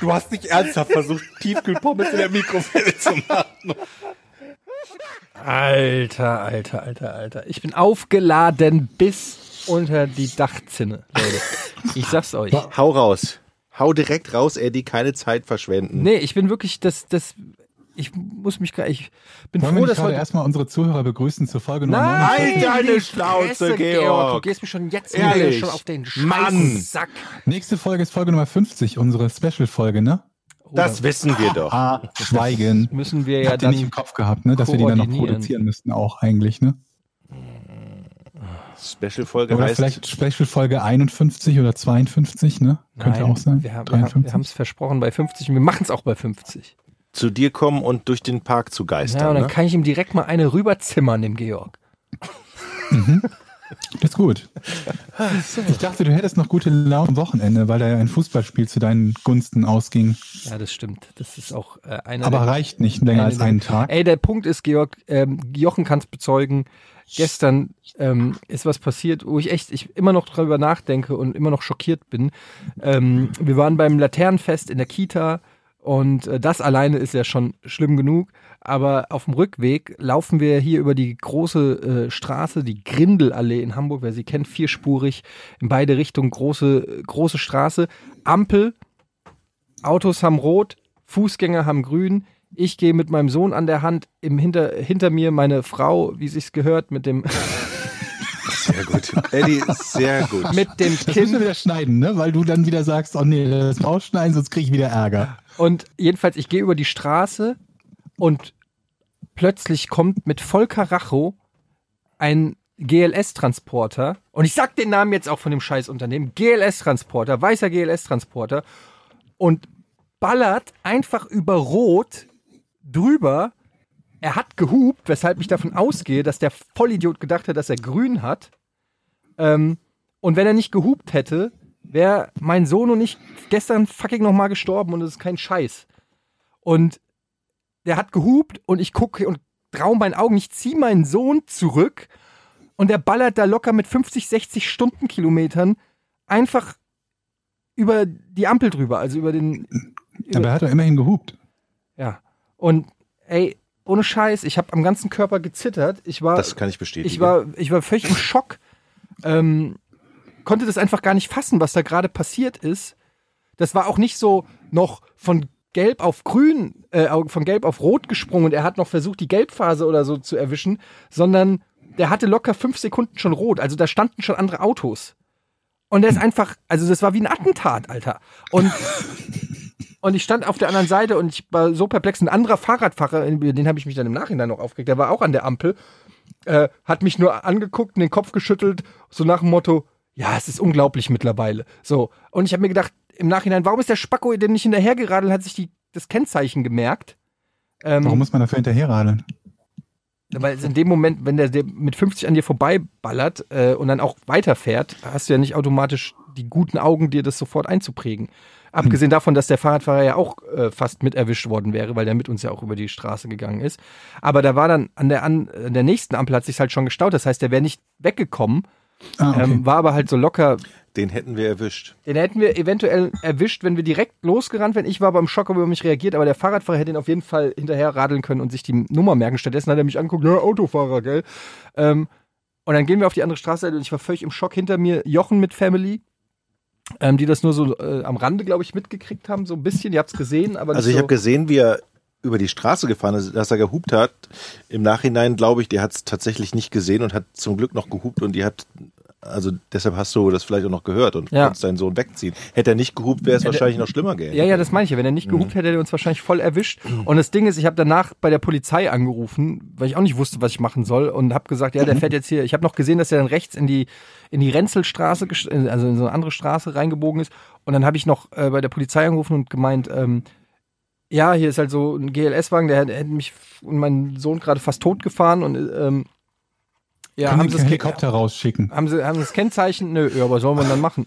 Du hast nicht ernsthaft versucht, Tiefkühlpommes in der Mikrowelle zu machen. Alter, alter, alter, alter. Ich bin aufgeladen bis unter die Dachzinne, Leute. Ich sag's euch. Hau raus. Hau direkt raus, Eddie, keine Zeit verschwenden. Nee, ich bin wirklich das, das, ich muss mich gar, ich bin Wollen wir froh, dass heute. erstmal unsere Zuhörer begrüßen zur Folge Nummer Nein, 49? Halt deine Schnauze, Fresse, Georg. Du gehst mir schon jetzt Ehrlich? schon auf den. Sack. Nächste Folge ist Folge Nummer 50, unsere Special-Folge, ne? Das wissen wir doch. Ah, Schweigen. müssen wir ja Habt ihr nicht im dann. Kopf gehabt, ne? Dass wir die dann noch produzieren müssten auch eigentlich, ne? Special-Folge Oder heißt vielleicht Special-Folge 51 oder 52, ne? Könnte Nein, auch sein. Wir, haben- wir, haben- wir 53. haben es versprochen bei 50 und wir machen es auch bei 50. zu dir kommen und durch den Park zu Ja, geistern. und dann ne? kann ich ihm direkt mal eine rüberzimmern, dem Georg. Das ist gut. Ich dachte, du hättest noch gute Laune am Wochenende, weil da ja ein Fußballspiel zu deinen Gunsten ausging. Ja, das stimmt. Das ist auch äh, einer Aber der, reicht nicht länger als einer einen Tag. Ey, der Punkt ist, Georg, ähm, Jochen kann es bezeugen. Gestern ähm, ist was passiert, wo ich echt ich immer noch drüber nachdenke und immer noch schockiert bin. Ähm, wir waren beim Laternenfest in der Kita und äh, das alleine ist ja schon schlimm genug. Aber auf dem Rückweg laufen wir hier über die große äh, Straße, die Grindelallee in Hamburg, wer sie kennt, vierspurig, in beide Richtungen große, große Straße. Ampel, Autos haben rot, Fußgänger haben grün. Ich gehe mit meinem Sohn an der Hand, im hinter, hinter mir meine Frau, wie sich's gehört, mit dem, Sehr gut. Eddie, sehr gut. mit dem Das wir Kind. wieder schneiden, ne? Weil du dann wieder sagst, oh nee, das rausschneiden, sonst kriege ich wieder Ärger. Und jedenfalls, ich gehe über die Straße und plötzlich kommt mit Vollkaracho ein GLS-Transporter. Und ich sag den Namen jetzt auch von dem Scheißunternehmen. GLS-Transporter, weißer GLS-Transporter. Und ballert einfach über Rot drüber. Er hat gehupt, weshalb ich davon ausgehe, dass der Vollidiot gedacht hat, dass er grün hat. Ähm, und wenn er nicht gehupt hätte, wäre mein Sohn und ich gestern fucking nochmal gestorben und es ist kein Scheiß. Und der hat gehupt und ich gucke und trau meinen Augen, ich ziehe meinen Sohn zurück und der ballert da locker mit 50, 60 Stundenkilometern einfach über die Ampel drüber, also über den, Aber er hat doch immerhin gehupt. ja. Und ey, ohne Scheiß, ich habe am ganzen Körper gezittert. Ich war, Das kann ich bestätigen. ich war, ich war völlig im Schock. Ähm, konnte das einfach gar nicht fassen, was da gerade passiert ist. Das war auch nicht so noch von gelb auf grün, äh, von gelb auf rot gesprungen und er hat noch versucht, die Gelbphase oder so zu erwischen, sondern der hatte locker fünf Sekunden schon rot. Also da standen schon andere Autos. Und der ist einfach, also das war wie ein Attentat, Alter. Und und ich stand auf der anderen Seite und ich war so perplex. Ein anderer Fahrradfahrer, den habe ich mich dann im Nachhinein noch aufgeregt, der war auch an der Ampel, äh, hat mich nur angeguckt und den Kopf geschüttelt, so nach dem Motto, ja, es ist unglaublich mittlerweile. So. Und ich habe mir gedacht, im Nachhinein, warum ist der Spacko dem nicht hinterhergeradelt, hat sich die, das Kennzeichen gemerkt? Ähm, Warum muss man dafür hinterherradeln? weil es in dem Moment, wenn der, der mit 50 an dir vorbeiballert äh, und dann auch weiterfährt, hast du ja nicht automatisch die guten Augen, dir das sofort einzuprägen. Abgesehen davon, dass der Fahrradfahrer ja auch äh, fast mit erwischt worden wäre, weil der mit uns ja auch über die Straße gegangen ist. Aber da war dann an der, an, an der nächsten Ampel hat sich halt schon gestaut. Das heißt, der wäre nicht weggekommen, Ah, okay. ähm, war aber halt so locker. Den hätten wir erwischt. Den hätten wir eventuell erwischt, wenn wir direkt losgerannt wären. Ich war beim Schock über mich reagiert, aber der Fahrradfahrer hätte ihn auf jeden Fall hinterher radeln können und sich die Nummer merken. Stattdessen hat er mich angeguckt, ja, Autofahrer, gell? Ähm, und dann gehen wir auf die andere Straße und ich war völlig im Schock hinter mir. Jochen mit Family, ähm, die das nur so äh, am Rande, glaube ich, mitgekriegt haben, so ein bisschen. Ihr habt es gesehen, aber Also ich so. habe gesehen, wie er über die Straße gefahren ist, dass er gehupt hat. Im Nachhinein glaube ich, der hat es tatsächlich nicht gesehen und hat zum Glück noch gehupt und die hat, also deshalb hast du das vielleicht auch noch gehört und Ja. konntest deinen Sohn wegziehen. Hätte er nicht gehupt, wäre es wahrscheinlich noch schlimmer gewesen. Ja, ja, das meine ich ja. Wenn er nicht gehupt hätte, hätte er uns wahrscheinlich voll erwischt. Und das Ding ist, ich habe danach bei der Polizei angerufen, weil ich auch nicht wusste, was ich machen soll und habe gesagt, ja, der fährt jetzt hier. Ich habe noch gesehen, dass er dann rechts in die in die Renzelstraße, also in so eine andere Straße reingebogen ist. Und dann habe ich noch äh, bei der Polizei angerufen und gemeint, ähm, ja, hier ist halt so ein GLS-Wagen, der hätte mich und meinen Sohn gerade fast tot gefahren und ähm, ja, Können haben Sie das, Helikopter rausschicken? haben sie haben sie das Kennzeichen? Nö, ja, aber sollen wir dann machen?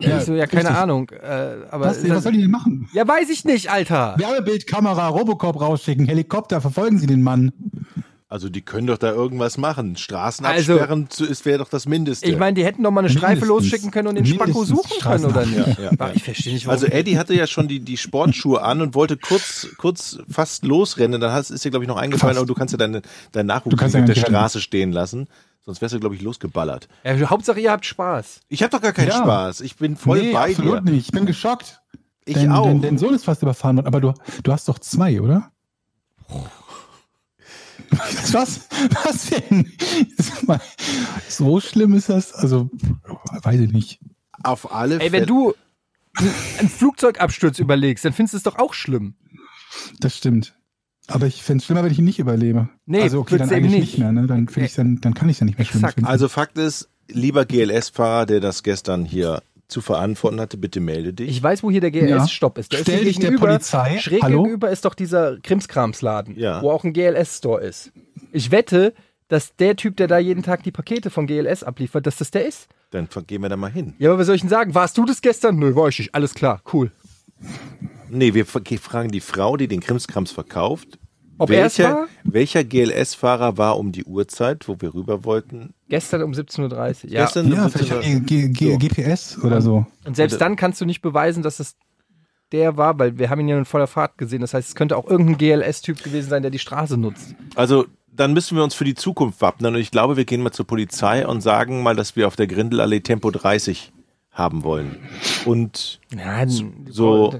Ja, ich so, ja keine richtig. Ahnung. Äh, aber Was, was soll die denn machen? ja, weiß ich nicht, Alter. Wärmebildkamera, Robocop rausschicken, Helikopter, verfolgen Sie den Mann. Also die können doch da irgendwas machen. Straßen absperren zu- ist wäre doch das Mindeste. Ich meine, die hätten doch mal eine Streife Mindestens. losschicken können und den Spacko suchen können, oder nicht? Ja, ja. Ich verstehe nicht, warum. Also Eddie hatte ja schon die, die Sportschuhe an und wollte kurz, kurz fast losrennen. Dann hast, ist dir, glaube ich, noch eingefallen, Fast. aber du kannst ja deine, deinen Nachwuchs nicht ja auf der nicht rennen. Straße stehen lassen. Sonst wärst du, glaube ich, losgeballert. ja, Hauptsache, ihr habt Spaß. Ich habe doch gar keinen Ja. Spaß. Ich bin voll nee, bei absolut dir. nicht. Ich bin geschockt. Ich dein, auch. Dein, dein Sohn ist fast überfahren worden, aber du, du hast doch zwei, oder? Was? Was denn? So schlimm ist das? Also, weiß ich nicht. Auf alle Ey, wenn Fälle. du einen Flugzeugabsturz überlegst, dann findest du es doch auch schlimm. Das stimmt. Aber ich fände es schlimmer, wenn ich ihn nicht überlebe. Nee, also okay, dann eigentlich nicht. nicht mehr. Ne? Dann, find ich's dann, dann kann ich es ja nicht mehr schlimm Exakt. finden. Also Fakt ist, lieber GLS-Fahrer, der das gestern hier zu verantworten hatte, bitte melde dich. Ich weiß, wo hier der Ja. GLS-Stopp ist. Der Stell ist dich der. Polizei. Schräg Hallo? gegenüber ist doch dieser Krimskramsladen, Ja. wo auch ein GLS-Store ist. Ich wette, dass der Typ, der da jeden Tag die Pakete von GLS abliefert, dass das der ist. Dann gehen wir da mal hin. Ja, aber was soll ich denn sagen? Warst du das gestern? Nö, war ich nicht. Alles klar, cool. Nee, wir fra- fragen die Frau, die den Krimskrams verkauft. Ob er welcher, welcher GLS-Fahrer war um die Uhrzeit, wo wir rüber wollten? Gestern um 17.30 Uhr. Ja. Gestern ja, um vielleicht 17 hat die G G GPS oder so. Und selbst dann kannst du nicht beweisen, dass es der war, weil wir haben ihn ja in voller Fahrt gesehen. Das heißt, es könnte auch irgendein GLS-Typ gewesen sein, der die Straße nutzt. Also dann müssen wir uns für die Zukunft wappnen und ich glaube, wir gehen mal zur Polizei und sagen mal, dass wir auf der Grindelallee Tempo 30 haben wollen. Und Ja, so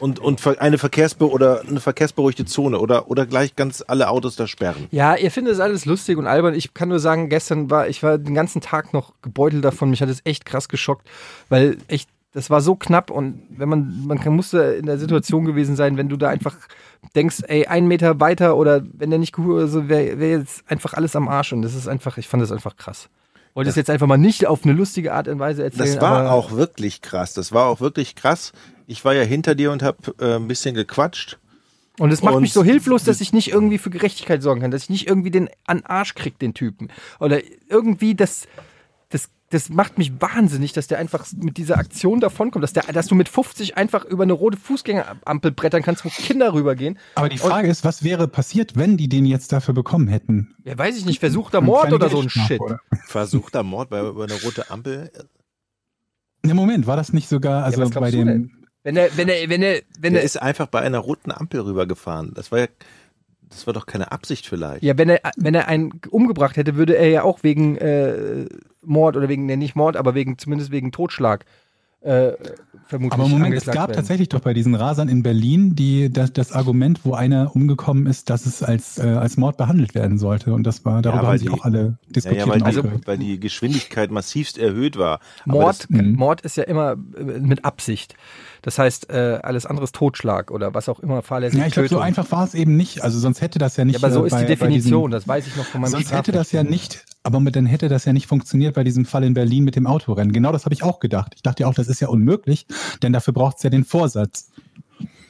und, und eine Verkehrsbe oder eine verkehrsberuhigte Zone oder oder gleich ganz alle Autos da sperren. Ja, ihr findet es alles lustig und albern. Ich kann nur sagen, gestern war, ich war den ganzen Tag noch gebeutelt davon. Mich hat es echt krass geschockt, weil echt, das war so knapp und wenn man, man musste in der Situation gewesen sein, wenn du da einfach denkst, ey, einen Meter weiter oder wenn der nicht geholt also wäre wär jetzt einfach alles am Arsch und das ist einfach, ich fand das einfach krass. Wollte es jetzt einfach mal nicht auf eine lustige Art und Weise erzählen. Das war auch wirklich krass. Das war auch wirklich krass. Ich war ja hinter dir und habe äh, ein bisschen gequatscht. Und es macht Und mich so hilflos, dass ich nicht irgendwie für Gerechtigkeit sorgen kann, dass ich nicht irgendwie den an Arsch krieg, den Typen. Oder irgendwie das, das, macht mich wahnsinnig, dass der einfach mit dieser Aktion davonkommt, dass, der, dass du mit 50 einfach über eine rote Fußgängerampel brettern kannst, wo Kinder rübergehen. Aber die Frage ist, was wäre passiert, wenn die den jetzt dafür bekommen hätten? Ja, weiß ich nicht, versuchter Mord oder so ein Shit. oder? Versuchter Mord bei über eine rote Ampel. Ne, Moment, war das nicht sogar, also was glaubst bei du dem, denn? Wenn er, wenn er, wenn er, wenn Der er, ist einfach bei einer roten Ampel rübergefahren. Das war ja, das war doch keine Absicht vielleicht. ja, wenn er, wenn er einen umgebracht hätte, würde er ja auch wegen äh, Mord oder wegen, ne, nicht Mord, aber wegen, zumindest wegen Totschlag äh, vermutlich Aber Moment, es gab werden. tatsächlich doch bei diesen Rasern in Berlin die, das, das Argument, wo einer umgekommen ist, dass es als, äh, als Mord behandelt werden sollte. Und das war, darüber weil haben sich die- auch alle Ja, diskutiert. ja, weil, und die, aufgeregt. weil die Geschwindigkeit massivst erhöht war. Aber Mord, das- Mhm. Mord ist ja immer äh, mit Absicht. Das heißt, äh, alles andere ist Totschlag oder was auch immer, fahrlässige ja, ich glaube, so einfach war es eben nicht. Also sonst hätte das ja nicht. ja, aber so äh, ist bei, die Definition, Diesem, das weiß ich noch von meinem sonst hätte das ja nicht, aber mit, dann hätte das ja nicht funktioniert bei diesem Fall in Berlin mit dem Autorennen. Genau das habe ich auch gedacht. Ich dachte ja auch, das ist ja unmöglich, denn dafür braucht es ja den Vorsatz.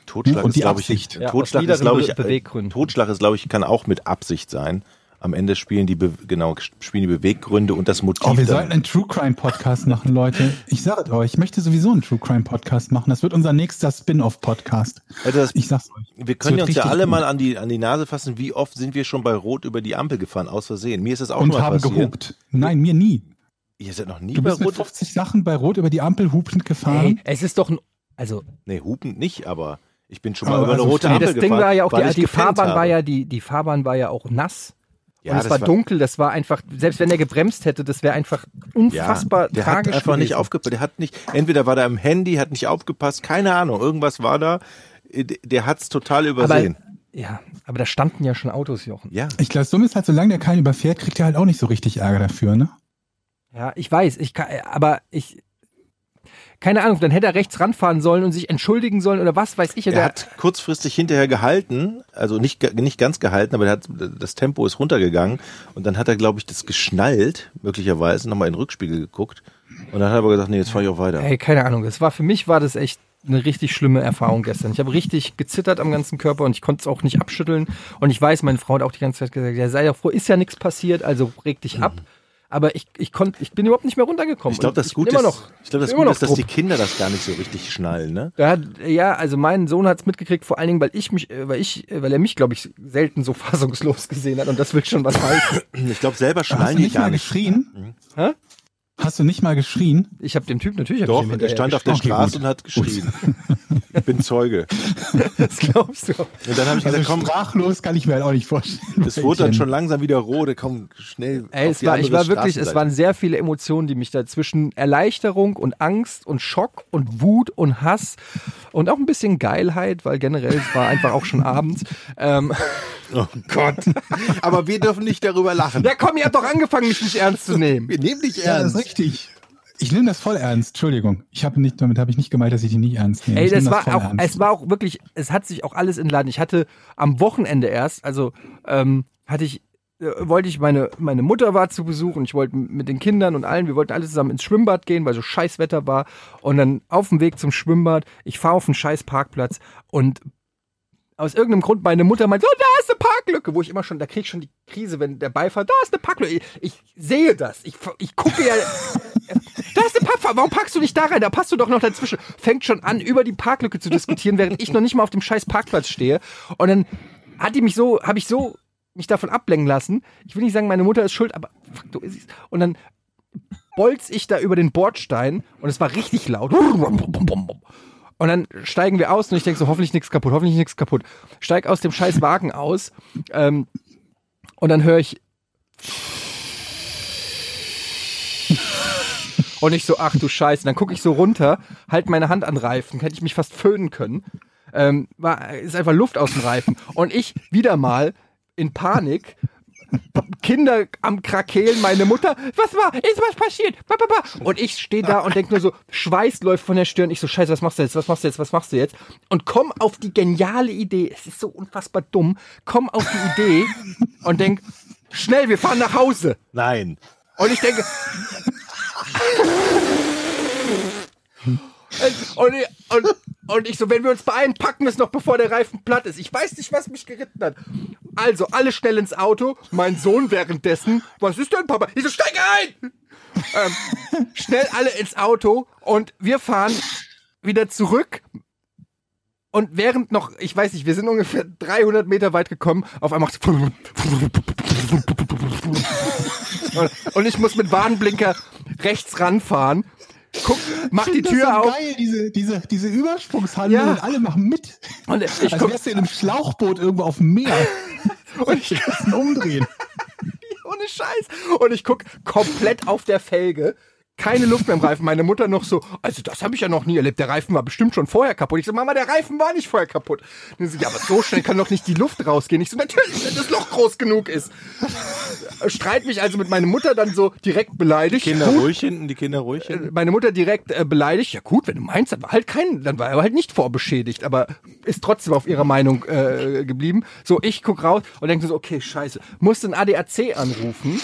Totschlag und ist, die glaube ich, Absicht. Ja, Totschlag ist, glaube ich, Be- Beweggründen. Totschlag ist, glaube ich, kann auch mit Absicht sein. Am Ende spielen die, Be genau, spielen die Beweggründe und das Motiv. Oh, wir sollten einen True Crime Podcast machen, Leute. Ich sage es euch, ich möchte sowieso einen True Crime Podcast machen. Das wird unser nächster Spin-off Podcast. Also das, Ich sag's euch. wir können uns ja alle gut. mal an die, an die Nase fassen, wie oft sind wir schon bei Rot über die Ampel gefahren, aus Versehen. Mir ist das auch und mal haben passiert. gehupt. Nein, mir nie. Ihr seid noch nie Du bei bist mit Rot. 50 Sachen bei Rot über die Ampel hupend gefahren. Hey, es ist doch ein, also, Nee, hupend nicht, aber ich bin schon mal Aber über eine also rote nee, Ampel das Ding gefahren. war ja auch, die, die Fahrbahn habe. war ja, die, die Fahrbahn war ja auch nass. Ja, und es das war, dunkel, das war einfach, selbst wenn er gebremst hätte, das wäre einfach unfassbar der hat tragisch. einfach nicht aufgepasst. Der hat nicht, entweder war der am Handy, hat nicht aufgepasst, keine Ahnung, irgendwas war da. Äh, Der hat's total aber, übersehen. ja, aber da standen ja schon Autos, Jochen. ja. Ich glaube, Dumme ist halt, solange der keinen überfährt, kriegt er halt auch nicht so richtig Ärger dafür, ne? Ja, ich weiß, ich kann, aber ich, keine Ahnung, dann hätte er rechts ranfahren sollen und sich entschuldigen sollen oder was weiß ich. Er hat kurzfristig hinterher gehalten, also nicht, nicht ganz gehalten, aber hat, das Tempo ist runtergegangen und dann hat er, glaube ich, das geschnallt, möglicherweise, nochmal in den Rückspiegel geguckt und dann hat er aber gesagt, nee, jetzt fahre ich auch weiter. Ey, keine Ahnung, das war für mich war das echt eine richtig schlimme Erfahrung gestern. Ich habe richtig gezittert am ganzen Körper und ich konnte es auch nicht abschütteln. Und ich weiß, meine Frau hat auch die ganze Zeit gesagt, ja, sei ja froh, ist ja nichts passiert, also reg dich ab. Aber ich, ich konnte, ich bin überhaupt nicht mehr runtergekommen. Ich glaube, das Gute immer ist, noch, ich glaube, das Gute ist, dass die. Kinder das gar nicht so richtig schnallen, ne? Da hat, ja, also mein Sohn hat es mitgekriegt, vor allen Dingen, weil ich mich, äh, weil ich, äh, weil er mich, glaube ich, selten so fassungslos gesehen hat und das will schon was heißen. Ich glaube, selber schnallen die nicht gar mal nicht. geschrien? Hä? Hast du nicht mal geschrien? Ich habe dem Typ natürlich Doch, hinterher stand auf der Okay, Straße gut. und hat geschrien. Ich bin Zeuge. Das glaubst du. Und dann habe ich Also gesagt, komm, sprachlos kann ich mir halt auch nicht vorstellen. es wurde dann schon langsam wieder rot, komm schnell. Ey, auf es die war, ich war wirklich, es waren sehr viele Emotionen, die mich da zwischen Erleichterung und Angst und Schock und Wut und Hass und auch ein bisschen Geilheit, weil generell es war einfach auch schon abends. Ähm, Oh Gott. Aber wir dürfen nicht darüber lachen. ja, komm, ihr habt doch angefangen, mich nicht ernst zu nehmen. Wir nehmen dich ernst. Richtig. Ich nehme das voll ernst. Entschuldigung. Ich habe nicht, damit habe ich nicht gemeint, dass ich die nicht ernst nehme. Ey, ich nehm das war auch, ernst. es war auch wirklich, es hat sich auch alles entladen. Ich hatte am Wochenende erst, also ähm, hatte ich, äh, wollte ich meine, meine Mutter war zu Besuch und ich wollte mit den Kindern und allen, wir wollten alle zusammen ins Schwimmbad gehen, weil so scheiß Wetter war. Und dann auf dem Weg zum Schwimmbad, ich fahre auf einen scheiß Parkplatz und aus irgendeinem Grund meine Mutter meint, so, da ist eine Parklücke, wo ich immer schon, da krieg ich schon die Krise, wenn der Beifahrer, da ist eine Parklücke. Ich, ich sehe das. Ich, ich gucke ja, da ist eine Parkfahrt, warum packst du nicht da rein? Da passt du doch noch dazwischen. Fängt schon an, über die Parklücke zu diskutieren, während ich noch nicht mal auf dem scheiß Parkplatz stehe. Und dann hat die mich so, habe ich so mich davon ablenken lassen. Ich will nicht sagen, meine Mutter ist schuld, aber fuck, du ist es. Und dann bolz ich da über den Bordstein und es war richtig laut. Und dann steigen wir aus und ich denke so, hoffentlich nichts kaputt, hoffentlich nichts kaputt. Steig aus dem scheiß Wagen aus ähm, und dann höre ich und ich so, ach du Scheiße. Dann gucke ich so runter, halt meine Hand an Reifen, hätte ich mich fast föhnen können. Ähm, war, ist einfach Luft aus dem Reifen. Und ich wieder mal in Panik, Kinder am Krakehlen, meine Mutter, was war, ist was passiert? Und ich stehe da und denk nur so, Schweiß läuft von der Stirn. Ich so, scheiße, was machst du jetzt, was machst du jetzt, was machst du jetzt? Und komm auf die geniale Idee, es ist so unfassbar dumm, komm auf die Idee und denk, schnell, wir fahren nach Hause. Nein. Und ich denke. Und, und, und ich so, wenn wir uns beeilen, packen wir es noch, bevor der Reifen platt ist. Ich weiß nicht, was mich geritten hat. Also, alle schnell ins Auto. Mein Sohn währenddessen. Was ist denn, Papa? Ich so, steig ein! ähm, schnell alle ins Auto und wir fahren wieder zurück. Und während noch, ich weiß nicht, wir sind ungefähr 300 Meter weit gekommen, auf einmal und ich muss mit Warnblinker rechts ranfahren. Guck, mach die Das Tür so auf. geil, diese, diese, diese Übersprungshandlung Ja. und alle machen mit. Und ich Als guck, wärst du in einem Schlauchboot irgendwo auf dem Meer. und ich, Müssen umdrehen. ohne Scheiß. Und ich guck komplett auf der Felge. Keine Luft mehr im Reifen. Meine Mutter noch so, also das habe ich ja noch nie erlebt. Der Reifen war bestimmt schon vorher kaputt. Ich so, Mama, der Reifen war nicht vorher kaputt. Und sie so, ja, aber so schnell kann doch nicht die Luft rausgehen. Ich so, natürlich, wenn das Loch groß genug ist. Streit mich also mit meiner Mutter dann so direkt beleidigt. Kinder Gut, ruhig hinten, die Kinder ruhig hinten. meine Mutter direkt äh, beleidigt. Ja gut, wenn du meinst, dann war halt kein, dann war er halt nicht vorbeschädigt, aber ist trotzdem auf ihrer Meinung äh, geblieben. So, ich guck raus und denke so, okay, scheiße, musste einen ADAC anrufen,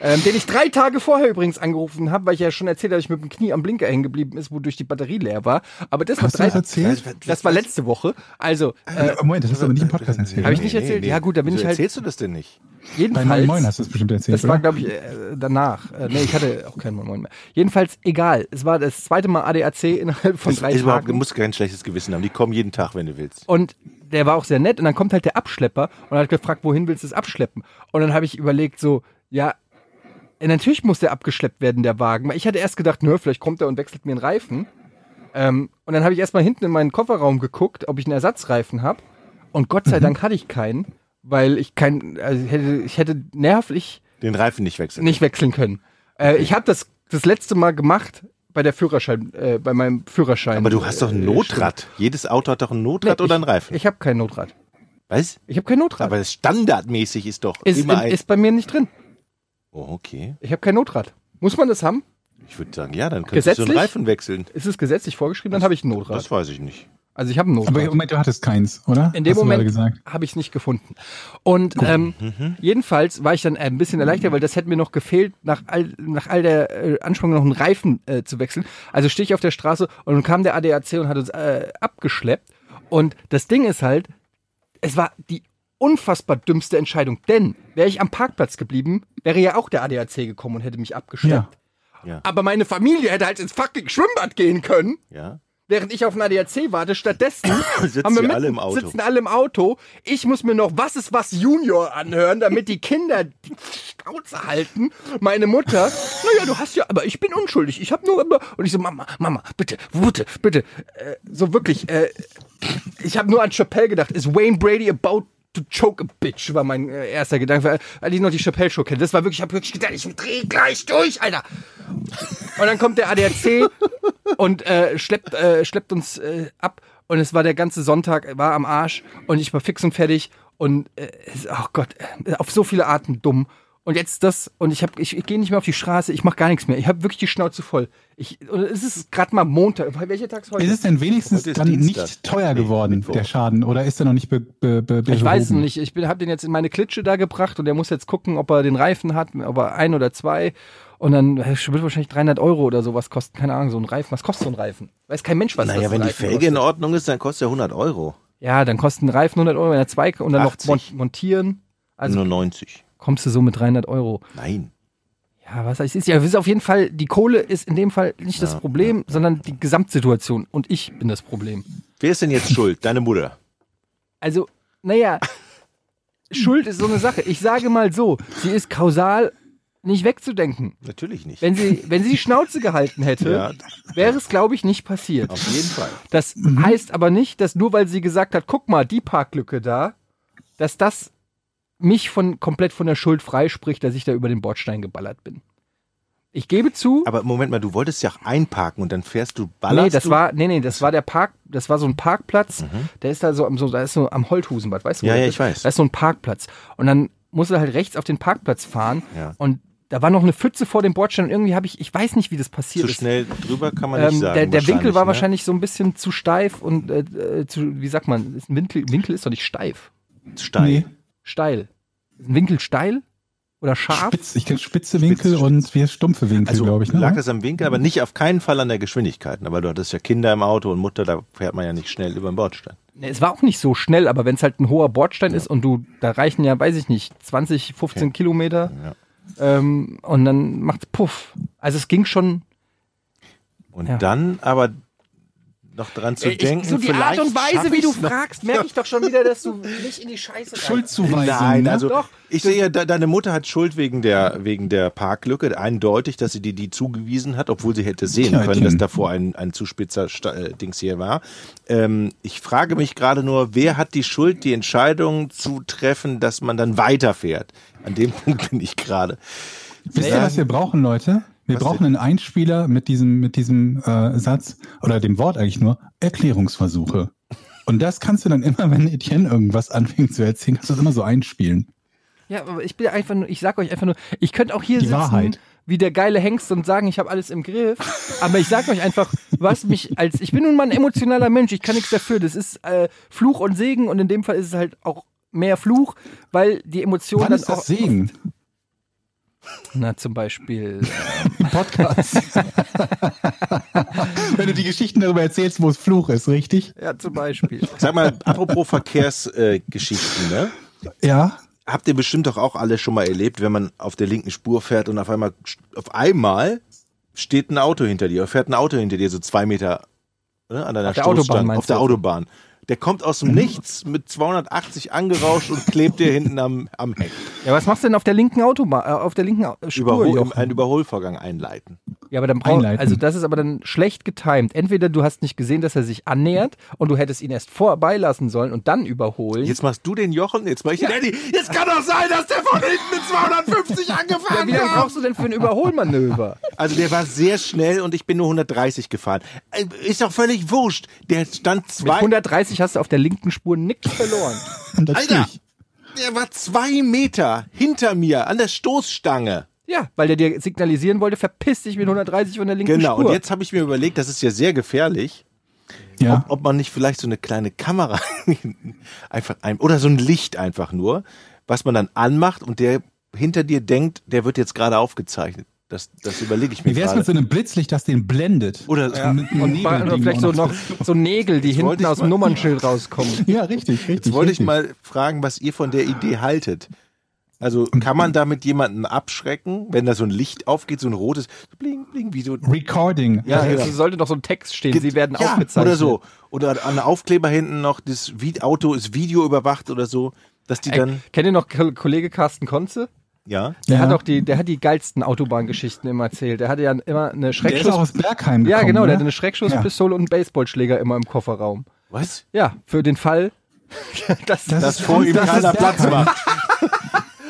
ähm, den ich drei Tage vorher übrigens angerufen habe, weil ich ja schon erzählt habe, dass ich mit dem Knie am Blinker hängen geblieben ist, wodurch die Batterie leer war. Aber das war Hast du das erzählt? das war letzte Woche. Also, äh, Moment, das hast du aber nicht im Podcast erzählt. Hab ich nicht erzählt? Ja, gut, da bin Wieso ich halt- erzählst du das denn nicht? Bei jedenfalls. Moin Moin hast du das bestimmt erzählt, Das war, oder? glaube ich, äh, danach. Äh, nee, ich hatte auch keinen Moin mehr. Jedenfalls egal. Es war das zweite Mal ADAC innerhalb von Das drei ist überhaupt, du Tagen. musst kein schlechtes Gewissen haben. Die kommen jeden Tag, wenn du willst. Und der war auch sehr nett. Und dann kommt halt der Abschlepper und hat gefragt, wohin willst du es abschleppen? Und dann habe ich überlegt, so, ja, äh, natürlich muss der abgeschleppt werden, der Wagen. Ich hatte erst gedacht, nö, vielleicht kommt er und wechselt mir einen Reifen. Ähm, und dann habe ich erstmal hinten in meinen Kofferraum geguckt, ob ich einen Ersatzreifen habe. Und Gott sei Dank hatte ich keinen, weil ich kein, also ich hätte, ich hätte nervlich Den Reifen nicht wechseln. nicht wechseln können. Äh, ich habe das das letzte Mal gemacht bei der Führerschein, äh, bei meinem Führerschein. Aber du hast doch ein äh, Notrad. Jedes Auto hat doch ein Nee, Notrad oder einen Reifen. Ich, habe kein Notrad. Was? Ich habe kein Notrad. Aber das standardmäßig ist doch ist, immer ein. ist bei mir nicht drin. Oh, okay. Ich habe kein Notrad. Muss man das haben? Ich würde sagen, ja, dann könntest du einen Reifen wechseln. Ist es gesetzlich vorgeschrieben? Dann habe ich ein Notrad. Das weiß ich nicht. Also ich habe ein Aber Notfall. im Moment, du hattest keins, oder? In dem Hast Moment habe ich es nicht gefunden. Und ähm, jedenfalls war ich dann ein bisschen erleichtert, weil das hätte mir noch gefehlt, nach all, nach all der äh, Anspannung noch einen Reifen äh, zu wechseln. Also stehe ich auf der Straße und dann kam der ADAC und hat uns äh, abgeschleppt. Und das Ding ist halt, es war die unfassbar dümmste Entscheidung. Denn wäre ich am Parkplatz geblieben, wäre ja auch der ADAC gekommen und hätte mich abgeschleppt. Ja. Ja. Aber meine Familie hätte halt ins fucking Schwimmbad gehen können Ja. während ich auf einen ADAC warte. Stattdessen Sitzen mitten- alle im Auto. sitzen alle im Auto. Ich muss mir noch Was ist was Junior anhören, damit die Kinder die Schnauze halten. Meine Mutter, naja, du hast ja, aber ich bin unschuldig. Ich habe nur immer und ich so Mama, Mama, bitte, bitte, bitte. Äh, so wirklich. Äh, ich habe nur an Chappelle gedacht. Is Wayne Brady about to choke a bitch? War mein äh, erster Gedanke, weil- ich noch die Chappelle Show kenne. Das war wirklich, ich habe wirklich gedacht, ich dreh gleich durch, Alter. Und dann kommt der ADAC und äh, schleppt, äh, schleppt uns äh, ab. Und es war der ganze Sonntag, war am Arsch und ich war fix und fertig. Und äh, oh Gott, äh, auf so viele Arten dumm. Und jetzt das, und ich, hab, ich, ich gehe nicht mehr auf die Straße, ich mache gar nichts mehr. Ich habe wirklich die Schnauze voll. Ich, und es ist gerade mal Montag. Welcher Tag ist heute? Ist es denn wenigstens dann Dienstag. nicht teuer Nee, geworden, Mittwoch. der Schaden? Oder ist er noch nicht be, be, be, Ich weiß es nicht. Ich habe den jetzt in meine Klitsche da gebracht und der muss jetzt gucken, ob er den Reifen hat, ob er ein oder zwei. Und dann äh, wird wahrscheinlich 300 Euro oder sowas kosten. Keine Ahnung, so ein Reifen. Was kostet so ein Reifen? Weiß kein Mensch, was Naja, das wenn die Felge kostet. in Ordnung ist, dann kostet er 100 Euro. Ja, dann kosten ein Reifen 100 Euro, wenn er zwei und dann 80. noch mon montieren. Also Nur 90. kommst du so mit 300 Euro. Nein. Ja, was heißt ist ja, es ist auf jeden Fall, die Kohle ist in dem Fall nicht das Problem, sondern die Gesamtsituation. Und ich bin das Problem. Wer ist denn jetzt schuld? Deine Mutter. Also, naja, Schuld ist so eine Sache. Ich sage mal so, sie ist kausal nicht wegzudenken. Natürlich nicht. Wenn sie, wenn sie die Schnauze gehalten hätte, Ja. wäre es, glaube ich, nicht passiert. Auf jeden Fall. Das heißt aber nicht, dass nur weil sie gesagt hat, guck mal, die Parklücke da, dass das mich von komplett von der Schuld freispricht, dass ich da über den Bordstein geballert bin. Ich gebe zu, Aber Moment mal, du wolltest ja auch einparken und dann fährst du, ballerst nee, das du? war, nee, nee, das war der Park, das war so ein Parkplatz, der ist da so am, so, da ist so am Holthusenbad, weißt du? Mhm. Ja, ja, ich ist? weiß. Da ist so ein Parkplatz. Und dann musst du halt rechts auf den Parkplatz fahren Ja. und da war noch eine Pfütze vor dem Bordstein und irgendwie habe ich, ich weiß nicht, wie das passiert Zu ist. schnell drüber kann man nicht Ähm, sagen. der, der Winkel war ne? wahrscheinlich so ein bisschen zu steif und äh, äh, zu, wie sagt man, Winkel, Winkel ist doch nicht steif. steil. Nee, Steil. Ist ein Winkel steil? Oder scharf? spitz. Ich kenne spitze Winkel Spitz, und wir stumpfe Winkel, Also glaube ich. Ne? lag das am Winkel, aber nicht auf keinen Fall an der Geschwindigkeit, ne? weil du hattest ja Kinder im Auto und Mutter, da fährt man ja nicht schnell über den Bordstein. Nee, es war auch nicht so schnell, aber wenn es halt ein hoher Bordstein ist und du, da reichen ja, weiß ich nicht, 20, 15 Kilometer ähm, und dann macht's Puff. Also es ging schon. Und Ja. dann aber noch dran zu Ich- denken, so die Art und Weise, wie du fragst, merke ich doch schon wieder, dass du nicht in die Scheiße Schuldzuweisung. Nein, ne? also Doch. ich sehe ja, de- deine Mutter hat Schuld wegen der, wegen der Parklücke. Eindeutig, dass sie dir die zugewiesen hat, obwohl sie hätte sehen Tja, können, dass davor ein, ein zu spitzer Sta äh, Dings hier war. Ähm, ich frage mich gerade nur, wer hat die Schuld, die Entscheidung zu treffen, dass man dann weiterfährt? An dem Punkt bin ich gerade. Wisst ihr, was wir brauchen, Leute? Wir Was brauchen einen Einspieler mit diesem, mit diesem äh, Satz oder dem Wort eigentlich nur Erklärungsversuche. Und das kannst du dann immer, wenn Etienne irgendwas anfängt zu erzählen, kannst du das immer so einspielen. Ja, aber ich bin einfach nur, ich sag euch einfach nur, ich könnte auch hier Die sitzen Wahrheit. wie der geile Hengst und sagen, ich habe alles im Griff. Aber ich sag euch einfach, was mich als, ich bin nun mal ein emotionaler Mensch, ich kann nichts dafür. Das ist äh, Fluch und Segen und in dem Fall ist es halt auch mehr Fluch, weil die Emotionen Wann ist auch. das Segen? Na, zum Beispiel. Im Podcast. wenn du die Geschichten darüber erzählst, wo es Fluch ist, richtig? Ja, zum Beispiel. Sag mal, apropos Verkehrsgeschichten, äh, ne? Ja. Habt ihr bestimmt doch auch alle schon mal erlebt, wenn man auf der linken Spur fährt und auf einmal, auf einmal steht ein Auto hinter dir, oder fährt ein Auto hinter dir, so zwei Meter ne, an deiner Auf der Stoßstange, auf der du? Autobahn. Der kommt aus dem mhm. Nichts mit 280 angerauscht und klebt dir hinten am, am Heck. Ja, was machst du denn auf der linken Autobahn, äh, auf der linken äh, Spur? Überhol, einen Überholvorgang einleiten. Ja, aber dann Einleiten. also das ist aber dann schlecht getimt. Entweder du hast nicht gesehen, dass er sich annähert und du hättest ihn erst vorbeilassen sollen und dann überholen. Jetzt machst du den Jochen, jetzt mach ich ja. den Eddie. Jetzt kann doch sein, dass der von hinten mit 250 angefahren ja, Wie lange brauchst du denn für ein Überholmanöver? Also der war sehr schnell und ich bin nur 130 gefahren. Äh, ist doch völlig wurscht. Der stand zwei... Mit 130 plötzlich hast du auf der linken Spur nichts verloren. Alter, der war zwei Meter hinter mir an der Stoßstange. Ja, weil der dir signalisieren wollte, verpiss dich mit 130 von der linken genau, Spur. Genau, und jetzt habe ich mir überlegt, das ist ja sehr gefährlich. Ja. Ob, ob man nicht vielleicht so eine kleine Kamera einfach ein oder so ein Licht einfach nur, was man dann anmacht und der hinter dir denkt, der wird jetzt gerade aufgezeichnet. Das, das überlege ich mir Wie wär's gerade. mit so einem Blitzlicht, das den blendet? Oder Ja. mit einem Und bei, Nebelding vielleicht so noch. so Nägel, die hinten ich aus dem Nummernschild rauskommen. Ja, richtig, richtig. Jetzt wollte ich richtig. mal fragen, was ihr von der Idee haltet. Also kann man damit jemanden abschrecken, wenn da so ein Licht aufgeht, so ein rotes Bling, bling, wie so. Recording. Ja, Also es sollte doch so ein Text stehen, sie werden ja, aufgezeichnet. Oder so. Oder an der Aufkleber hinten noch, das Auto ist Video überwacht oder so, dass die Ey, dann. kennt ihr noch Ko- Kollege Carsten Konze? Ja. Der Ja. hat auch die, der hat die geilsten Autobahngeschichten immer erzählt. Der hatte ja immer eine Der ist auch Schreckschuss. aus Bergheim gekommen. Ja, genau, der oder? hatte eine Schreckschusspistole und einen Baseballschläger immer im Kofferraum. Was? Ja, für den Fall, dass, Das Das vor ihm keiner Platz macht.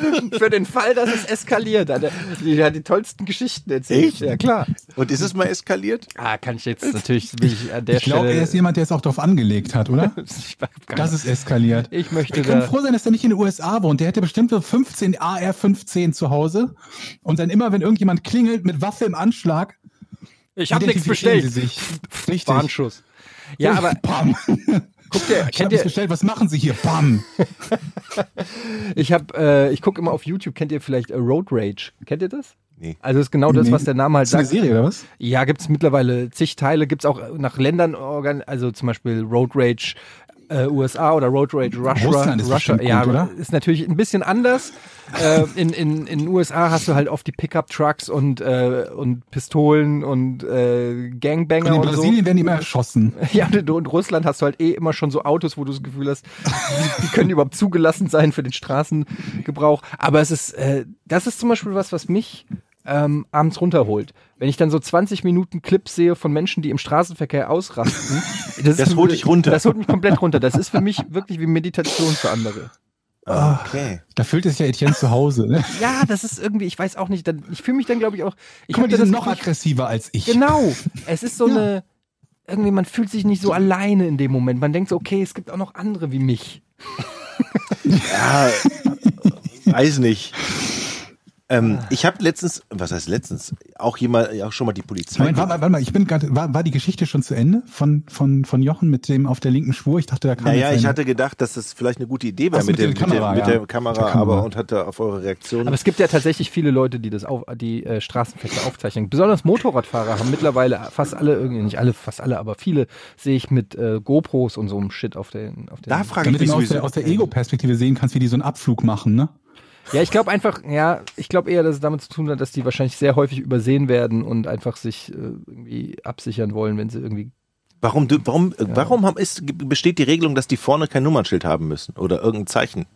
für den Fall, dass es eskaliert. Der, der hat die tollsten Geschichten erzählt. Echt? Ja, klar. Und ist es mal eskaliert? Ah, kann ich jetzt natürlich, ich an der Ich glaube, Stelle. er ist jemand, der es auch drauf angelegt hat, oder? ich, Das ist eskaliert. ich möchte können da. froh sein, dass er nicht in den USA wohnt. Der hätte bestimmt so 15 AR-15 zu Hause. Und dann immer, wenn irgendjemand klingelt mit Waffe im Anschlag, Ich habe nichts bestellt. Sie sich. Richtig. Warnschuss. Ja, aber Bam. Guckt ihr, Ich habe kennt ihr, bestellt. Was machen Sie hier? Bam. ich habe, äh, ich gucke immer auf YouTube, kennt ihr vielleicht äh, Road Rage? Kennt ihr das? Nee. Also das ist genau das, Nee. was der Name halt Ist das eine sagt. Serie, oder was? Ja, gibt's mittlerweile zig Teile, gibt's auch nach Ländern, organ also zum Beispiel Road Rage äh, USA oder Road Rage Russia. Russland ist Russia. ja, gut, oder? ist natürlich ein bisschen anders. äh, in, in, in den USA hast du halt oft die Pickup-Trucks und, äh, und Pistolen und äh, Gangbanger Und in und, so. Brasilien werden die immer erschossen. Ja, und in Russland hast du halt eh immer schon so Autos, wo du das Gefühl hast, die, die können überhaupt zugelassen sein für den Straßengebrauch. Aber es ist, äh, das ist zum Beispiel was, was mich ähm, abends runterholt. Wenn ich dann so 20 Minuten Clips sehe von Menschen, die im Straßenverkehr ausrasten, das, Das holt dich runter. Das holt mich komplett runter. Das ist für mich wirklich wie Meditation für andere. Okay. Da fühlt es ja Etienne zu Hause. Ne? Ja, das ist irgendwie, ich weiß auch nicht, dann, ich fühle mich dann, glaube ich, auch. Ich Guck die sind noch aggressiver als ich. Genau. Es ist so Ja. eine. Irgendwie, man fühlt sich nicht so alleine in dem Moment. Man denkt so, okay, es gibt auch noch andere wie mich. Ja, weiß nicht. Ähm, ich habe letztens, was heißt letztens, auch jemand, auch schon mal die Polizei. Moment, warte, mal, warte mal, ich bin gerade, war, war die Geschichte schon zu Ende von, von, von Jochen mit dem auf der linken Spur? Ich dachte, da kam naja, jetzt ich hatte gedacht, dass das vielleicht eine gute Idee so, mit, mit dem, der Kamera, mit, der, mit ja. der Kamera, Mit der Kamera. aber und hatte auf eure Reaktion. Aber es gibt ja tatsächlich viele Leute, die das auf, die äh, Straßenverkehr aufzeichnen. Besonders Motorradfahrer haben mittlerweile fast alle irgendwie, nicht alle, fast alle, aber viele sehe ich mit äh, GoPros und so einem Shit auf den, auf den. da frage ich damit du mich aus der, aus der Ego-Perspektive sehen kannst, wie die so einen Abflug machen, ne? Ja, ich glaube einfach, ja, ich glaube eher, dass es damit zu tun hat, dass die wahrscheinlich sehr häufig übersehen werden und einfach sich äh, irgendwie absichern wollen, wenn sie irgendwie. Warum, du- warum, warum haben, ist, besteht die Regelung, dass die vorne kein Nummernschild haben müssen oder irgendein Zeichen?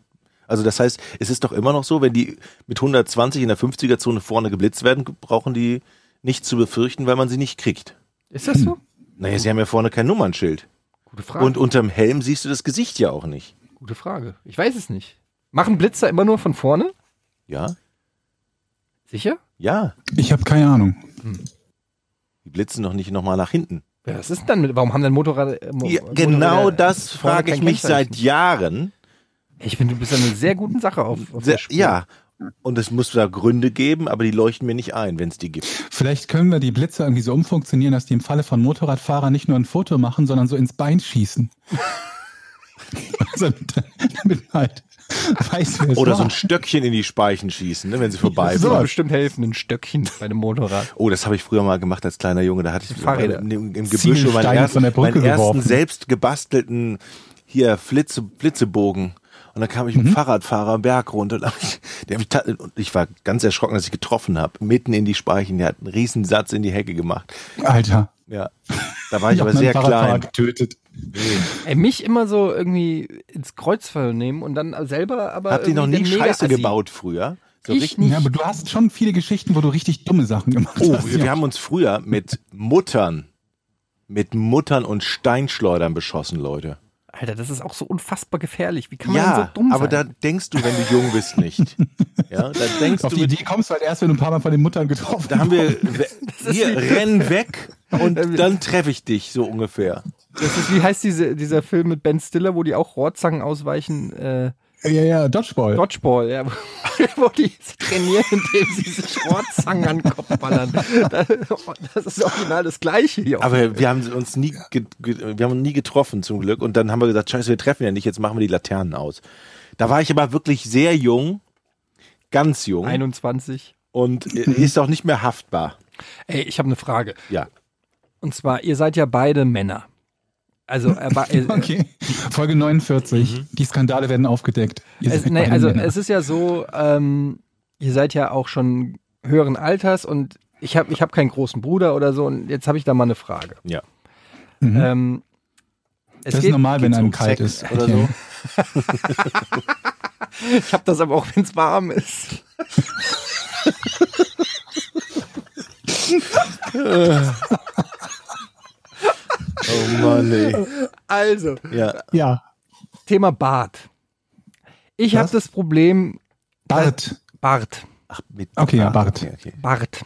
Also das heißt, es ist doch immer noch so, wenn die mit 120 in der 50er-Zone vorne geblitzt werden, brauchen die nichts zu befürchten, weil man sie nicht kriegt. Ist das so? Naja, sie haben ja vorne kein Nummernschild. Gute Frage. Und unterm Helm siehst du das Gesicht ja auch nicht. Gute Frage. Ich weiß es nicht. Machen Blitzer immer nur von vorne? Ja? Sicher? Ja. Ich habe keine Ahnung. Die blitzen doch nicht nochmal nach hinten. Ja, was ist denn dann mit, warum haben dann Motorrad, äh, Mo Ja, Motorräder genau das vorne frage ich mich seit? Jahren. Ich finde, du bist an einer sehr guten Sache auf, auf Sehr, der Spur. ja. Und es muss da Gründe geben, aber die leuchten mir nicht ein, wenn es die gibt. Vielleicht können wir die Blitzer irgendwie so umfunktionieren, dass die im Falle von Motorradfahrern nicht nur ein Foto machen, sondern so ins Bein schießen. also, damit halt weiß, wer es Oder war. so ein Stöckchen in die Speichen schießen, ne, wenn sie Das würde vorbeifahren. bestimmt helfen, ein Stöckchen bei einem Motorrad. Oh, das habe ich früher mal gemacht als kleiner Junge. Da hatte ich Fahrräder. im, im Gebüsch meinen, ersten, meinen ersten selbst gebastelten hier Flitze, Flitzebogen. Und dann kam ich mit dem Fahrradfahrer am Berg runter und, ich, ich, ich war ganz erschrocken, dass ich getroffen habe. Mitten in die Speichen. Der hat einen riesen Satz in die Hecke gemacht. Alter. Ja, da war ich hab aber sehr Fahrradfahrer klein. getötet. Ey, mich immer so irgendwie ins Kreuzfeuer nehmen und dann selber aber. Habt ihr noch nie Scheiße gebaut früher? So Ich richtig- nicht. Ja, aber du hast schon viele Geschichten, wo du richtig dumme Sachen gemacht Oh, hast. wir, wir haben uns früher mit Muttern, mit Muttern und Steinschleudern beschossen, Leute. Alter, das ist auch so unfassbar gefährlich. Wie kann man Ja, denn so dumm aber da sein? denkst du, wenn du jung bist, nicht. Ja, da denkst Auf du, die Idee kommst du halt erst, wenn du ein paar Mal von den Muttern getroffen da haben wir, ist hier, wie- renn weg und dann treffe ich dich, so ungefähr. Das ist, wie heißt diese, dieser Film mit Ben Stiller, wo die auch Rohrzangen ausweichen? Äh, Ja, ja, Dodgeball. Dodgeball, ja. wo die trainieren, indem sie sich Rohrzangen an den Kopf ballern. Das, das ist original das Gleiche hier. Aber wir haben uns nie, wir haben uns nie getroffen zum Glück und dann haben wir gesagt, scheiße, wir treffen ja nicht, jetzt machen wir die Laternen aus. Da war ich aber wirklich sehr jung, ganz jung 21. und ist auch nicht mehr haftbar. Ey, ich habe eine Frage. Ja. Und zwar, ihr seid ja beide Männer. Also, er war, äh, Okay. Folge 49. Die Skandale werden aufgedeckt. Es, nee, also Männer. es ist ja so, ähm, ihr seid ja auch schon höheren Alters und ich habe ich hab keinen großen Bruder oder so und jetzt habe ich da mal eine Frage. Ja. Mhm. Ähm, es das ist geht, normal, wenn einem um kalt Sex ist. oder Okay. ich habe das aber auch, wenn es warm ist. Oh Mann, ey. Also, Ja. Ja. Thema Bart. Ich habe das Problem Bart. Bart. Ach, mit Okay, ja, Ah, Bart. Okay, okay. Bart.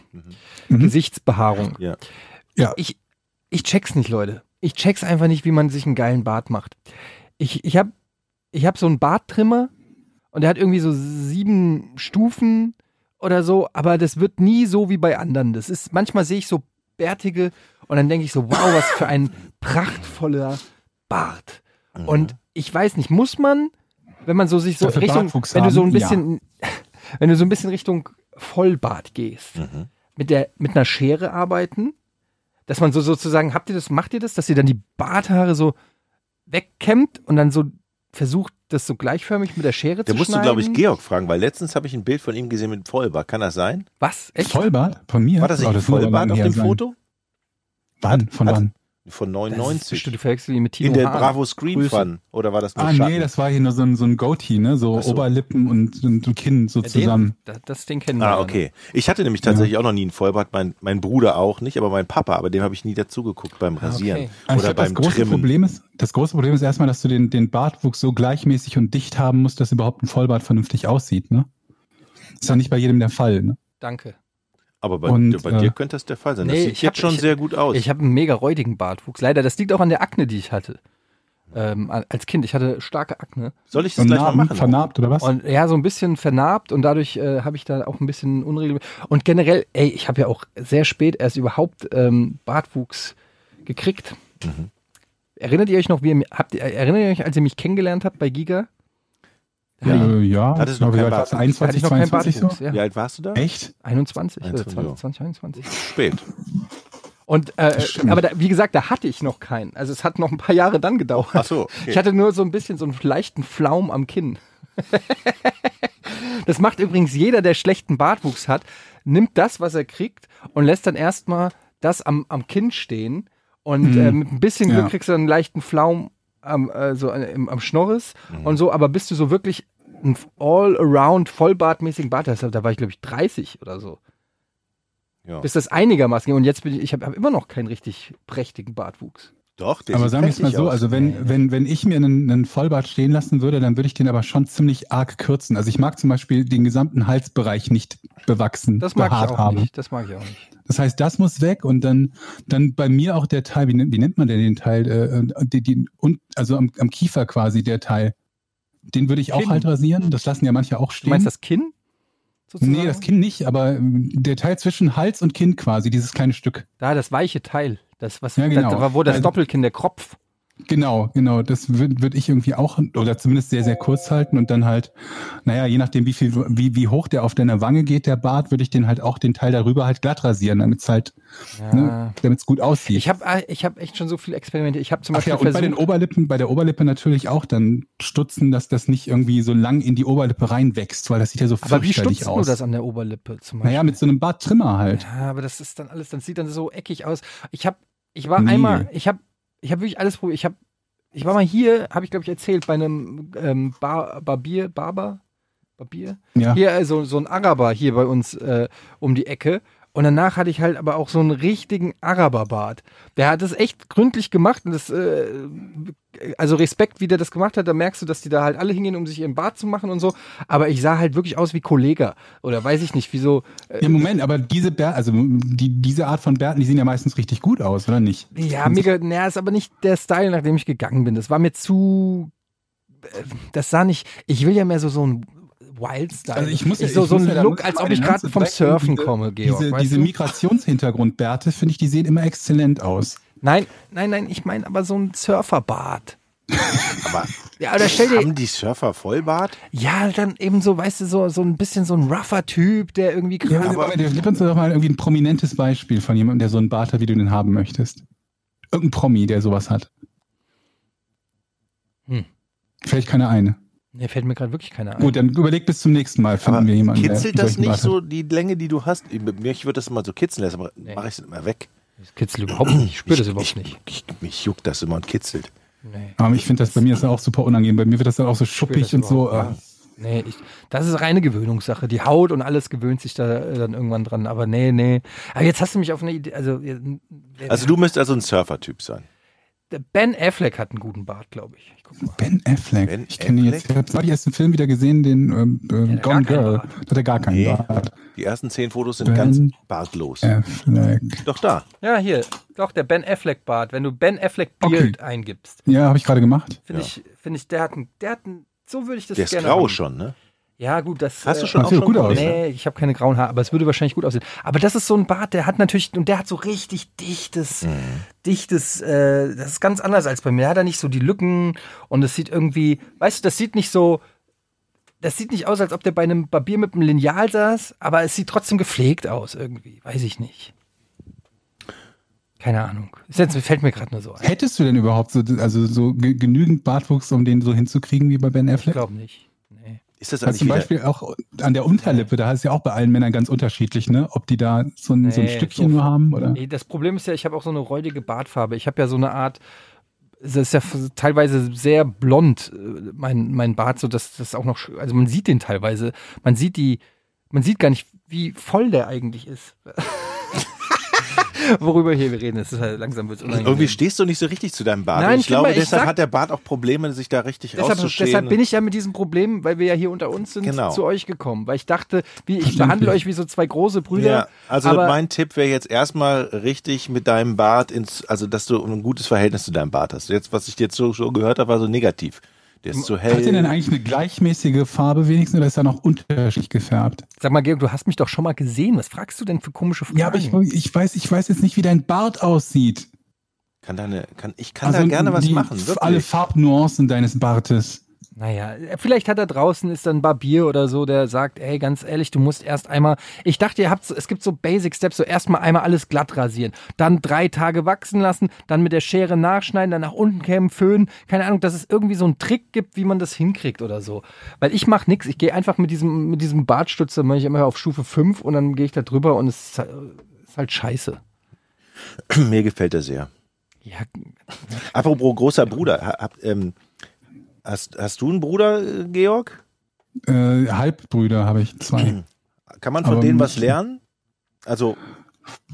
Mhm. Gesichtsbehaarung. Ja. Ja. Ich, ich check's nicht, Leute. Ich check's einfach nicht, wie man sich einen geilen Bart macht. Ich, ich habe ich hab so einen Barttrimmer und der hat irgendwie so sieben Stufen oder so, aber das wird nie so wie bei anderen. Das ist, manchmal sehe ich so bärtige und dann denke ich so, wow, was für ein prachtvoller Bart. Und ich weiß nicht, muss man, wenn man so sich so Dafür Richtung, Bartwuchs wenn du so ein bisschen, wenn du so ein bisschen Richtung Vollbart gehst, Mhm. mit der, mit einer Schere arbeiten, dass man so sozusagen, habt ihr das, macht ihr das, dass ihr dann die Barthaare so wegkämmt und dann so versucht, das so gleichförmig mit der Schere Da zu musst du, schneiden? glaube ich, Georg fragen, weil letztens habe ich ein Bild von ihm gesehen mit Vollbart. Kann das sein? Was? Echt? Vollbart? Von mir? War das nicht Oh, ein muss aber Vollbart auf dem sein. Foto? Wann? Von Also- wann? Von Das ist 99. bestimmt, du verwechselst ihn mit Timo In der Hahn. Bravo Screen Grüße. Fun. Oder war das nur Ah, Schatten? nee, das war hier nur so ein, so ein Goatee, ne? So, so. Oberlippen und, und, Kinn so Ja, zusammen. Den, das, das Ding kennen wir. Ah, ja okay. Ich hatte nämlich tatsächlich auch noch nie einen Vollbart, mein, mein Bruder auch nicht, aber mein Papa, aber dem habe ich nie dazugeguckt beim Ah, Rasieren okay. Aber ich oder das beim große Trimmen. Problem ist, das große Problem ist erstmal, dass du den, den Bartwuchs so gleichmäßig und dicht haben musst, dass überhaupt ein Vollbart vernünftig aussieht, ne? Ist ja nicht bei jedem der Fall, ne? Danke. Aber bei, Und, bei äh, dir könnte das der Fall sein. Das Nee, sieht ich jetzt hab- schon ich- sehr gut aus. Ich habe einen mega räudigen Bartwuchs. Leider, das liegt auch an der Akne, die ich hatte. Ähm, als Kind. Ich hatte starke Akne. Soll ich das Und gleich mal Narben, machen? vernarbt oder was? Und ja, so ein bisschen vernarbt und dadurch äh, habe ich da auch ein bisschen unregelmäßig. Und generell, ey, ich habe ja auch sehr spät erst überhaupt ähm, Bartwuchs gekriegt. Mhm. Erinnert ihr euch noch, wie ihr, habt ihr, erinnert ihr euch, als ihr mich kennengelernt habt bei Giga? Ja, hatte äh, ja. Hattest du noch Wie keinen alt warst du? Bartwuchs? ich, da hatte 21, ich noch keinen 22 so? Bartwuchs. Ja. Wie alt warst du da? Echt? 21 oder 21, 20, 20, 21. Spät. Und äh, aber da, wie gesagt, da hatte ich noch keinen. Also es hat noch ein paar Jahre dann gedauert. Ach so, okay. Ich hatte nur so ein bisschen so einen leichten Flaum am Kinn. das macht übrigens jeder, der schlechten Bartwuchs hat, nimmt das, was er kriegt und lässt dann erstmal das am, am Kinn stehen. Und Mhm. äh, mit ein bisschen Glück Ja. kriegst du dann einen leichten Flaum am, äh, so, äh, im, am Schnorres und so, aber bist du so wirklich ein all-around vollbartmäßigen Bart hast, da war ich glaube ich 30 oder so. Ja. Bis das einigermaßen ging. Und jetzt bin ich, ich habe hab immer noch keinen richtig prächtigen Bartwuchs. Doch, der Aber sagen wir es mal so, aus. also wenn, wenn, wenn ich mir einen, einen Vollbart stehen lassen würde, dann würde ich den aber schon ziemlich arg kürzen. Also ich mag zum Beispiel den gesamten Halsbereich nicht bewachsen, Das mag ich auch haben. nicht. Das mag ich auch nicht. Das heißt, das muss weg und dann, dann bei mir auch der Teil, wie, nennt- wie nennt man denn den Teil? Äh, die, die, und, also am, am Kiefer quasi der Teil. Den würde ich auch Kinn. halt rasieren. Das lassen ja manche auch Du stehen. meinst das Kinn? Sozusagen? nee, das Kinn nicht, aber der Teil zwischen Hals und Kinn quasi, dieses kleine Stück. Da, das weiche Teil. Das, was, Ja, genau. da, da, wo das Also- Doppelkinn, der Kropf. Genau, genau. Das würde würd ich irgendwie auch, oder zumindest sehr, sehr kurz halten und dann halt, naja, je nachdem, wie viel, wie, wie hoch der auf deiner Wange geht, der Bart, würde ich den halt auch den Teil darüber halt glatt rasieren, damit es halt, ne, damit es gut aussieht. Ich habe ich hab echt schon so viele Experimente. Ich habe zum Ach Beispiel ja, und bei den versucht, Oberlippen, bei der Oberlippe natürlich auch dann stutzen, dass das nicht irgendwie so lang in die Oberlippe reinwächst, weil das sieht ja so aber wie fürchterlich stutzt du aus. das an der Oberlippe zum Beispiel? naja, mit so einem Barttrimmer halt. Ja, aber das ist dann alles, das sieht dann so eckig aus. Ich habe, ich war Nee. einmal, ich habe, ich habe wirklich alles probiert. Ich habe, ich war mal hier, habe ich glaube ich erzählt, bei einem ähm, Bar, Barbier, Barber, Barbier. Ja. Hier also so ein Araber hier bei uns äh, um die Ecke. Und danach hatte ich halt aber auch so einen richtigen Araberbart. Der hat das echt gründlich gemacht und das, äh, also Respekt, wie der das gemacht hat, da merkst du, dass die da halt alle hingehen, um sich ihren Bart zu machen und so. Aber ich sah halt wirklich aus wie Kollega. Oder weiß ich nicht, wieso. Äh, Ja, Moment, aber diese Bär, also die, diese Art von Bärten, die sehen ja meistens richtig gut aus, oder nicht? Ja, mega, naja, ist aber nicht der Style, nach dem ich gegangen bin. Das war mir zu, äh, das sah nicht, ich will ja mehr so, so ein Wild-Style. Also ich muss ja- so, ich so muss ein ja- Look, als ob ich gerade vom. Surfen Diese- komme, Georg. Diese, diese? Migrationshintergrundbärte, finde ich, die sehen immer exzellent aus. Nein, nein, nein, ich meine aber so ein Surferbart. Aber Ja, oder stell dir, haben die Surfer Vollbart? ja, dann eben so, weißt du, so, so ein bisschen so ein rougher Typ, der irgendwie Ja, gerade. aber gib uns doch mal irgendwie ein prominentes Beispiel von jemandem, der so einen Bart hat, wie du den haben möchtest. Irgendein Promi, der sowas hat. Hm. Vielleicht keine eine. Nee, fällt mir gerade wirklich keiner ein. Gut, dann überleg bis zum nächsten Mal, finden Aber wir jemanden, kitzelt das nicht Bart so die Länge, die du hast? Mich würde das immer so kitzeln lassen, aber Nee. mache ich es immer weg. Das kitzelt überhaupt nicht. Ich spüre das Ich- überhaupt ich, nicht. Ich, mich juckt das immer und kitzelt. Nee. Aber ich finde das, bei mir ist auch super unangenehm. Bei mir wird das dann auch so schuppig und so. überhaupt Äh, Nee, ich, das ist reine Gewöhnungssache. Die Haut und alles gewöhnt sich da äh, dann irgendwann dran. Aber nee, nee. Aber jetzt hast du mich auf eine Idee. Also, Also du müsst also ein Surfer-Typ sein. Der Ben Affleck hat einen guten Bart, glaube ich. ich guck mal. ben Affleck. Ben ich kenne ihn jetzt. Ich habe neulich erst einen Film wieder gesehen, den ähm, äh, gar Gone keinen Girl. Bart. Da hat er gar keinen Nee. Bart. Die ersten zehn Fotos sind Ben ganz bartlos. Affleck. Doch da. Ja, hier. Doch, der Ben Affleck Bart. Wenn du Ben Affleck Beard eingibst, Ja, habe ich gerade gemacht. finde Ja. ich, finde ich, der hat einen, der hat einen, so würde ich das Der ist gerne grau haben. schon, ne? Ja, gut, das. Hast du äh, schon Das auch sieht schon gut aus. Probleme? Nee, ich habe keine grauen Haare, aber es würde wahrscheinlich gut aussehen. Aber das ist so ein Bart, der hat natürlich, und der hat so richtig dichtes, Mhm. dichtes, äh, das ist ganz anders als bei mir. Der hat da nicht so die Lücken und es sieht irgendwie, weißt du, das sieht nicht so, das sieht nicht aus, als ob der bei einem Barbier mit einem Lineal saß, aber es sieht trotzdem gepflegt aus irgendwie. Weiß ich nicht. Keine Ahnung. Ist Jetzt fällt mir gerade nur so ein. Hättest du denn überhaupt so, also so ge- genügend Bartwuchs, um den so hinzukriegen wie bei Ben Ich Affleck? glaube nicht. Nee. Ist das eigentlich zum Beispiel auch an der Unterlippe, da ist ja auch bei allen Männern ganz unterschiedlich, ne? Ob die da so ein, so ein Nee, Stückchen so- nur haben oder. Nee, Das Problem ist ja, ich habe auch so eine räudige Bartfarbe. Ich habe ja so eine Art, es ist ja teilweise sehr blond, äh, mein, mein Bart, so dass das auch noch, also man sieht den teilweise, man sieht die, man sieht gar nicht, wie voll der eigentlich ist. Worüber hier wir reden, das ist halt langsam wird unangenehm. irgendwie stehst du nicht so richtig zu deinem Bart. Nein, ich glaube, weil ich deshalb sag- hat der Bart auch Probleme, sich da richtig Deshalb, rauszuschälen. deshalb bin ich ja mit diesem Problem, weil wir ja hier unter uns sind, Genau. zu euch gekommen. Weil ich dachte, wie, ich behandle euch wie so zwei große Brüder. ja, also mein Tipp wäre jetzt erstmal richtig mit deinem Bart ins, also dass du ein gutes Verhältnis zu deinem Bart hast. Jetzt, was ich jetzt so, so gehört habe, war so negativ. Der ist so hell. Hat der denn eigentlich eine gleichmäßige Farbe wenigstens oder ist er noch unterschiedlich gefärbt? sag mal, Georg, du hast mich doch schon mal gesehen. Was fragst du denn für komische Fragen? Ja, aber ich, ich weiß, ich weiß jetzt nicht, wie dein Bart aussieht. kann deine, kann, ich kann da gerne was Also die, machen. Wirklich. Alle Farbnuancen deines Bartes. Naja, vielleicht hat er draußen ist dann ein Barbier oder so, der sagt, ey, ganz ehrlich, du musst erst einmal, ich dachte, ihr habt, so- es gibt so Basic Steps, so erstmal einmal alles glatt rasieren, dann drei Tage wachsen lassen, dann mit der Schere nachschneiden, dann nach unten kämen, föhnen, keine Ahnung, dass es irgendwie so einen Trick gibt, wie man das hinkriegt oder so. Weil ich mach nix, ich gehe einfach mit diesem, mit diesem Bartstützer, mache ich immer auf Stufe 5 und dann gehe ich da drüber und es ist halt, ist halt scheiße. Mir gefällt er sehr. Ja, Apropos großer Bruder, ha- hab, ähm, hast, hast du einen Bruder, äh, Georg? Äh, Halbbrüder habe ich zwei. Kann man von Aber denen was lernen? Also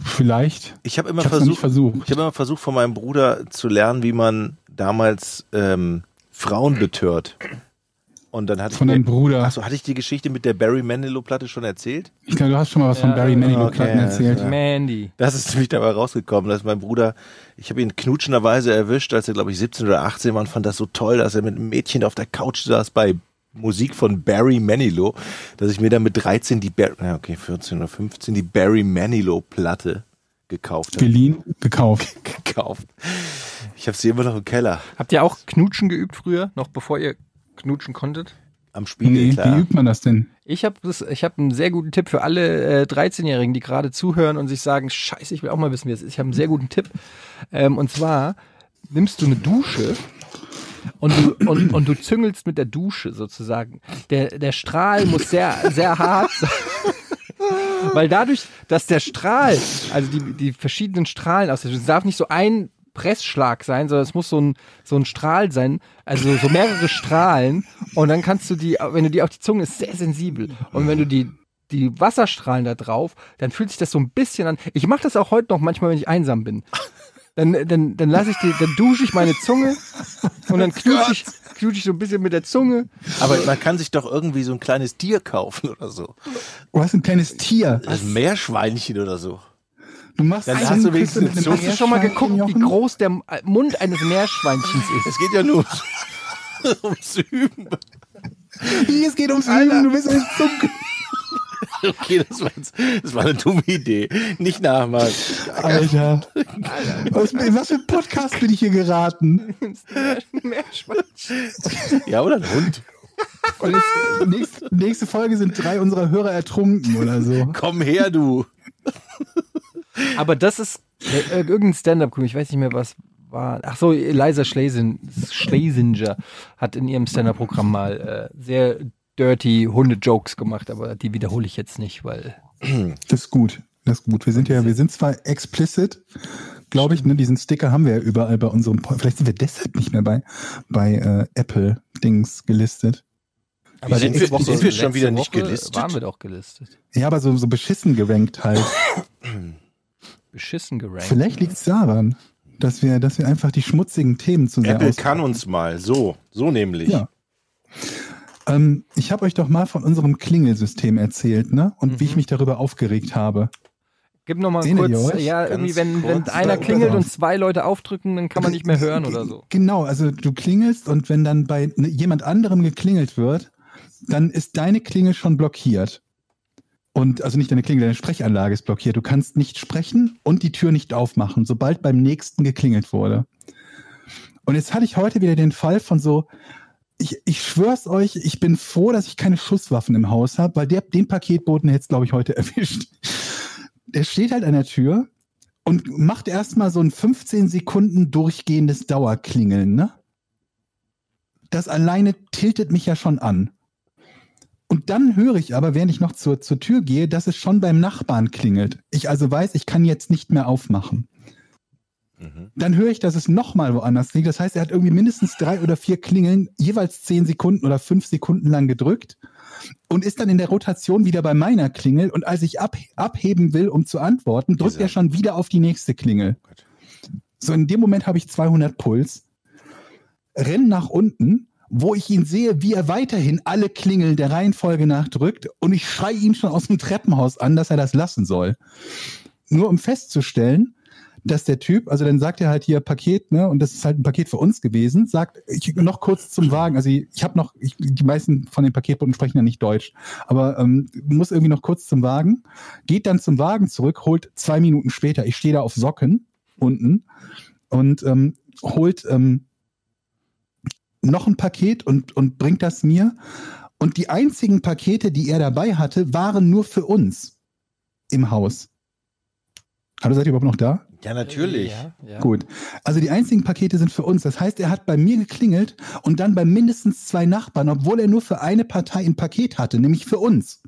Vielleicht. ich habe immer Ich versucht, versucht. ich habe immer versucht von meinem Bruder zu lernen, wie man damals ähm, Frauen betört. Und dann hatte Von ich deinem mir, Bruder. Achso, hatte ich die Geschichte mit der Barry Manilow Platte schon erzählt? Ich glaube, du hast schon mal was von Ja, Barry Manilow-Platten okay, erzählt. ja. Mandy. Das ist nämlich dabei rausgekommen, dass mein Bruder, ich habe ihn knutschenderweise erwischt, als er glaube ich 17 oder 18 war und fand das so toll, dass er mit einem Mädchen auf der Couch saß bei Musik von Barry Manilow, dass ich mir dann mit 13 die Barry, ja okay, 14 oder 15 die Barry Manilow Platte gekauft habe. Geliehen, gekauft. gekauft. Ich habe sie immer noch im Keller Habt ihr auch Knutschen geübt früher, noch bevor ihr knutschen konntet? am Spiegel, Nee, wie klar. übt man das denn? Ich habe ich hab einen sehr guten Tipp für alle äh, 13-Jährigen, die gerade zuhören und sich sagen, scheiße, ich will auch mal wissen, wie es ist. Ich habe einen sehr guten Tipp. Ähm, und zwar nimmst du eine Dusche und du, und, und du züngelst mit der Dusche sozusagen. Der, der Strahl muss sehr, sehr hart sein. Weil dadurch, dass der Strahl, also die, die verschiedenen Strahlen aus der es darf nicht so ein Pressschlag sein, sondern es muss so ein, so ein Strahl sein, also so mehrere Strahlen und dann kannst du die, wenn du die auf die Zunge ist sehr sensibel und wenn du die die Wasserstrahlen da drauf, dann fühlt sich das so ein bisschen an. Ich mache das auch heute noch manchmal, wenn ich einsam bin. Dann, dann, dann lasse ich die, dann dusche ich meine Zunge und dann knutsche ich, knutsche ich so ein bisschen mit der Zunge. Aber man kann sich doch irgendwie so ein kleines Tier kaufen oder so. Du hast ein kleines Tier. Ein Meerschweinchen oder so. Du machst Dann hast du wenigstens mit Hast du schon mal geguckt, wie groß der Mund eines Meerschweinchens ist? Es geht ja nur ums Üben. Wie, es geht ums Üben, du bist ein zum Okay, das war, jetzt, das war eine dumme Idee. Nicht nachmachen. Alter. Was, in was für ein Podcast bin ich hier geraten? Meerschweinchen. Ja, oder ein Hund. Und jetzt, nächste, nächste Folge sind drei unserer Hörer ertrunken oder so. Komm her, du. Aber das ist äh, irgendein Stand-up-Comedy, ich weiß nicht mehr, was war. Ach so, Eliza Schlesinger hat in ihrem Stand-up-Programm mal äh, sehr dirty Hunde-Jokes gemacht, aber die wiederhole ich jetzt nicht, weil Das ist gut. Das ist gut. Wir sind ja, wir sind zwar explicit, glaube ich, ne, diesen Sticker haben wir ja überall bei unserem, Po- vielleicht sind wir deshalb nicht mehr bei, bei äh, Apple-Dings gelistet. aber sind wir- sind wir schon wieder nicht Woche gelistet? Waren wir doch gelistet. Ja, aber so, so beschissen gerankt halt. Beschissen gerankt. Vielleicht liegt es daran, dass wir, dass wir einfach die schmutzigen Themen zu sehr Apple kann uns mal. So, so nämlich. Ja. Ähm, ich habe euch doch mal von unserem Klingelsystem erzählt, ne? Und wie ich Mhm. mich darüber aufgeregt habe. Gib noch mal Erinnert ihr kurz, euch? ja, Ganz irgendwie, wenn, wenn einer Pass klingelt und zwei Leute aufdrücken, dann kann man nicht mehr hören oder so. Genau, also du klingelst und wenn dann bei ne- jemand anderem geklingelt wird, dann ist deine Klingel schon blockiert. Und also nicht deine Klingel, deine Sprechanlage ist blockiert. Du kannst nicht sprechen und die Tür nicht aufmachen, sobald beim nächsten geklingelt wurde. Und jetzt hatte ich heute wieder den Fall von so, ich, ich schwör's euch, ich bin froh, dass ich keine Schusswaffen im Haus habe, weil der, den Paketboten hätte es, glaube ich, heute erwischt. Der steht halt an der Tür und macht erstmal so ein 15 Sekunden durchgehendes Dauerklingeln, ne? Das alleine tiltet mich ja schon an. Und dann höre ich aber, während ich noch zur, zur Tür gehe, dass es schon beim Nachbarn klingelt. Ich also weiß, ich kann jetzt nicht mehr aufmachen. Mhm. Dann höre ich, dass es nochmal woanders liegt. Das heißt, er hat irgendwie mindestens drei oder vier Klingeln, jeweils zehn Sekunden oder fünf Sekunden lang gedrückt und ist dann in der Rotation wieder bei meiner Klingel. Und als ich ab, abheben will, um zu antworten, drückt Dieser- er schon wieder auf die nächste Klingel. Gott. So in dem Moment habe ich 200 Puls, renn nach unten, wo ich ihn sehe, wie er weiterhin alle Klingeln der Reihenfolge nach drückt und ich schrei ihn schon aus dem Treppenhaus an, dass er das lassen soll. Nur um festzustellen, dass der Typ, also dann sagt er halt hier Paket, ne, und das ist halt ein Paket für uns gewesen, sagt, ich noch kurz zum Wagen, also ich, ich habe noch, ich, die meisten von den Paketboten sprechen ja nicht Deutsch, aber ähm, muss irgendwie noch kurz zum Wagen, geht dann zum Wagen zurück, holt zwei Minuten später, ich stehe da auf Socken unten und ähm, holt ähm, noch ein Paket und, und bringt das mir. Und die einzigen Pakete, die er dabei hatte, waren nur für uns im Haus. Hallo, seid ihr überhaupt noch da? Ja, natürlich. Ja, ja. Gut. Also die einzigen Pakete sind für uns. Das heißt, er hat bei mir geklingelt und dann bei mindestens zwei Nachbarn, obwohl er nur für eine Partei ein Paket hatte, nämlich für uns.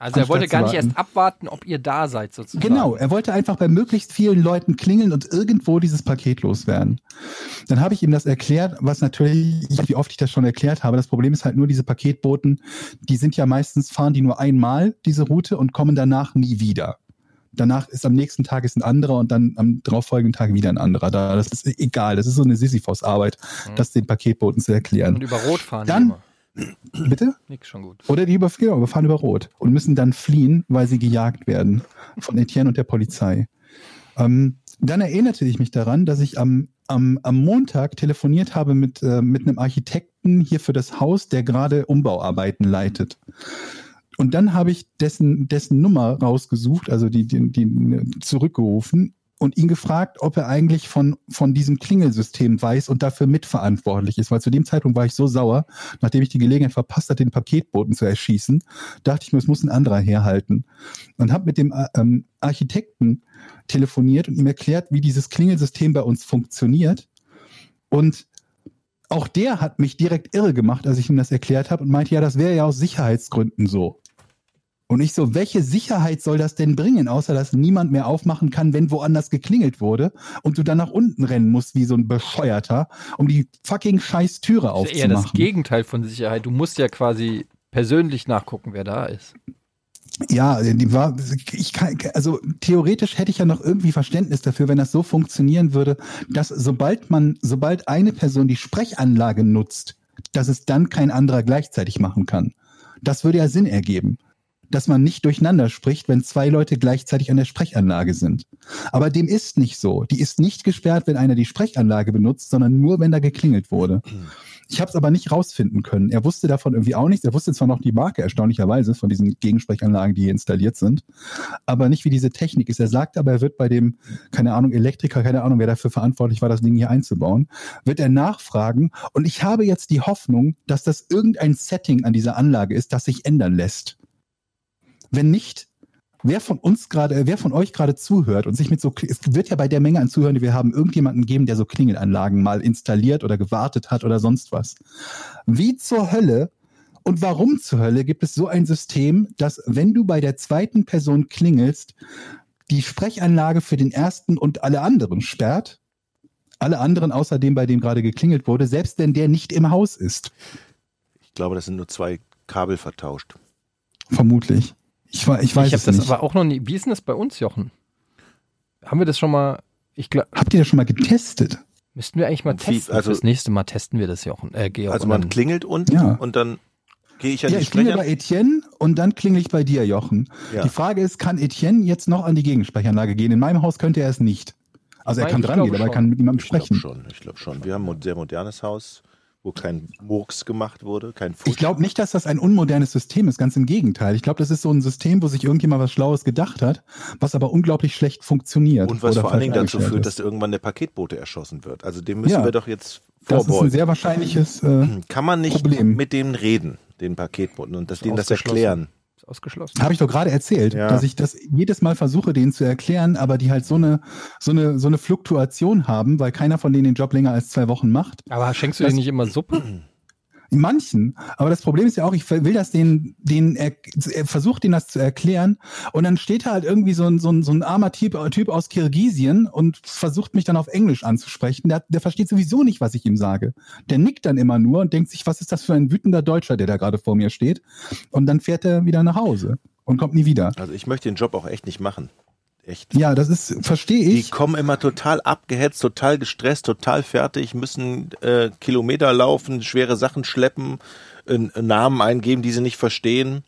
Also er wollte gar nicht erst abwarten, ob ihr da seid sozusagen. Genau, er wollte einfach bei möglichst vielen Leuten klingeln und irgendwo dieses Paket loswerden. Dann habe ich ihm das erklärt, was natürlich, wie oft ich das schon erklärt habe. Das Problem ist halt nur, diese Paketboten, die sind ja meistens, fahren die nur einmal diese Route und kommen danach nie wieder. Danach ist am nächsten Tag ist ein anderer und dann am darauffolgenden Tag wieder ein anderer. Da, das ist egal, das ist so eine Sisyphos-Arbeit, Mhm. das den Paketboten zu Und erklären. über Rot fahren Dann- die immer. Bitte? Nix schon gut. Oder die über, genau, überfahren über Rot und müssen dann fliehen, weil sie gejagt werden von Etienne und der Polizei. Ähm, dann erinnerte ich mich daran, dass ich am, am, am Montag telefoniert habe mit, äh, mit einem Architekten hier für das Haus, der gerade Umbauarbeiten leitet. Und dann habe ich dessen, dessen Nummer rausgesucht, also die, die, die zurückgerufen und ihn gefragt, ob er eigentlich von, von diesem Klingelsystem weiß und dafür mitverantwortlich ist. Weil zu dem Zeitpunkt war ich so sauer, nachdem ich die Gelegenheit verpasst hatte, den Paketboten zu erschießen, dachte ich mir, es muss ein anderer herhalten. Und habe mit dem äh, ähm, Architekten telefoniert und ihm erklärt, wie dieses Klingelsystem bei uns funktioniert. Und auch der hat mich direkt irre gemacht, als ich ihm das erklärt habe und meinte, ja, das wäre ja aus Sicherheitsgründen so. Und ich so, welche Sicherheit soll das denn bringen, außer dass niemand mehr aufmachen kann, wenn woanders geklingelt wurde und du dann nach unten rennen musst wie so ein Bescheuerter, um die fucking scheiß Türe Das ist eher das aufzumachen. Gegenteil von Sicherheit. Du musst ja quasi persönlich nachgucken, wer da ist. Ja, die war, ich kann, also theoretisch hätte ich ja noch irgendwie Verständnis dafür, wenn das so funktionieren würde, dass sobald man, sobald eine Person die Sprechanlage nutzt, dass es dann kein anderer gleichzeitig machen kann. Das würde ja Sinn ergeben. Dass man nicht durcheinander spricht, wenn zwei Leute gleichzeitig an der Sprechanlage sind. Aber dem ist nicht so. Die ist nicht gesperrt, wenn einer die Sprechanlage benutzt, sondern nur, wenn da geklingelt wurde. Ich habe es aber nicht rausfinden können. Er wusste davon irgendwie auch nichts. Er wusste zwar noch die Marke, erstaunlicherweise, von diesen Gegensprechanlagen, die hier installiert sind, aber nicht, wie diese Technik ist. Er sagt aber, er wird bei dem, keine Ahnung, Elektriker, keine Ahnung, wer dafür verantwortlich war, das Ding hier einzubauen, wird er nachfragen. Und ich habe jetzt die Hoffnung, dass das irgendein Setting an dieser Anlage ist, das sich ändern lässt. Wenn nicht, wer von uns gerade, äh, wer von euch gerade zuhört und sich mit so, es wird ja bei der Menge an Zuhörern, die wir haben, irgendjemanden geben, der so Klingelanlagen mal installiert oder gewartet hat oder sonst was. Wie zur Hölle und warum zur Hölle gibt es so ein System, dass wenn du bei der zweiten Person klingelst, die Sprechanlage für den ersten und alle anderen sperrt? Alle anderen außerdem, bei dem gerade geklingelt wurde, selbst wenn der nicht im Haus ist. Ich glaube, das sind nur zwei Kabel vertauscht. Vermutlich. Ich, wa- ich weiß ich habe es das nicht. aber auch noch nie. Wie ist denn das bei uns, Jochen? Haben wir das schon mal? Ich glaube, Habt ihr das schon mal getestet? müssten wir eigentlich mal Wie- testen. also- Fürs nächste Mal testen wir das, Jochen. Äh, Georg. Also man dann- klingelt unten Ja. und dann gehe ich an Ja, die ich klingel Sprecher. bei Etienne und dann klingel ich bei dir, Jochen. Ja. Die Frage ist, kann Etienne jetzt noch an die Gegensprechanlage gehen? In meinem Haus könnte er es nicht. Also er Nein, kann ich dran gehen, aber er kann mit niemandem Ich glaube sprechen. schon, ich glaube schon. Wir haben ein sehr modernes Haus, wo kein Murks gemacht wurde, kein Fuß. Ich glaube nicht, dass das ein unmodernes System ist, ganz im Gegenteil. Ich glaube, das ist so ein System, wo sich irgendjemand was Schlaues gedacht hat, was aber unglaublich schlecht funktioniert. und was oder vor allen Dingen dazu führt, ist. dass irgendwann der Paketbote erschossen wird. Also dem müssen Ja. wir doch jetzt das ist ein vorbeugen. sehr wahrscheinliches. Äh, Kann man nicht Problem. mit denen reden, den Paketboten, und das, denen das erklären? Ausgeschlossen. Habe ich doch gerade erzählt, Ja. dass ich das jedes Mal versuche, denen zu erklären, aber die halt so eine, so eine, so eine Fluktuation haben, weil keiner von denen den Job länger als zwei Wochen macht. Aber schenkst du dir nicht immer Suppe? In manchen. Aber das Problem ist ja auch, ich will das denen, denen er, er versucht denen das zu erklären und dann steht da halt irgendwie so ein, so ein, so ein armer typ, typ aus Kirgisien und versucht mich dann auf Englisch anzusprechen. Der, der versteht sowieso nicht, was ich ihm sage. Der nickt dann immer nur und denkt sich, was ist das für ein wütender Deutscher, der da gerade vor mir steht? Und dann fährt er wieder nach Hause und kommt nie wieder. Also ich möchte den Job auch echt nicht machen. Echt. Ja, das ist, verstehe Die ich. kommen immer total abgehetzt, total gestresst, total fertig, müssen äh, Kilometer laufen, schwere Sachen schleppen, äh, Namen eingeben, die sie nicht verstehen.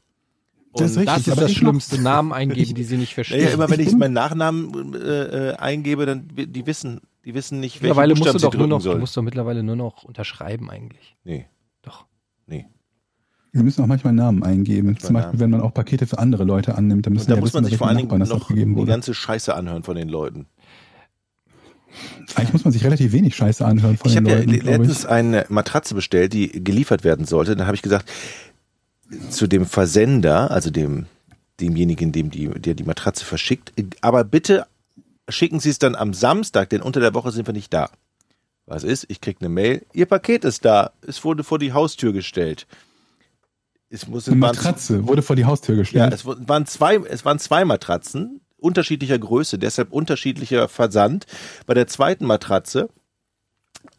Das ist Und- richtig. Das ist das Schlimmste. Namen eingeben, die sie nicht verstehen. Naja, immer wenn Ich ich meinen Nachnamen äh, äh, eingebe, dann die wissen, die wissen nicht, welchen mittlerweile musst Buchstaben du sie doch nur noch, du sollen. musst doch mittlerweile nur noch unterschreiben eigentlich. Nee, Doch. nee. Wir müssen auch manchmal Namen eingeben. Zum Beispiel, Namen. wenn man auch Pakete für andere Leute annimmt, dann müssen da wir muss wissen, man sich vor allen Dingen noch die ganze Scheiße anhören von den Leuten. Eigentlich muss man sich relativ wenig Scheiße anhören von Ich den habe ja Leuten, le- glaub letztens eine Matratze bestellt, die geliefert werden sollte. Da habe ich gesagt, zu dem Versender, also dem demjenigen, dem die, der die Matratze verschickt, aber bitte schicken Sie es dann am Samstag, denn unter der Woche sind wir nicht da. Was ist? Ich krieg eine Mail, Ihr Paket ist da. Es wurde vor die Haustür gestellt. Es muss Eine Matratze wurde vor die Haustür ja, gestellt. es w- waren zwei, es waren zwei Matratzen unterschiedlicher Größe, deshalb unterschiedlicher Versand. Bei der zweiten Matratze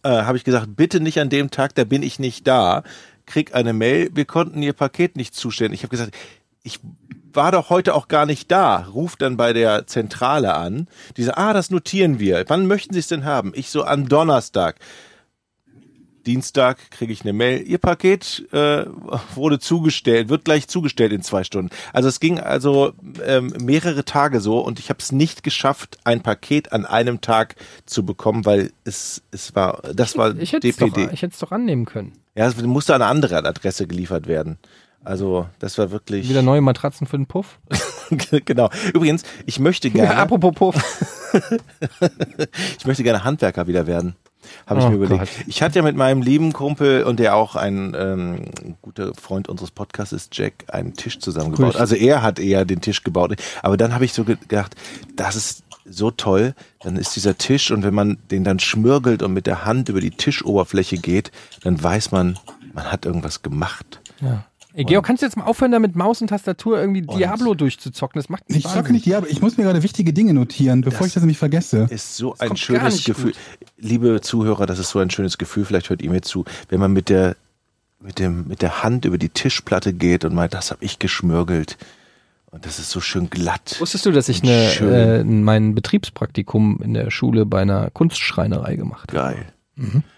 äh, habe ich gesagt, bitte nicht an dem Tag, da bin ich nicht da. Krieg eine Mail, wir konnten Ihr Paket nicht zustellen. Ich habe gesagt, ich war doch heute auch gar nicht da. Ruf dann bei der Zentrale an. Die sagt, ah, das notieren wir. Wann möchten Sie es denn haben? Ich so am Donnerstag. Dienstag kriege ich eine Mail. Ihr Paket äh, wurde zugestellt, wird gleich zugestellt in zwei Stunden. Also es ging also ähm, mehrere Tage so und ich habe es nicht geschafft, ein Paket an einem Tag zu bekommen, weil es es war das war ich hätte es doch, DPD. ich hätte es doch annehmen können. Ja, es musste an eine andere Adresse geliefert werden. Also das war wirklich Wieder neue Matratzen für den Puff. genau. Übrigens, ich möchte Ja, gerne, apropos Puff. ich möchte gerne Handwerker wieder werden. Habe ich Oh mir überlegt. Gott. Ich hatte ja mit meinem lieben Kumpel und der auch ein ähm, guter Freund unseres Podcasts ist, Jack, einen Tisch zusammengebaut. Grüß. Also er hat eher den Tisch gebaut. Aber dann habe ich so ge- gedacht, das ist so toll. Dann ist dieser Tisch und wenn man den dann schmürgelt und mit der Hand über die Tischoberfläche geht, dann weiß man, man hat irgendwas gemacht. Ja. Ey, Georg, kannst du jetzt mal aufhören, da mit Maus und Tastatur irgendwie Diablo durchzuzocken? Das macht mich Ich zocke nicht, aber ich muss mir gerade wichtige Dinge notieren, bevor Das- ich das nämlich vergesse. ist so Das ein schönes Gefühl. gut. Liebe Zuhörer, das ist so ein schönes Gefühl, vielleicht hört ihr mir zu, wenn man mit der mit dem mit der Hand über die Tischplatte geht und meint, das habe ich geschmürgelt und das ist so schön glatt. Wusstest du, dass ich eine, äh, mein Betriebspraktikum in der Schule bei einer Kunstschreinerei gemacht habe? Geil.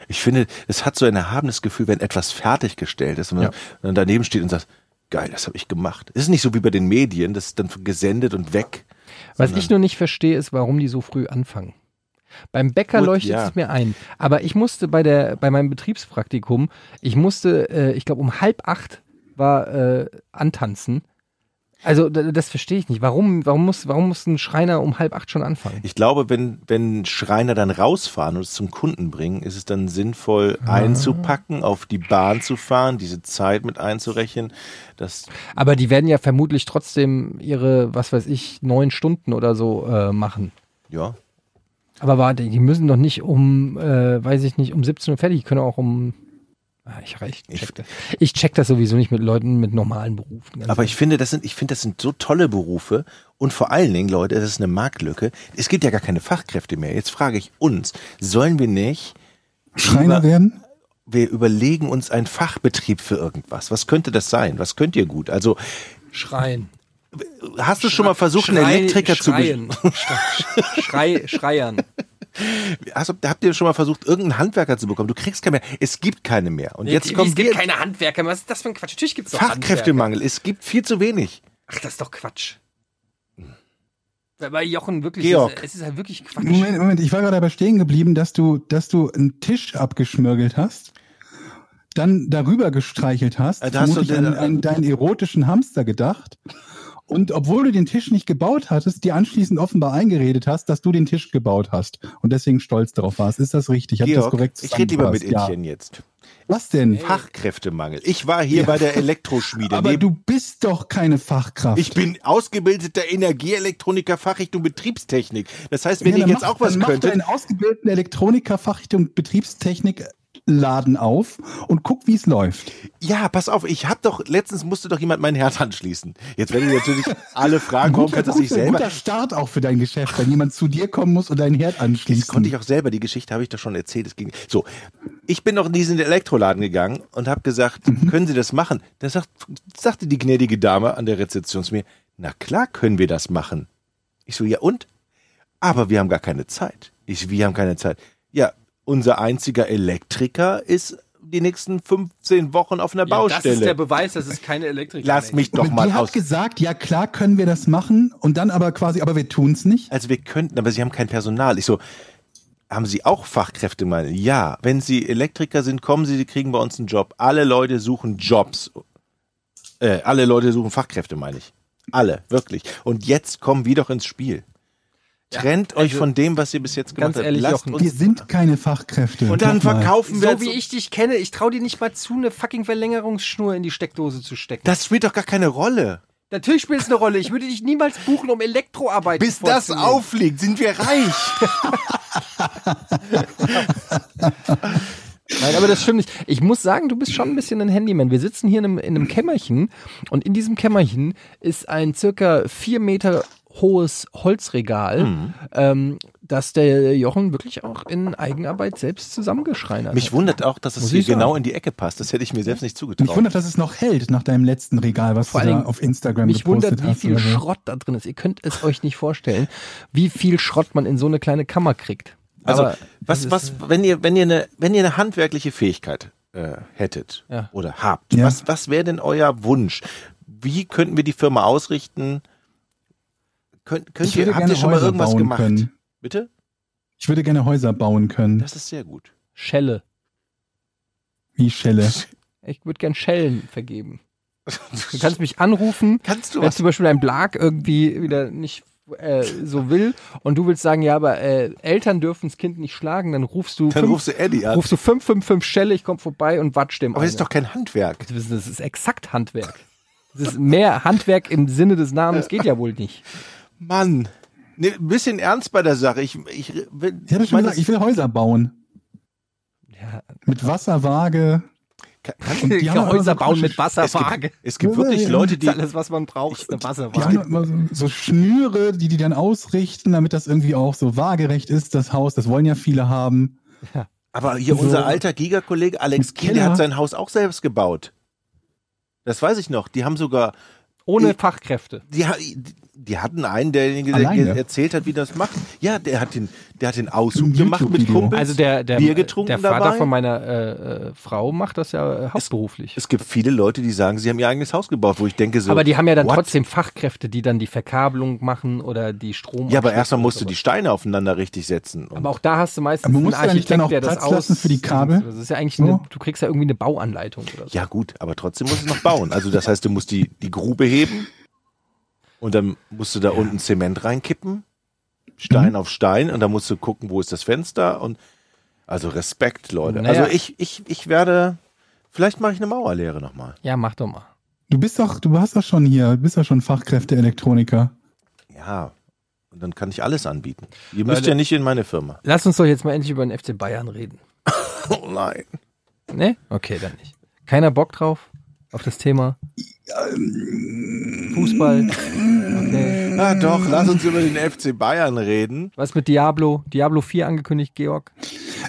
Ich finde, es hat so ein erhabenes Gefühl, wenn etwas fertiggestellt ist und man Ja. dann daneben steht und sagt, geil, das habe ich gemacht. Es ist nicht so wie bei den Medien, das ist dann gesendet und weg. Was ich nur nicht verstehe, ist, warum die so früh anfangen. Beim Bäcker Gut, leuchtet ja. es mir ein. Aber ich musste bei der, bei meinem Betriebspraktikum, ich musste, äh, ich glaube um halb acht war äh, antanzen. Also das verstehe ich nicht. Warum, warum muss, warum muss ein Schreiner um halb acht schon anfangen? Ich glaube, wenn, wenn Schreiner dann rausfahren und es zum Kunden bringen, ist es dann sinnvoll einzupacken, auf die Bahn zu fahren, diese Zeit mit einzurechnen. Das, Aber die werden ja vermutlich trotzdem ihre, was weiß ich, neun Stunden oder so äh, machen. ja. Aber warte, die müssen doch nicht um, äh, weiß ich nicht, um 17 Uhr fertig, die können auch um. Ah, ich, ich, Ich- check das. ich check das sowieso nicht mit Leuten mit normalen Berufen. ganz Aber ich finde, das sind, ich finde, das sind so tolle Berufe und vor allen Dingen, Leute, das ist eine Marktlücke. Es gibt ja gar keine Fachkräfte mehr. Jetzt frage ich uns, sollen wir nicht, Schreiner Lieber- werden? wir überlegen uns einen Fachbetrieb für irgendwas. Was könnte das sein? Was könnt ihr gut? Also, Schreien. hast du schon mal versucht, einen Schrei- Elektriker zu, be- schreien. Schrei, Schrei, Schreiern. Also, habt ihr schon mal versucht, irgendeinen Handwerker zu bekommen? Du kriegst keine mehr. Es gibt keine mehr. Und jetzt es kommen gibt wir. keine Handwerker. Was ist das für ein Quatsch? Natürlich gibt es Handwerker. Fachkräftemangel. Es gibt viel zu wenig. Ach, das ist doch Quatsch. Bei Jochen wirklich, Georg. Es, es ist halt wirklich Quatsch. Moment, Moment, ich war gerade dabei stehen geblieben, dass du, dass du einen Tisch abgeschmirgelt hast, dann darüber gestreichelt hast, Äh, da hast du den- an, an deinen erotischen Hamster gedacht. Und obwohl du den Tisch nicht gebaut hattest, dir anschließend offenbar eingeredet hast, dass du den Tisch gebaut hast und deswegen stolz darauf warst. Ist das richtig? Hab ich das Georg, korrekt ich rede lieber mit zusammengefasst? Ilchen jetzt. Ja. Was denn? Fachkräftemangel. Ich war hier bei der Elektroschmiede. Aber Neben- du bist doch keine Fachkraft. ich bin ausgebildeter Energieelektroniker Fachrichtung Betriebstechnik. Das heißt, wenn Ja, dann jetzt mach- auch was dann mach könntet, deinen ausgebildeten Elektroniker Fachrichtung Betriebstechnik Laden auf und guck, wie es läuft. ja, pass auf, ich hab doch, letztens musste doch jemand mein Herd anschließen. Jetzt werden natürlich alle fragen, warum kannst du das nicht selber? guter Start auch für dein Geschäft, wenn jemand zu dir kommen muss und deinen Herd anschließt. Das konnte ich auch selber, die Geschichte habe ich doch schon erzählt. Es ging, so, ich bin noch in diesen Elektroladen gegangen und habe gesagt, Mhm. können Sie das machen? Da sagt, sagte die gnädige Dame an der Rezeption zu mir, na klar können wir das machen. Ich so, ja und? Aber wir haben gar keine Zeit. Ich so, wir haben keine Zeit. Ja, unser einziger Elektriker ist die nächsten 15 Wochen auf einer Baustelle. Beweis, dass es keine Elektriker Lass mich doch mal die hat aus. gesagt, ja klar können wir das machen und dann aber quasi, aber wir tun's nicht. Also wir könnten, aber Sie haben kein Personal. Ich so, haben Sie auch Fachkräftemangel? Ja. Wenn Sie Elektriker sind, kommen Sie, Sie kriegen bei uns einen Job. Alle Leute suchen Jobs. Äh, alle Leute suchen Fachkräfte, meine ich. Alle, wirklich. Und jetzt kommen wir doch ins Spiel. Trennt euch von dem, was ihr bis jetzt gemacht also ganz ehrlich, habt. Lasst Wir sind keine Fachkräfte. und dann verkaufen wir So wie ich dich kenne, ich trau dir nicht mal zu, eine fucking Verlängerungsschnur in die Steckdose zu stecken. Das spielt doch gar keine Rolle. Natürlich spielt es eine Rolle. Ich würde dich niemals buchen, um Elektroarbeit Bis das aufliegt, sind wir reich. Nein, aber das stimmt nicht. Ich muss sagen, du bist schon ein bisschen ein Handyman. Wir sitzen hier in einem, in einem Kämmerchen und in diesem Kämmerchen ist ein circa vier Meter hohes Holzregal, Mhm. ähm, das der Jochen wirklich auch in Eigenarbeit selbst zusammengeschreinert Mich hat. wundert auch, dass es Muss hier genau in die Ecke passt. Das hätte ich mir selbst nicht Mich zugetraut. wundert, dass es noch hält nach deinem letzten Regal, was Vor du allen da auf Instagram Mich gepostet wundert, wie hast. viel oder so. Schrott da drin ist. Ihr könnt es euch nicht vorstellen, wie viel Schrott man in so eine kleine Kammer kriegt. Also, Aber was, was, ist, wenn ihr, wenn ihr eine, wenn ihr eine handwerkliche Fähigkeit äh, hättet Ja. oder habt, Ja. was, was wäre denn euer Wunsch? Wie könnten wir die Firma ausrichten? Könnt, könnt Ich würde ihr, habt gerne ihr schon mal Häuser irgendwas bauen gemacht? können. Bitte? Ich würde gerne Häuser bauen können, Das ist sehr gut. Schelle. wie Schelle. Ich würde gern Schellen vergeben. Du kannst mich anrufen, Kannst du wenn was? zum Beispiel ein Blag irgendwie wieder nicht äh, so will und du willst sagen, ja, aber äh, Eltern dürfen das Kind nicht schlagen, dann rufst du Dann fünf, rufst du Eddie an. rufst du 555 Schelle, ich komm vorbei und watsch dem Aber das ist doch kein Handwerk. Das ist- das ist exakt Handwerk. Das ist mehr Handwerk im Sinne des Namens geht ja wohl nicht. Mann. Nee, ein bisschen ernst bei der Sache. Ich, ich, will, Ich schon meine, gesagt, ich will Häuser bauen. Ja, Mit Wasserwaage. kann, kann, Und die immer Häuser so bauen mit Wasserwaage. es gibt Ja, wirklich ja, Leute, die alles, was man braucht, ist eine Die haben Wasserwaage. immer so, so Schnüre, die die dann ausrichten, damit das irgendwie auch so waagerecht ist, das Haus. Das wollen ja viele haben. Aber hier So. unser alter Giga-Kollege Alex Kiel, der hat sein Haus auch selbst gebaut. Das weiß ich noch. Die haben sogar, Ohne Ich- Fachkräfte. die, die, hatten einen, derjenige, der erzählt hat, wie das macht. Ja, der hat den, der hat den Ein gemacht mit. Kumpels. Also der, der, Bier getrunken der Vater dabei. von meiner äh, äh, Frau macht das ja äh, hauptberuflich. es gibt viele Leute, die sagen, sie haben ihr eigenes Haus gebaut, wo ich denke so. aber die haben ja dann what? trotzdem Fachkräfte, die dann die Verkabelung machen oder die Strom. Ja, aber erstmal musst du die Steine aufeinander richtig setzen. Und Aber auch da hast du meistens Aber einen musst du da nicht dann auch der das Platz lassen aus- für die Kabel? Das ist ja eigentlich So? eine, du kriegst ja irgendwie eine Bauanleitung oder so. ja gut, aber trotzdem musst du noch bauen. Also das heißt, du musst die, die Grube heben und dann musst du da unten Zement reinkippen, Stein Mhm. auf Stein und dann musst du gucken, wo ist das Fenster und also Respekt, Leute. Naja. Also ich, ich, ich werde, vielleicht mache ich eine Mauerlehre nochmal. Ja, mach doch mal. Du bist doch, du hast doch schon hier, du bist doch schon Fachkräfte-Elektroniker. Ja, und dann kann ich alles anbieten. Ihr müsst Leute- ja nicht in meine Firma. Lass uns doch jetzt mal endlich über den FC Bayern reden. Oh nein. Ne? Okay, dann nicht. Keiner Bock drauf? Auf das Thema? Fußball? Okay. Ah doch, lass uns über den FC Bayern reden. Was mit Diablo? Diablo 4 angekündigt, Georg?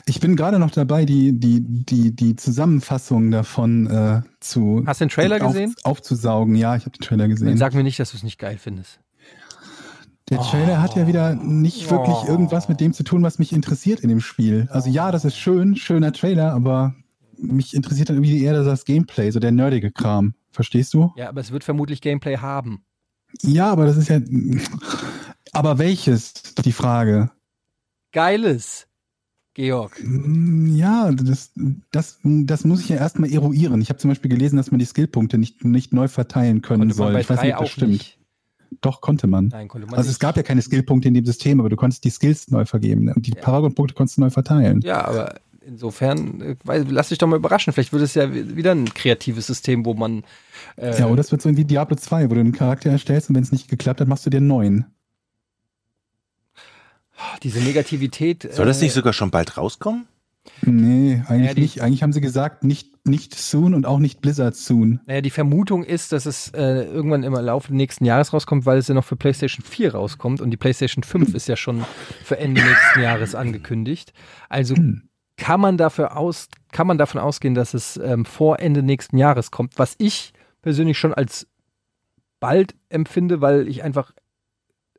Ich bin gerade noch dabei, die, die, die, die Zusammenfassung davon äh, zu Hast du den Trailer auf, gesehen? aufzusaugen. Ja, ich habe den Trailer Dann gesehen. sag mir nicht, dass du es nicht geil findest. Der Trailer hat ja wieder nicht wirklich Oh. irgendwas mit dem zu tun, was mich interessiert in dem Spiel. Also ja, das ist schön, schöner Trailer, aber mich interessiert dann irgendwie eher das Gameplay, so der nerdige Kram. Verstehst du? Ja, aber es wird vermutlich Gameplay haben. Ja, aber das ist ja. Aber welches? Die Frage. Geiles. Georg. Mm, Ja, das, das, das muss ich ja erstmal eruieren. Ich habe zum Beispiel gelesen, dass man die Skillpunkte nicht, nicht neu verteilen können Konnte man soll. bei Ich weiß nicht, ob das stimmt. nicht. Doch, konnte man. Nein, konnte man Also nicht. es gab ja keine Skillpunkte in dem System, aber du konntest die Skills neu vergeben. Und die Ja. Paragon-Punkte konntest du neu verteilen. Ja, aber insofern, äh, weil- lass dich doch mal überraschen. Vielleicht wird es ja wi- wieder ein kreatives System, wo man. Äh, Ja, oder es wird so wie Diablo 2, wo du einen Charakter erstellst und wenn es nicht geklappt hat, machst du dir einen neuen. diese Negativität. Soll das äh, nicht sogar schon bald rauskommen? Nee, eigentlich Ja, die- nicht. Eigentlich haben sie gesagt, nicht, nicht soon und auch nicht Blizzard soon. Naja, die Vermutung ist, dass es äh, irgendwann im Laufe des nächsten Jahres rauskommt, weil es ja noch für PlayStation 4 rauskommt und die PlayStation 5 ist ja schon für Ende nächsten Jahres angekündigt. Also Hm. Kann man dafür aus, kann man davon ausgehen, dass es ähm, vor Ende nächsten Jahres kommt, was ich persönlich schon als bald empfinde, weil ich einfach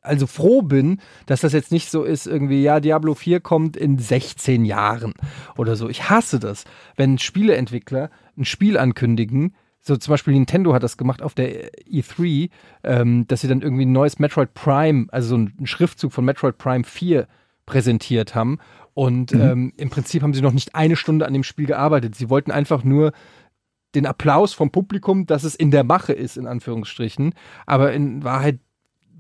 also froh bin, dass das jetzt nicht so ist, irgendwie, ja, Diablo 4 kommt in 16 Jahren oder so. Ich hasse das, wenn Spieleentwickler ein Spiel ankündigen, so zum Beispiel Nintendo hat das gemacht auf der E3, ähm, dass sie dann irgendwie ein neues Metroid Prime, also so einen Schriftzug von Metroid Prime 4 präsentiert haben. Und ähm, im Prinzip haben sie noch nicht eine Stunde an dem Spiel gearbeitet. Sie wollten einfach nur den Applaus vom Publikum, dass es in der Mache ist, in Anführungsstrichen. Aber in Wahrheit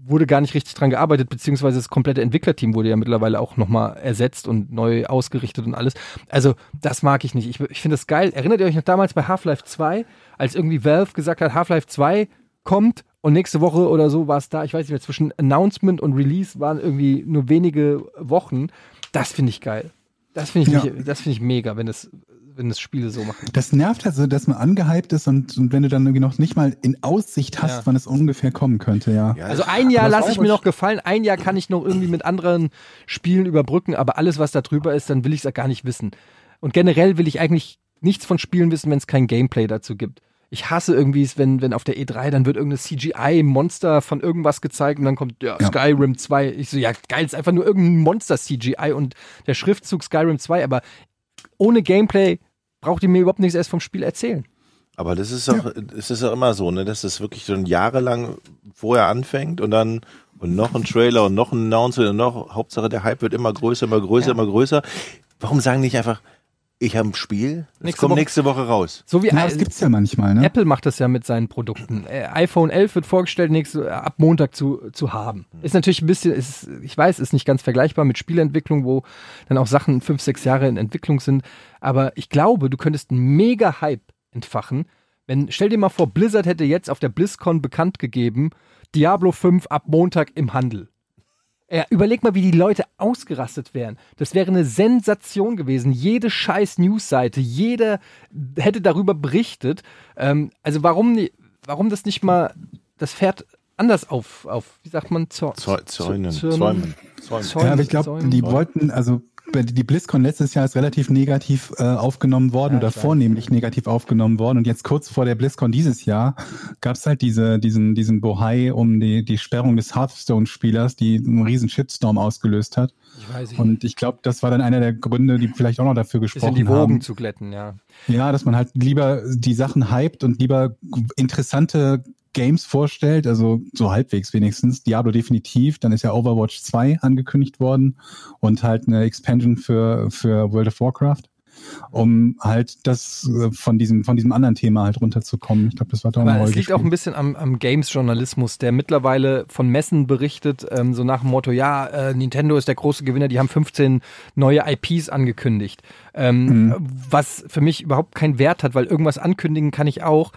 wurde gar nicht richtig dran gearbeitet, beziehungsweise das komplette Entwicklerteam wurde ja mittlerweile auch nochmal ersetzt und neu ausgerichtet und alles. Also, das mag ich nicht. Ich, ich finde das geil. Erinnert ihr euch noch damals bei Half-Life 2, als irgendwie Valve gesagt hat, Half-Life 2 kommt und nächste Woche oder so war es da, ich weiß nicht mehr, zwischen Announcement und Release waren irgendwie nur wenige Wochen. Das finde ich geil. Das finde ich, Ja. das finde ich mega, wenn es, wenn es Spiele so machen. Das nervt halt so, dass man angehypt ist und, und wenn du dann irgendwie noch nicht mal in Aussicht hast, Ja. wann es ungefähr kommen könnte, ja. Ja, Also ein Jahr lasse ich mir noch gefallen, ein Jahr kann ich noch irgendwie mit anderen Spielen überbrücken, aber alles, was da drüber ist, dann will ich es gar nicht wissen. Und generell will ich eigentlich nichts von Spielen wissen, wenn es kein Gameplay dazu gibt. Ich hasse irgendwie, es, wenn, wenn auf der E3 dann wird irgendeine CGI-Monster von irgendwas gezeigt und dann kommt ja, Ja. Skyrim 2. Ich so, ja geil, ist einfach nur irgendein Monster-CGI und der Schriftzug Skyrim 2, aber ohne Gameplay braucht ihr mir überhaupt nichts erst vom Spiel erzählen. Aber das ist auch, es ist auch immer so, ne, dass es wirklich schon jahrelang vorher anfängt und dann und noch ein Trailer und noch ein Announcement und noch, Hauptsache der Hype wird immer größer, immer größer, Ja. immer größer. Warum sagen die nicht einfach, ich habe ein Spiel, das Nächste kommt Woche- nächste Woche raus. So wie Ja, das gibt's ja manchmal, ne? Apple macht das ja mit seinen Produkten. Äh, iPhone 11 wird vorgestellt, nächste, äh, ab Montag zu, zu haben. Ist natürlich ein bisschen, ist, ich weiß, ist nicht ganz vergleichbar mit Spielentwicklung, wo dann auch Sachen fünf, sechs Jahre in Entwicklung sind. Aber ich glaube, du könntest einen mega Hype entfachen. Wenn, stell dir mal vor, Blizzard hätte jetzt auf der BlizzCon bekannt gegeben, Diablo 5 ab Montag im Handel. Ja, überleg mal, wie die Leute ausgerastet wären. Das wäre eine Sensation gewesen. Jede scheiß Newsseite, jeder hätte darüber berichtet. Ähm, also warum, warum das nicht mal das Pferd anders auf, auf wie sagt man, Zäunen, Zäunen? Zäumen, Zäumen. Zäunen. Ja, aber ich glaube, die wollten, also die BlizzCon letztes Jahr ist relativ negativ äh, aufgenommen worden Ja, oder vornehmlich negativ aufgenommen worden. Und jetzt kurz vor der BlizzCon dieses Jahr gab es halt diese, diesen, diesen Bohai um die, die Sperrung des Hearthstone-Spielers, die einen riesen Shitstorm ausgelöst hat. Ich weiß nicht. Und ich glaube, das war dann einer der Gründe, die vielleicht auch noch dafür bisschen gesprochen die Wogen haben. zu glätten, ja. Ja, dass man halt lieber die Sachen hypt und lieber interessante Games vorstellt, also so halbwegs wenigstens. Diablo definitiv, dann ist ja Overwatch 2 angekündigt worden und halt eine Expansion für, für World of Warcraft, um halt das äh, von diesem, von diesem anderen Thema halt runterzukommen. Ich glaube, das war doch eine Aber es liegt auch ein bisschen am, am Games-Journalismus, der mittlerweile von Messen berichtet, ähm, so nach dem Motto, ja, äh, Nintendo ist der große Gewinner, die haben 15 neue IPs angekündigt. Ähm, Mhm. Was für mich überhaupt keinen Wert hat, weil irgendwas ankündigen kann ich auch.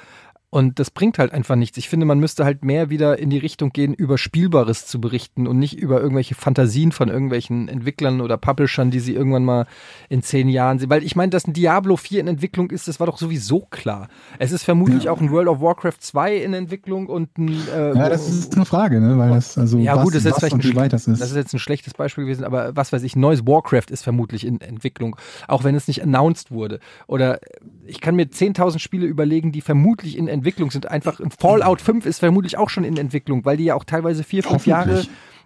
Und das bringt halt einfach nichts. Ich finde, man müsste halt mehr wieder in die Richtung gehen, über Spielbares zu berichten und nicht über irgendwelche Fantasien von irgendwelchen Entwicklern oder Publishern, die sie irgendwann mal in zehn Jahren sehen. Weil ich meine, dass ein Diablo 4 in Entwicklung ist, das war doch sowieso klar. Es ist vermutlich Ja. auch ein World of Warcraft 2 in Entwicklung und ein äh, Ja, das ist eine Frage, ne? Weil das, also ja, was, gut, das ist jetzt vielleicht ein, das ist. das ist jetzt ein schlechtes Beispiel gewesen, aber was weiß ich, neues Warcraft ist vermutlich in Entwicklung, auch wenn es nicht announced wurde. Oder ich kann mir 10.000 Spiele überlegen, die vermutlich in Entwicklung sind. Einfach ein Fallout 5 ist vermutlich auch schon in Entwicklung, weil die ja auch teilweise vier, fünf Jahre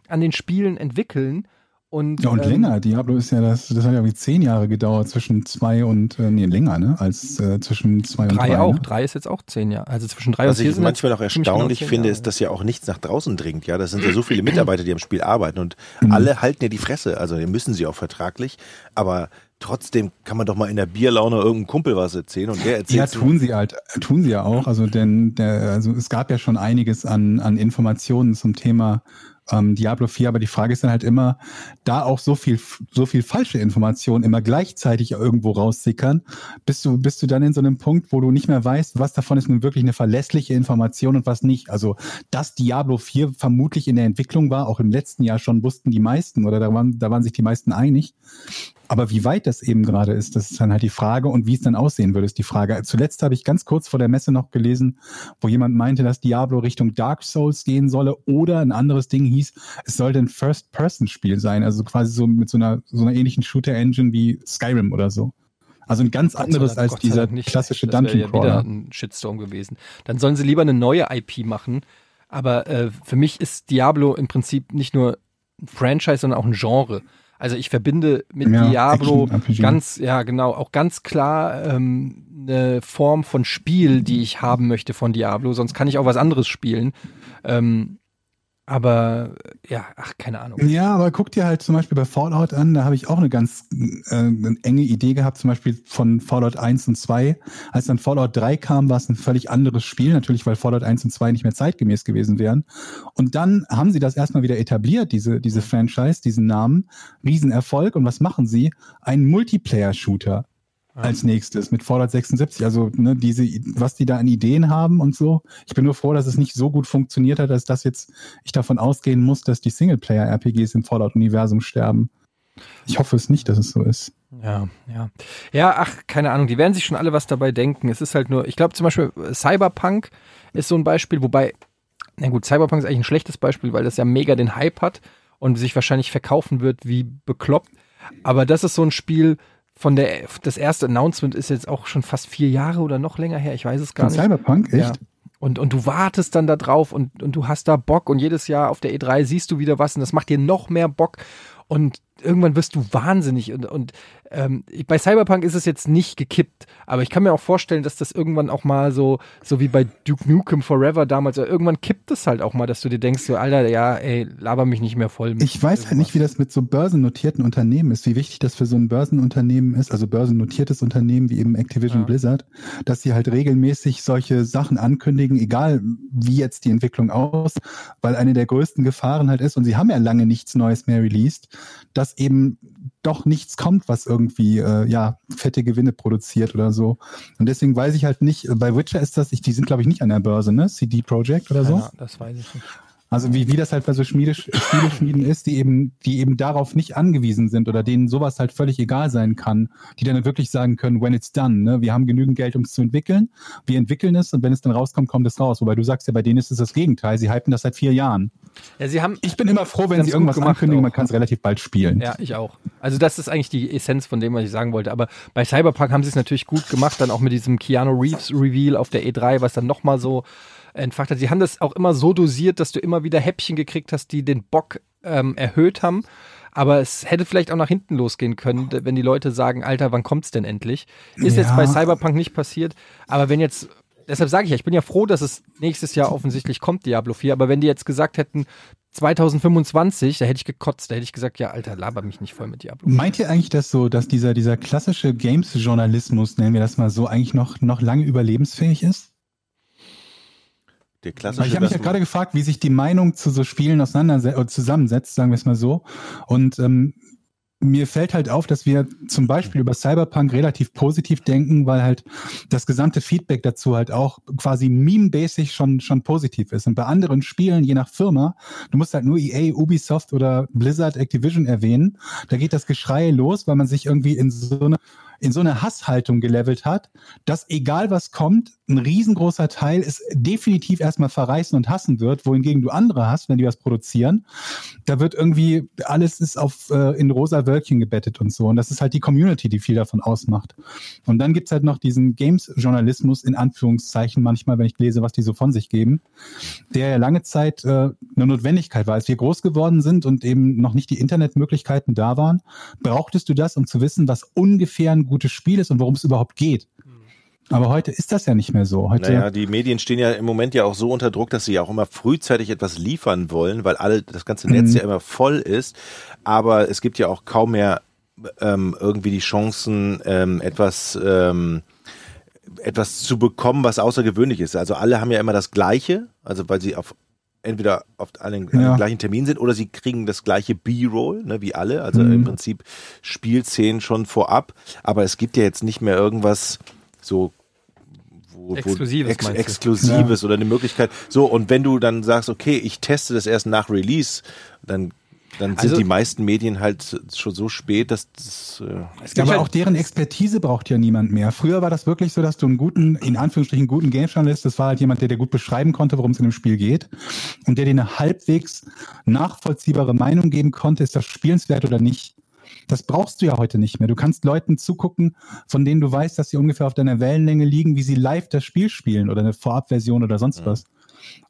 an den Spielen entwickeln. Und, Ja, und ähm, länger. Diablo ist ja das, das hat ja wie zehn Jahre gedauert zwischen zwei und, äh, nee, länger, ne? Als äh, zwischen zwei und Drei drei. auch. Ne? Drei ist jetzt auch zehn Jahre. Also zwischen drei Was und vier ich sind manchmal auch genau erstaunlich finde, Jahre. ist, dass ja auch nichts nach draußen dringt. Ja, das sind ja so viele Mitarbeiter, die am Spiel arbeiten und Mhm. alle halten ja die Fresse. Also die müssen sie auch vertraglich. Aber trotzdem kann man doch mal in der Bierlaune irgendeinem Kumpel was erzählen und der erzählt Ja, tun sie halt, tun sie ja auch. Also denn der, also es gab ja schon einiges an, an Informationen zum Thema ähm, Diablo 4, aber die Frage ist dann halt immer, da auch so viel, so viel falsche Informationen immer gleichzeitig irgendwo raussickern, bist du, bist du dann in so einem Punkt, wo du nicht mehr weißt, was davon ist nun wirklich eine verlässliche Information und was nicht. Also, dass Diablo 4 vermutlich in der Entwicklung war, auch im letzten Jahr schon wussten die meisten oder da waren, da waren sich die meisten einig. Aber wie weit das eben gerade ist, das ist dann halt die Frage und wie es dann aussehen würde, ist die Frage. Zuletzt habe ich ganz kurz vor der Messe noch gelesen, wo jemand meinte, dass Diablo Richtung Dark Souls gehen solle oder ein anderes Ding hieß, es sollte ein First-Person-Spiel sein, also quasi so mit so einer, so einer ähnlichen Shooter-Engine wie Skyrim oder so. Also ein ganz anderes als Gott dieser nicht. klassische Das wäre Dungeon ja wieder Crawler. ein Shitstorm gewesen. Dann sollen sie lieber eine neue IP machen. Aber äh, für mich ist Diablo im Prinzip nicht nur ein Franchise, sondern auch ein Genre. Also ich verbinde mit Ja, Diablo ganz, ja genau, auch ganz klar ähm, eine Form von Spiel, die ich haben möchte von Diablo. Sonst kann ich auch was anderes spielen. Ähm, aber ja, ach, keine Ahnung. Ja, aber guck dir halt zum Beispiel bei Fallout an, da habe ich auch eine ganz äh, eine enge Idee gehabt, zum Beispiel von Fallout 1 und 2. Als dann Fallout 3 kam, war es ein völlig anderes Spiel, natürlich, weil Fallout 1 und 2 nicht mehr zeitgemäß gewesen wären. Und dann haben sie das erstmal wieder etabliert, diese, diese Franchise, diesen Namen. Riesenerfolg. Und was machen sie? Ein Multiplayer-Shooter als nächstes mit Fallout 76. Also ne, diese, was die da an Ideen haben und so. Ich bin nur froh, dass es nicht so gut funktioniert hat, dass das jetzt ich davon ausgehen muss, dass die Singleplayer-RPGs im Fallout-Universum sterben. Ich hoffe es nicht, dass es so ist. Ja, ja. Ja, ach, keine Ahnung, die werden sich schon alle was dabei denken. Es ist halt nur, ich glaube zum Beispiel Cyberpunk ist so ein Beispiel, wobei, na gut, Cyberpunk ist eigentlich ein schlechtes Beispiel, weil das ja mega den Hype hat und sich wahrscheinlich verkaufen wird wie bekloppt. Aber das ist so ein Spiel, von der, das erste Announcement ist jetzt auch schon fast vier Jahre oder noch länger her, ich weiß es gar Von nicht. Cyberpunk, echt? Ja. Und, und du wartest dann da drauf und, und du hast da Bock und jedes Jahr auf der E3 siehst du wieder was und das macht dir noch mehr Bock und irgendwann wirst du wahnsinnig und, und ähm, bei Cyberpunk ist es jetzt nicht gekippt, aber ich kann mir auch vorstellen, dass das irgendwann auch mal so, so wie bei Duke Nukem Forever damals, irgendwann kippt es halt auch mal, dass du dir denkst, so, Alter, ja, ey, laber mich nicht mehr voll. mit Ich weiß halt nicht, wie das mit so börsennotierten Unternehmen ist, wie wichtig das für so ein Börsenunternehmen ist, also börsennotiertes Unternehmen wie eben Activision Ja. Blizzard, dass sie halt regelmäßig solche Sachen ankündigen, egal wie jetzt die Entwicklung aus, weil eine der größten Gefahren halt ist, und sie haben ja lange nichts Neues mehr released, dass eben doch nichts kommt, was irgendwie äh, ja fette Gewinne produziert oder so. Und deswegen weiß ich halt nicht, bei Witcher ist das, ich, die sind glaube ich nicht an der Börse, ne? CD Projekt oder so. Ja, das weiß ich nicht. Also wie, wie das halt bei so Schmiede, Spieleschmieden ist, die eben, die eben darauf nicht angewiesen sind oder denen sowas halt völlig egal sein kann, die dann wirklich sagen können, when it's done, ne? wir haben genügend Geld, um es zu entwickeln, wir entwickeln es und wenn es dann rauskommt, kommt es raus. Wobei du sagst ja, bei denen ist es das Gegenteil, sie hypen das seit vier Jahren. Ja, sie haben. Ich bin immer froh, wenn sie irgendwas ankündigen, auch. man kann es relativ bald spielen. Ja, ich auch. Also das ist eigentlich die Essenz von dem, was ich sagen wollte. Aber bei Cyberpunk haben sie es natürlich gut gemacht, dann auch mit diesem Keanu Reeves Reveal auf der E3, was dann nochmal so entfacht hat. Sie haben das auch immer so dosiert, dass du immer wieder Häppchen gekriegt hast, die den Bock ähm, erhöht haben. Aber es hätte vielleicht auch nach hinten losgehen können, wenn die Leute sagen, Alter, wann kommt's denn endlich? Ist jetzt Ja. bei Cyberpunk nicht passiert. Aber wenn jetzt, deshalb sage ich ja, ich bin ja froh, dass es nächstes Jahr offensichtlich kommt, Diablo 4. Aber wenn die jetzt gesagt hätten, 2025, da hätte ich gekotzt, da hätte ich gesagt, ja, Alter, laber mich nicht voll mit Diablo. Meint ihr eigentlich, dass so, dass dieser, dieser klassische Games-Journalismus, nennen wir das mal so, eigentlich noch, noch lange überlebensfähig ist? Der klassische. ich habe mich ja gerade gefragt, wie sich die Meinung zu so Spielen auseinandersetzt oder zusammensetzt, sagen wir es mal so. Und ähm, mir fällt halt auf, dass wir zum Beispiel über Cyberpunk relativ positiv denken, weil halt das gesamte Feedback dazu halt auch quasi meme-basic schon, schon positiv ist. Und bei anderen Spielen, je nach Firma, du musst halt nur EA, Ubisoft oder Blizzard, Activision erwähnen, da geht das Geschrei los, weil man sich irgendwie in so eine in so eine Hasshaltung gelevelt hat, dass egal was kommt, ein riesengroßer Teil es definitiv erstmal verreißen und hassen wird, wohingegen du andere hast, wenn die was produzieren. Da wird irgendwie, alles ist auf äh, in rosa Wölkchen gebettet und so. Und das ist halt die Community, die viel davon ausmacht. Und dann gibt's halt noch diesen Games-Journalismus in Anführungszeichen manchmal, wenn ich lese, was die so von sich geben, der ja lange Zeit äh, eine Notwendigkeit war. Als wir groß geworden sind und eben noch nicht die Internetmöglichkeiten da waren, brauchtest du das, um zu wissen, was ungefähr ein gutes Spiel ist und worum es überhaupt geht. Aber heute ist das ja nicht mehr so. Heute, Naja, die Medien stehen ja im Moment ja auch so unter Druck, dass sie ja auch immer frühzeitig etwas liefern wollen, weil alle das ganze Netz Mhm. ja immer voll ist. Aber es gibt ja auch kaum mehr ähm, irgendwie die Chancen, ähm, etwas ähm, etwas zu bekommen, was außergewöhnlich ist. Also alle haben ja immer das Gleiche, also weil sie auf entweder auf einen, an Ja. gleichen Termin sind oder sie kriegen das gleiche B-Roll, ne, wie alle, also Mhm. im Prinzip Spielszenen schon vorab, aber es gibt ja jetzt nicht mehr irgendwas so wo, Exklusives, ex? Exklusives oder eine Möglichkeit. So, und wenn du dann sagst, okay, ich teste das erst nach Release, dann, dann sind Also- die meisten Medien halt schon so spät, dass das, äh, Es Ja, aber halt- auch deren Expertise braucht ja niemand mehr. Früher war das wirklich so, dass du einen guten, in Anführungsstrichen guten Game-Journalist, das war halt jemand, der dir gut beschreiben konnte, worum es in dem Spiel geht und der dir eine halbwegs nachvollziehbare Meinung geben konnte, ist das spielenswert oder nicht. Das brauchst du ja heute nicht mehr. Du kannst Leuten zugucken, von denen du weißt, dass sie ungefähr auf deiner Wellenlänge liegen, wie sie live das Spiel spielen oder eine Vorabversion oder sonst was.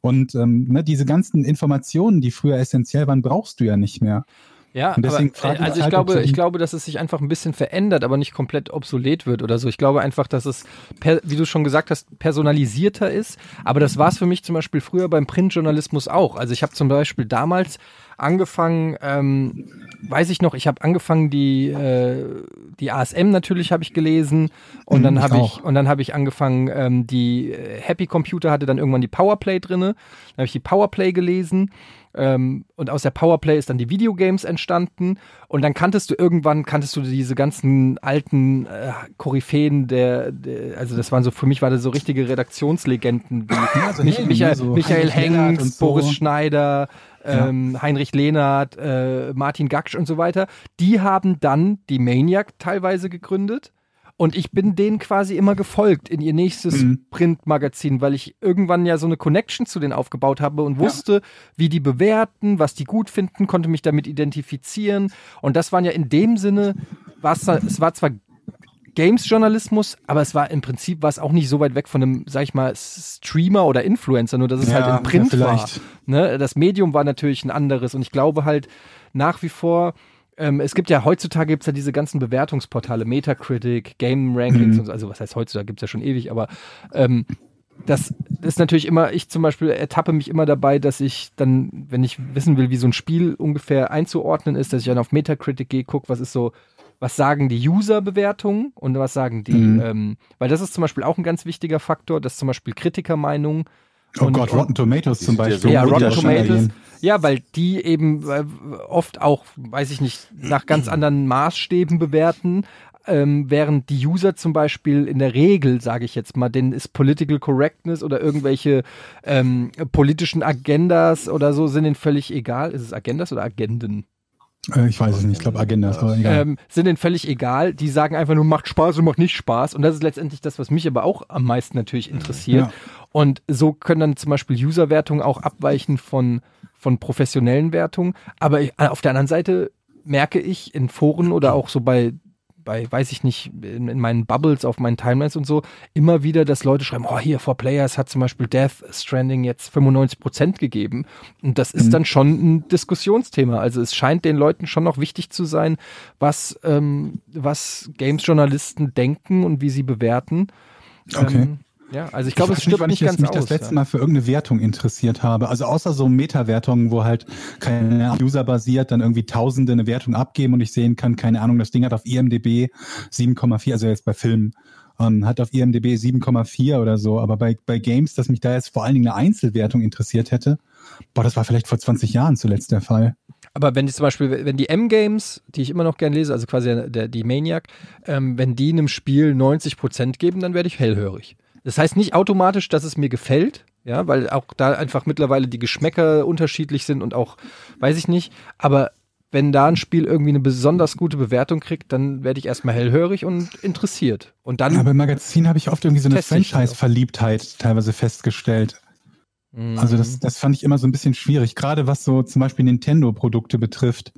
Und ähm, ne, diese ganzen Informationen, die früher essentiell waren, brauchst du ja nicht mehr. Ja, aber, äh, also ich glaube, ich glaube, dass es sich einfach ein bisschen verändert, aber nicht komplett obsolet wird oder so. Ich glaube einfach, dass es, per, wie du schon gesagt hast, personalisierter ist. Aber das war es für mich zum Beispiel früher beim Printjournalismus auch. Also ich habe zum Beispiel damals angefangen, ähm, weiß ich noch, ich habe angefangen die äh, die ASM natürlich habe ich gelesen und Mhm, dann habe ich und dann habe ich angefangen ähm, die äh, Happy Computer hatte dann irgendwann die Powerplay drinne, dann habe ich die Powerplay gelesen ähm, und aus der Powerplay ist dann die Videogames entstanden. Und dann kanntest du irgendwann kanntest du diese ganzen alten äh, Koryphäen der, der also das waren so für mich war das so richtige Redaktionslegenden wie so Mich, Helden, Michael, so Michael Hengst, und so. Boris Schneider, ähm, Heinrich Lehnert, äh, Martin Gaksch und so weiter, die haben dann die Maniac teilweise gegründet. Und ich bin denen quasi immer gefolgt in ihr nächstes Mhm. Printmagazin, weil ich irgendwann ja so eine Connection zu denen aufgebaut habe und wusste, wie die bewerten, was die gut finden, konnte mich damit identifizieren. Und das waren ja in dem Sinne, es war zwar Games-Journalismus, aber es war im Prinzip war es auch nicht so weit weg von einem, sag ich mal, Streamer oder Influencer, nur dass es Ja, halt im Print ja, war. Ne? Das Medium war natürlich ein anderes und ich glaube halt nach wie vor, ähm, es gibt ja heutzutage gibt's ja diese ganzen Bewertungsportale, Metacritic, Game Rankings Mhm. und so, also was heißt heutzutage, gibt's ja schon ewig, aber ähm, das ist natürlich immer, ich zum Beispiel ertappe mich immer dabei, dass ich dann, wenn ich wissen will, wie so ein Spiel ungefähr einzuordnen ist, dass ich dann auf Metacritic gehe, gucke, was ist so, was sagen die User-Bewertungen und was sagen die, Mhm. ähm, weil das ist zum Beispiel auch ein ganz wichtiger Faktor, dass zum Beispiel Kritikermeinungen Oh und- Gott, Rotten Tomatoes zum Beispiel. ja, Rotten Tomatoes. Ja, weil die eben äh, oft auch, weiß ich nicht, nach ganz anderen Maßstäben bewerten. Ähm, während die User zum Beispiel in der Regel, sage ich jetzt mal, denen ist Political Correctness oder irgendwelche ähm, politischen Agendas oder so sind ihnen völlig egal. Ist es Agendas oder Agenden? Äh, ich weiß es nicht, ich glaube Agenda ist aber egal. ähm, sind denen völlig egal. Die sagen einfach nur, macht Spaß und macht nicht Spaß. Und das ist letztendlich das, was mich aber auch am meisten natürlich interessiert. Ja. Und so können dann zum Beispiel User-Wertungen auch abweichen von, von professionellen Wertungen. Aber ich, auf der anderen Seite merke ich in Foren oder auch so bei bei, weiß ich nicht, in, in meinen Bubbles, auf meinen Timelines und so, immer wieder, dass Leute schreiben, oh, hier, For Players hat zum Beispiel Death Stranding jetzt 95 Prozent gegeben. Und das ist Mhm. dann schon ein Diskussionsthema. Also es scheint den Leuten schon noch wichtig zu sein, was, ähm, was Games-Journalisten denken und wie sie bewerten. Okay. Ähm, ja, also ich glaube, es stirbt wann nicht ich ganz mich aus. das letzte ja. Mal für irgendeine Wertung interessiert habe. Also außer so Meta-Wertungen, wo halt keine Ahnung, User basiert, dann irgendwie Tausende eine Wertung abgeben und ich sehen kann, keine Ahnung, das Ding hat auf IMDb 7,4, also jetzt bei Filmen, ähm, hat auf IMDb 7,4 oder so. Aber bei, bei Games, dass mich da jetzt vor allen Dingen eine Einzelwertung interessiert hätte, boah, das war vielleicht vor 20 Jahren zuletzt der Fall. Aber wenn die zum Beispiel, wenn die M-Games, die ich immer noch gern lese, also quasi der, die Maniac, ähm, wenn die einem Spiel 90 Prozent geben, dann werde ich hellhörig. Das heißt nicht automatisch, dass es mir gefällt, ja, weil auch da einfach mittlerweile die Geschmäcker unterschiedlich sind und auch, weiß ich nicht, aber wenn da ein Spiel irgendwie eine besonders gute Bewertung kriegt, dann werde ich erstmal hellhörig und interessiert. Und dann Aber im Magazin habe ich oft irgendwie so eine. Franchise-Verliebtheit teilweise festgestellt. Also Mhm. das, das fand ich immer so ein bisschen schwierig, gerade was so zum Beispiel Nintendo-Produkte betrifft.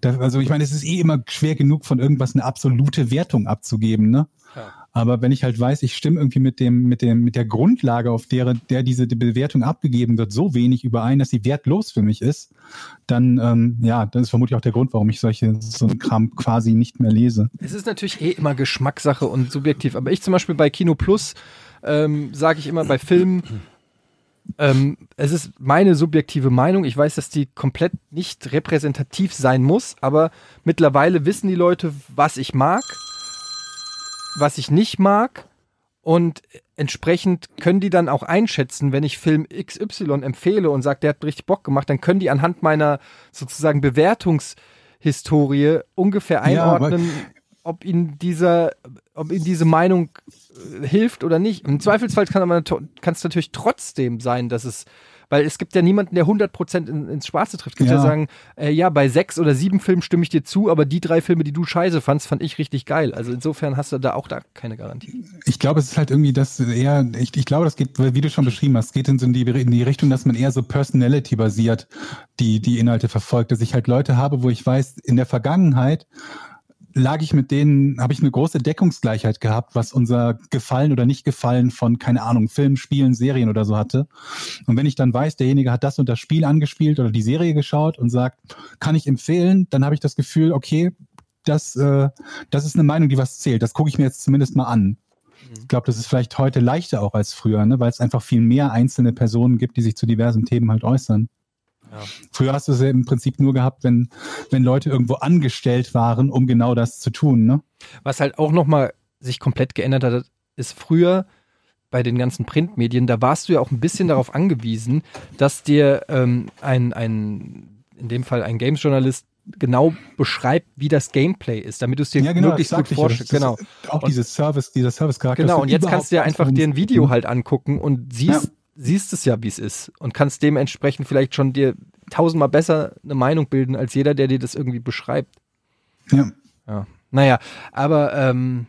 Da, also ich meine, es ist eh immer schwer genug, von irgendwas eine absolute Wertung abzugeben, ne? Ja. Aber wenn ich halt weiß, ich stimme irgendwie mit dem, mit dem, mit der Grundlage, auf der, der diese Bewertung abgegeben wird, so wenig überein, dass sie wertlos für mich ist, dann, ähm, ja, das ist vermutlich auch der Grund, warum ich solche, so einen Kram quasi nicht mehr lese. Es ist natürlich eh immer Geschmackssache und subjektiv. Aber ich zum Beispiel bei Kino Plus ähm, sage ich immer bei Filmen, ähm, es ist meine subjektive Meinung. Ich weiß, dass die komplett nicht repräsentativ sein muss, aber mittlerweile wissen die Leute, was ich mag, was ich nicht mag. Und entsprechend können die dann auch einschätzen, wenn ich Film XY empfehle und sage, der hat richtig Bock gemacht, dann können die anhand meiner sozusagen Bewertungshistorie ungefähr Ja, einordnen, ob ihnen dieser, ob ihnen diese Meinung äh, hilft oder nicht. Im Zweifelsfall kann es natürlich trotzdem sein, dass es, weil es gibt ja niemanden, der 100% in, ins Schwarze trifft. Es gibt ja, Ja. sagen, äh, ja, bei sechs oder sieben Filmen stimme ich dir zu, aber die drei Filme, die du scheiße fandst, fand ich richtig geil. Also insofern hast du da auch da keine Garantie. Ich glaube, es ist halt irgendwie das eher, ich, ich glaube, das geht, wie du schon beschrieben hast, geht in, so in, die, in die Richtung, dass man eher so Personality-basiert die, die Inhalte verfolgt. Dass ich halt Leute habe, wo ich weiß, in der Vergangenheit lag ich mit denen, habe ich eine große Deckungsgleichheit gehabt, was unser Gefallen oder nicht Gefallen von, keine Ahnung, Filmen, Spielen, Serien oder so hatte. Und wenn ich dann weiß, derjenige hat das und das Spiel angespielt oder die Serie geschaut und sagt, kann ich empfehlen, dann habe ich das Gefühl, okay, das, äh, das ist eine Meinung, die was zählt. Das gucke ich mir jetzt zumindest mal an. Ich glaube, das ist vielleicht heute leichter auch als früher, ne? weil es einfach viel mehr einzelne Personen gibt, die sich zu diversen Themen halt äußern. Ja. Früher hast du es ja im Prinzip nur gehabt, wenn, wenn Leute irgendwo angestellt waren, um genau das zu tun. Ne? Was halt auch nochmal sich komplett geändert hat, ist früher bei den ganzen Printmedien, da warst du ja auch ein bisschen darauf angewiesen, dass dir ähm, ein, ein, in dem Fall ein Games-Journalist genau beschreibt, wie das Gameplay ist, damit du es dir Ja, genau, möglichst gut vorstellst. Genau. Auch Und- dieses Service, dieser Service-Charakter. Genau, und jetzt kannst du ja einfach dir ein Video ne? halt angucken und siehst, Ja. Siehst es ja, wie es ist. Und kannst dementsprechend vielleicht schon dir tausendmal besser eine Meinung bilden, als jeder, der dir das irgendwie beschreibt. Ja. Ja. Naja, aber ähm,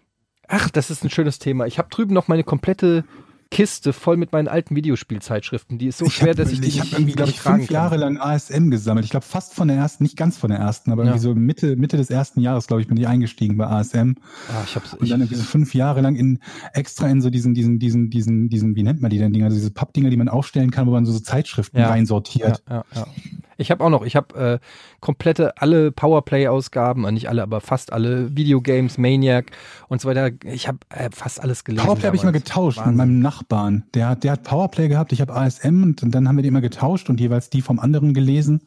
ach, das ist ein schönes Thema. Ich habe drüben noch meine komplette Kiste voll mit meinen alten Videospielzeitschriften. Die ist so schwer, hab, dass ich die ich nicht, habe irgendwie, glaube ich, tragen fünf Jahre kann. lang ASM gesammelt. Ich glaube fast von der ersten, nicht ganz von der ersten, aber Ja. irgendwie so Mitte, Mitte des ersten Jahres, glaube ich, bin ich eingestiegen bei ASM. Ah, ich hab's, Und ich, dann irgendwie so fünf Jahre lang in extra in so diesen, diesen, diesen, diesen, diesen, wie nennt man die denn Dinger? Also diese Pappdinger, die man aufstellen kann, wo man so, so Zeitschriften Ja. reinsortiert. ja, ja, ja. Ich habe auch noch, ich habe äh, komplette alle Powerplay-Ausgaben, äh, nicht alle, aber fast alle Videogames, Maniac und so weiter. Ich habe äh, fast alles gelesen. Powerplay habe ich mal getauscht Wahnsinn. mit meinem Nachbarn. Der hat, der hat Powerplay gehabt, ich habe ASM und dann haben wir die immer getauscht und jeweils die vom anderen gelesen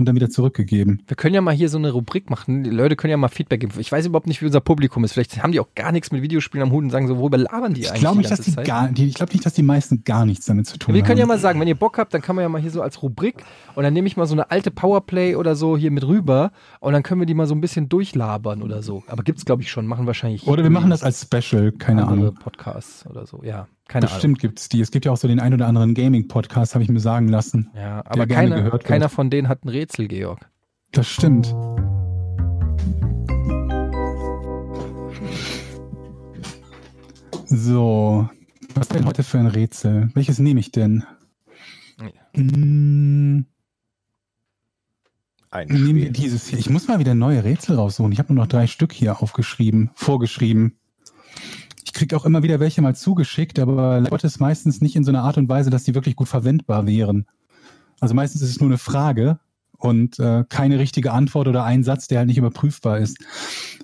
und dann wieder zurückgegeben. Wir können ja mal hier so eine Rubrik machen. Die Leute können ja mal Feedback geben. Ich weiß überhaupt nicht, wie unser Publikum ist. Vielleicht haben die auch gar nichts mit Videospielen am Hut und sagen so, worüber labern die Ich eigentlich glaube die nicht, dass die Zeit? gar, die, ich glaube nicht, dass die meisten gar nichts damit zu tun Wir können ja haben. mal sagen, wenn ihr Bock habt, dann kann man ja mal hier so als Rubrik und dann nehme ich mal so eine alte Powerplay oder so hier mit rüber und dann können wir die mal so ein bisschen durchlabern oder so. Aber gibt's glaube ich schon, machen wahrscheinlich Oder wir machen das als Special, keine andere Ahnung. Podcasts oder so. Ja, keine Bestimmt gibt es die. Es gibt ja auch so den ein oder anderen Gaming-Podcast, habe ich mir sagen lassen. Ja, aber keine, keiner von denen hat ein Rätsel, Georg. Das stimmt. So, was denn heute für ein Rätsel? Welches nehme ich denn? Hm. Ein Nehmen wir dieses hier. Ich muss mal wieder neue Rätsel raussuchen. Ich habe nur noch drei Stück hier aufgeschrieben, vorgeschrieben. Ich krieg auch immer wieder welche mal zugeschickt, aber leider Gottes meistens nicht in so einer Art und Weise, dass die wirklich gut verwendbar wären. Also meistens ist es nur eine Frage und äh, keine richtige Antwort oder ein Satz, der halt nicht überprüfbar ist.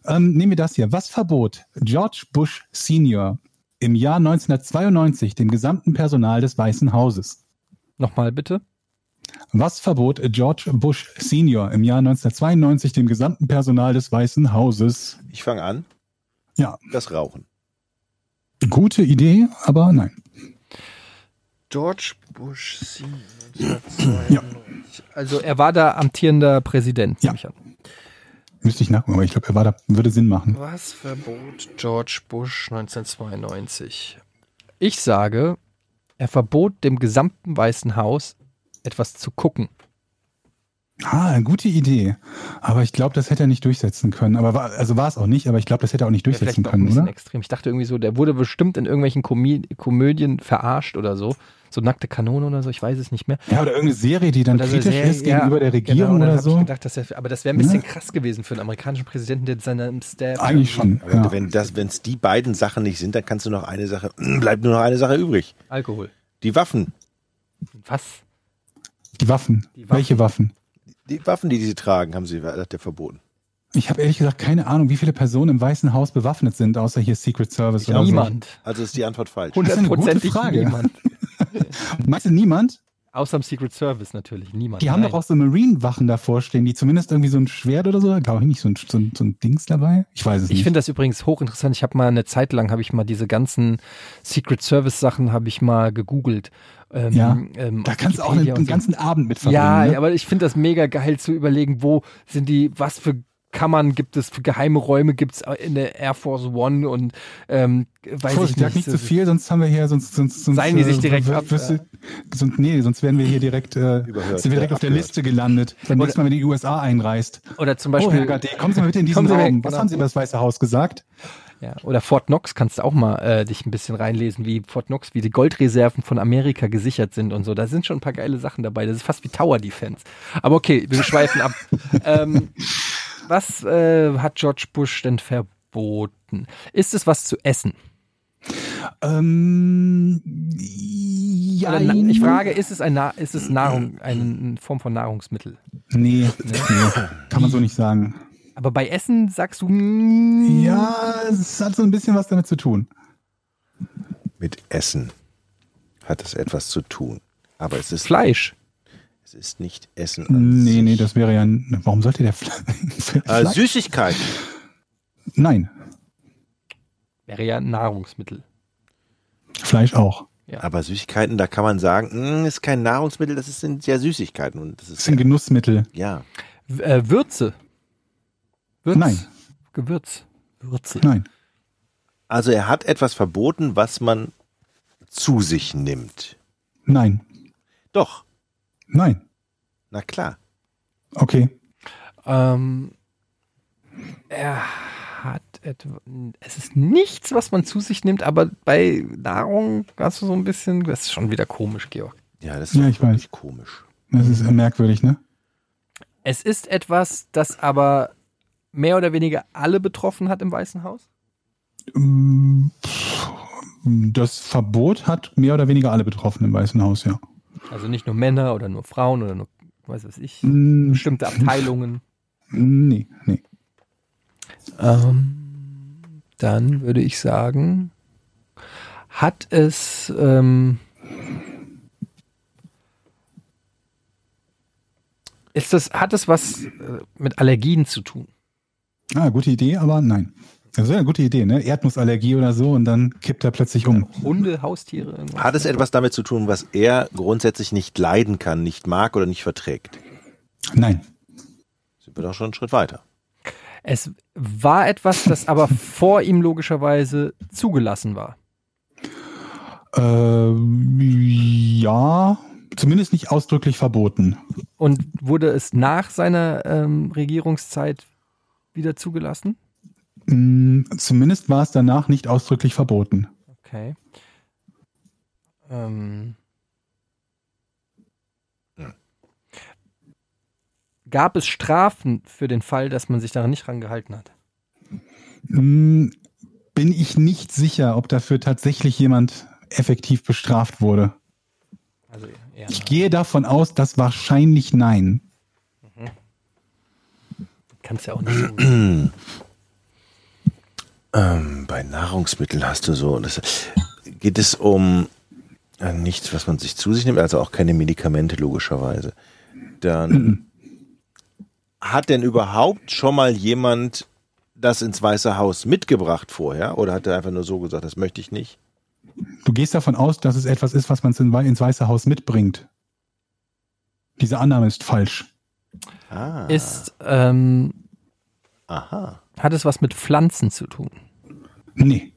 Ähm, nehmen wir das hier. Was verbot George Bush Senior im Jahr 1992 dem gesamten Personal des Weißen Hauses? Nochmal bitte. Was verbot George Bush Senior im Jahr 1992 dem gesamten Personal des Weißen Hauses? Ich fange an. Ja. Das Rauchen. Gute Idee, aber nein. George Bush Senior 1992. Also er war da amtierender Präsident, Ja. ich an. Müsste ich nachgucken, aber ich glaube, er war da, würde Sinn machen. Was verbot George Bush 1992? Ich sage, er verbot dem gesamten Weißen Haus etwas zu gucken. Ah, eine gute Idee. Aber ich glaube, das hätte er nicht durchsetzen können. Aber war, also war es auch nicht, aber ich glaube, das hätte er auch nicht durchsetzen ein können, oder? extrem. Ich dachte irgendwie so, der wurde bestimmt in irgendwelchen Komö Komödien verarscht oder so. So nackte Kanone oder so, ich weiß es nicht mehr. Ja, oder irgendeine Serie, die dann kritisch Serie- ist gegenüber der genau, Regierung dann oder so. Ich gedacht, dass er, aber das wäre ein bisschen Ja. krass gewesen für einen amerikanischen Präsidenten, der seinem Staff. Eigentlich schon. Ja. wenn das, wenn es die beiden Sachen nicht sind, dann kannst du noch eine Sache, bleibt nur noch eine Sache übrig. Alkohol. Die Waffen. Was? Die Waffen. Die Waffen. Welche Waffen? Die Waffen, die sie tragen, haben sie hat er verboten. Ich habe ehrlich gesagt keine Ahnung, wie viele Personen im Weißen Haus bewaffnet sind, außer hier Secret Service Ich oder auch so. Niemand. Also ist die Antwort falsch. Das ist eine gute Hundertprozentig Frage. niemand. Meinst du niemand? Außer im Secret Service natürlich, niemand. Die haben Nein. doch auch so Marine-Wachen davor stehen, die zumindest irgendwie so ein Schwert oder so, glaube ich nicht, so ein, so, ein, so ein Dings dabei. Ich weiß es Ich nicht. finde das übrigens hochinteressant. Ich habe mal eine Zeit lang, habe ich mal diese ganzen Secret Service Sachen, habe ich mal gegoogelt. Ähm, Ja, ähm, da kannst du auch einen so. ganzen Abend mit verbringen. Ja, ne? aber ich finde das mega geil zu überlegen, wo sind die, was für Kammern gibt es, für geheime Räume gibt es in der Air Force One und ähm, weiß Vorsicht, ich sag nicht. nicht zu viel, sonst haben wir hier, sonst, sonst, sonst Seien die sich äh, direkt ab, sonst, nee, sonst werden wir hier direkt, äh, Überhört, sind wir direkt auf der. Liste gelandet, wenn nächstes Mal wenn die USA einreist. Oder zum Oh, Beispiel, Herr Gade, kommen Sie mal bitte in diesen Raum. weg, Was genau. haben Sie über das Weiße Haus gesagt? ja, oder Fort Knox kannst du auch mal äh, dich ein bisschen reinlesen, wie Fort Knox, wie die Goldreserven von Amerika gesichert sind und so. Da sind schon ein paar geile Sachen dabei. Das ist fast wie Tower Defense. Aber okay, wir schweifen ab. ähm, was äh, hat George Bush denn verboten? Ist es was zu essen? Ähm, ja, ich frage, ist es, ein ist es Nahrung, eine Form von Nahrungsmittel? Nee, nee, kann man so nicht sagen. Aber bei Essen sagst du, Ja, es hat so ein bisschen was damit zu tun. Mit Essen hat es etwas zu tun. Aber es ist, Fleisch. Ist nicht Essen. An Nee, nee, das wäre ja, ein- warum sollte der Fle Äh, Fleisch? Süßigkeit. Nein, Wäre ja ein Nahrungsmittel. Fleisch auch. Aber Süßigkeiten, da kann man sagen, mh, ist kein Nahrungsmittel, das ist- sind ja Süßigkeiten. Und das Das ist sind Genussmittel. ja. W äh, Würze. Würz. Nein. Gewürz. Würze. Nein. Also er hat etwas verboten, was man zu sich nimmt. Nein. Doch, Nein. Na klar. Okay. Ähm, er hat etwa, es ist nichts, was man zu sich nimmt, aber bei Nahrung hast du so ein bisschen, das ist schon wieder komisch, Georg. Ja, das ist Ja, ich wirklich komisch. Das ist merkwürdig, ne? Es ist etwas, das aber mehr oder weniger alle betroffen hat im Weißen Haus? Pff, Das Verbot hat mehr oder weniger alle Betroffenen im Weißen Haus, ja. Also nicht nur Männer oder nur Frauen oder nur, weiß was ich, Mm, bestimmte Abteilungen. Nee, nee. Ähm, dann würde ich sagen, hat es ähm, ist das, hat es was äh, mit Allergien zu tun? Ah, gute Idee, aber nein. Das wäre eine gute Idee, ne? Erdnussallergie oder so und dann kippt er plötzlich um. Hunde, Haustiere? irgendwas? Hat es etwas damit zu tun, was er grundsätzlich nicht leiden kann, nicht mag oder nicht verträgt? Nein. Sind wir doch schon einen Schritt weiter. Es war etwas, das aber vor ihm logischerweise zugelassen war. Ähm, ja, zumindest nicht ausdrücklich verboten. Und wurde es nach seiner ähm, Regierungszeit wieder zugelassen? Mm, Zumindest war es danach nicht ausdrücklich verboten. Okay. Ähm. Hm. Gab es Strafen für den Fall, dass man sich daran nicht rangehalten hat? Hm, Bin ich nicht sicher, ob dafür tatsächlich jemand effektiv bestraft wurde. Also eher Ich gehe davon aus, dass wahrscheinlich nein. kannst ja auch nicht so. Ähm, bei Nahrungsmitteln hast du so, das, geht es um äh, nichts, was man sich zu sich nimmt, also auch keine Medikamente logischerweise. Dann hat denn überhaupt schon mal jemand das ins Weiße Haus mitgebracht vorher oder hat er einfach nur so gesagt, das möchte ich nicht? Du gehst davon aus, dass es etwas ist, was man ins Weiße Haus mitbringt. Diese Annahme ist falsch. Ah, Ist, ähm, aha. hat es was mit Pflanzen zu tun? Nee.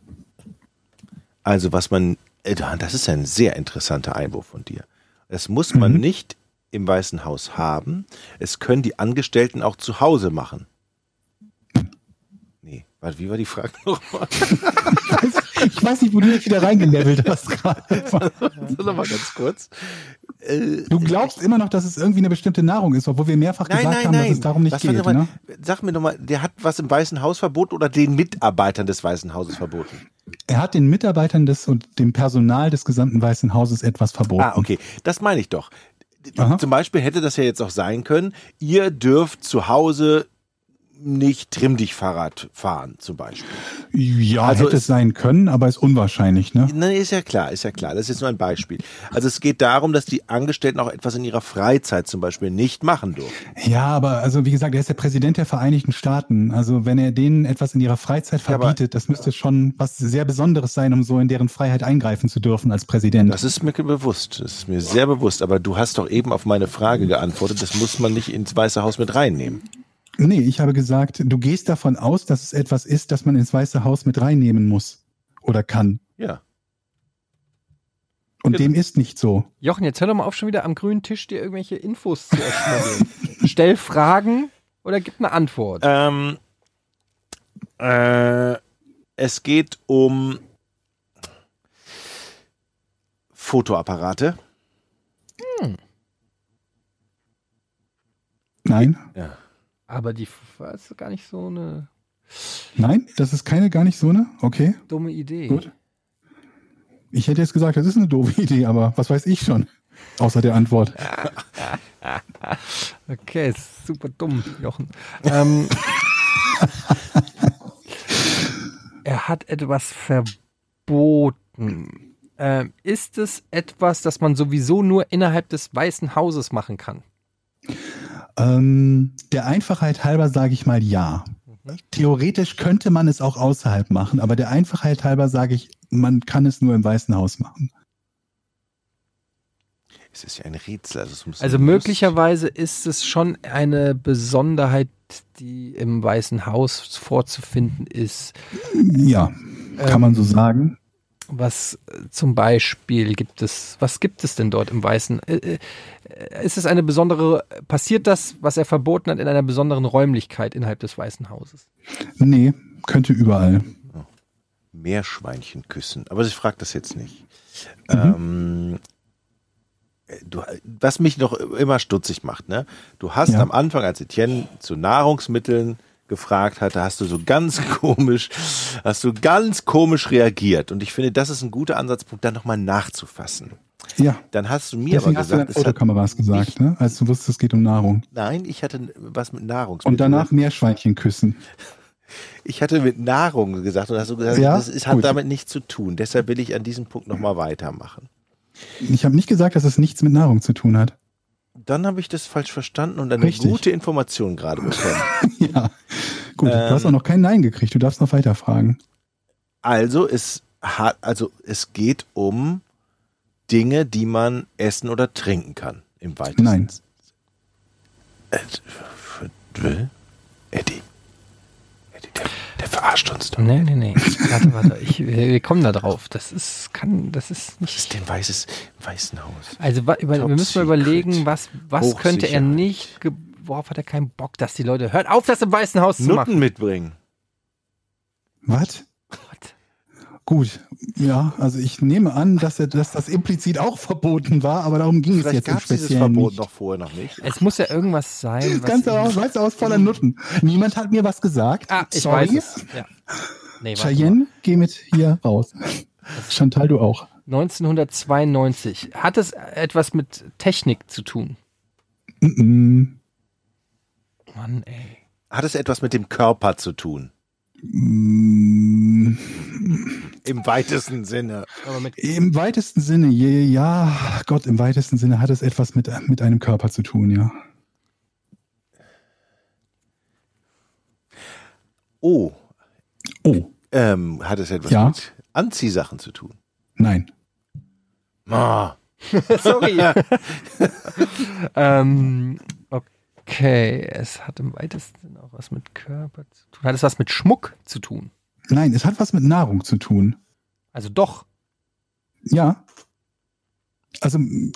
Also was man, äh, das ist ein sehr interessanter Einwurf von dir. Das muss man Mhm. nicht im Weißen Haus haben. Es können die Angestellten auch zu Hause machen. Warte, wie war die Frage nochmal? Ich weiß nicht, wo du dich wieder reingelevelt hast gerade. Nochmal ganz kurz. Äh, Du glaubst immer noch, dass es irgendwie eine bestimmte Nahrung ist, obwohl wir mehrfach nein, gesagt nein, haben, nein. dass es darum nicht Was geht. nochmal- Ne? Sag mir nochmal, der hat was im Weißen Haus verboten oder den Mitarbeitern des Weißen Hauses verboten? Er hat den Mitarbeitern des und dem Personal des gesamten Weißen Hauses etwas verboten. Ah, okay. Das meine ich doch. Aha. Zum Beispiel hätte das ja jetzt auch sein können, ihr dürft zu Hause nicht Trimm-Dich-Fahrrad fahren, zum Beispiel. Ja, Also hätte es- sein können, aber ist unwahrscheinlich. Ne? Nein, ist ja klar, ist ja klar. Das ist jetzt nur ein Beispiel. Also es geht darum, dass die Angestellten auch etwas in ihrer Freizeit zum Beispiel nicht machen dürfen. Ja, aber also wie gesagt, er ist der Präsident der Vereinigten Staaten. Also wenn er denen etwas in ihrer Freizeit Ja, verbietet, das müsste schon was sehr Besonderes sein, um so in deren Freiheit eingreifen zu dürfen als Präsident. Das ist mir bewusst. Das ist mir sehr bewusst. Aber du hast doch eben auf meine Frage geantwortet. Das muss man nicht ins Weiße Haus mit reinnehmen. Nee, ich habe gesagt, du gehst davon aus, dass es etwas ist, das man ins Weiße Haus mit reinnehmen muss oder kann. Ja. Und Genau. dem ist nicht so. Jochen, jetzt hör doch mal auf, schon wieder am grünen Tisch dir irgendwelche Infos zu erschmuggeln. Stell Fragen oder gib eine Antwort. Ähm, äh, es geht um Fotoapparate. Nein, Ja. Aber die ist gar nicht so eine nein, das ist keine gar nicht so eine. Okay, dumme Idee. Gut. ich hätte jetzt gesagt, das ist eine doofe Idee, aber was weiß ich schon? Außer der Antwort. Okay, super dumm, Jochen. Ähm, er hat etwas verboten. Ähm, ist es etwas, das man sowieso nur innerhalb des Weißen Hauses machen kann? Ähm, der Einfachheit halber sage ich mal ja. Theoretisch könnte man es auch außerhalb machen, aber der Einfachheit halber sage ich, man kann es nur im Weißen Haus machen. Es ist ja ein Rätsel. Also, es muss Also möglicherweise ist es schon eine Besonderheit, die im Weißen Haus vorzufinden ist. Ja, kann man so Ähm, sagen. Was äh, zum Beispiel gibt es, was gibt es denn dort im Weißen? Äh, äh, Ist es eine besondere, passiert das, was er verboten hat, in einer besonderen Räumlichkeit innerhalb des Weißen Hauses? Nee, könnte überall. Meerschweinchen küssen. Aber ich frage das jetzt nicht. Ähm, du, was mich noch immer stutzig macht, ne? Du hast Ja. am Anfang, als Etienne zu Nahrungsmitteln gefragt hatte, hast du so ganz komisch, hast du ganz komisch reagiert. Und ich finde, das ist ein guter Ansatzpunkt, da nochmal nachzufassen. Ja, Dann hast du mir deswegen aber hast du dann gesagt, es hat Fotokameras gesagt, nicht- ne? als du wusstest, es geht um Nahrung. nein, ich hatte was mit Nahrungsmitteln. Und danach Meerschweinchen küssen. Ich hatte mit Nahrung gesagt und hast du gesagt, Ja? das ist, hat Gut. damit nichts zu tun. Deshalb will ich an diesem Punkt nochmal weitermachen. Ich habe nicht gesagt, dass es nichts mit Nahrung zu tun hat. Dann habe ich das falsch verstanden und eine Richtig. gute Information gerade bekommen. ja. Gut, du Ähm. hast auch noch kein Nein gekriegt. Du darfst noch weiter fragen. Also es hat, also es geht um Dinge, die man essen oder trinken kann im weitesten. Nein. Äh, Eddie. Der, der verarscht uns doch. Nee, nee, nee. Warte, warte. Ich, wir kommen da drauf. Das ist, kann, das ist nicht. ist denn weißes Weißen Haus? Also wa- über, wir müssen mal überlegen, was, was könnte er nicht, worauf hat er keinen Bock, dass die Leute, hört auf, das im Weißen Haus zu machen. Nutten mitbringen. Was? Gut, ja, also ich nehme an, dass, er, dass das implizit auch verboten war, aber darum ging es Vielleicht jetzt im gab es dieses Speziellen Verbot nicht. noch vorher noch nicht. Es muss ja irgendwas sein. Ganz aus, weißt du, aus voller Nutten. Niemand hat mir was gesagt. Ah, ich Sorry. weiß es. Ja. Nee. Cheyenne, geh mit hier raus. Chantal, du auch. 1992. Hat es etwas mit Technik zu tun? Mm, Mann, ey. Hat es etwas mit dem Körper zu tun? mm, Im weitesten Sinne. Aber mit Im weitesten Sinne, je- ja, Gott, im weitesten Sinne hat es etwas mit, mit einem Körper zu tun, ja. Oh, Oh, ähm, hat es etwas Ja. mit Anziehsachen zu tun? nein. Ah, Sorry. ähm, okay, es hat im weitesten Sinne auch was mit Körper zu tun. Hat es was mit Schmuck zu tun? Nein, es hat was mit Nahrung zu tun. Also doch. Ja. Also im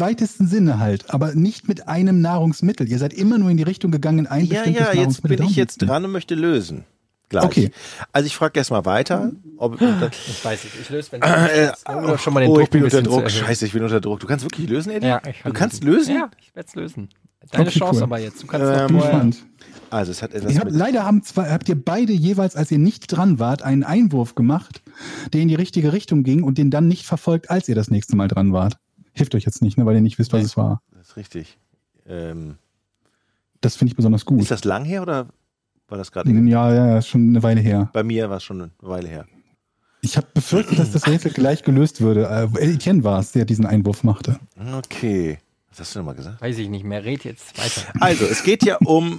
weitesten Sinne halt, aber nicht mit einem Nahrungsmittel. Ihr seid immer nur in die Richtung gegangen, ein ja, bestimmtes ja, jetzt Nahrungsmittel. bin ich jetzt dran und möchte lösen. Gleich. Okay. Also ich frage erstmal weiter. Ob, das, Ich weiß nicht. Ich löse, wenn äh, oder schon mal den oh, Druck ich bin ein unter Druck. Scheiße, ich bin unter Druck. Du kannst wirklich lösen, Eddie? Ja, ich du kann kannst lösen? Ja, ich werde es lösen. Deine Okay, Chance cool. aber jetzt. Du kannst Ähm, noch Bin vorher. gespannt. Also es hat etwas Ihr habt, mit, leider haben zwei, habt ihr beide jeweils, als ihr nicht dran wart, einen Einwurf gemacht, der in die richtige Richtung ging und den dann nicht verfolgt, als ihr das nächste Mal dran wart. Hilft euch jetzt nicht, ne, weil ihr nicht wisst, was Nee. es war. Das ist richtig. Ähm, Das finde ich besonders gut. ist das lang her oder war das gerade? ja, ja, ist schon eine Weile her. Bei mir war es schon eine Weile her. Ich habe befürchtet, dass das Rätsel gleich gelöst würde. Äh, Etienne war es, der diesen Einwurf machte. Okay. Was hast du nochmal gesagt? Weiß ich nicht mehr. Red jetzt weiter. Also, es geht ja um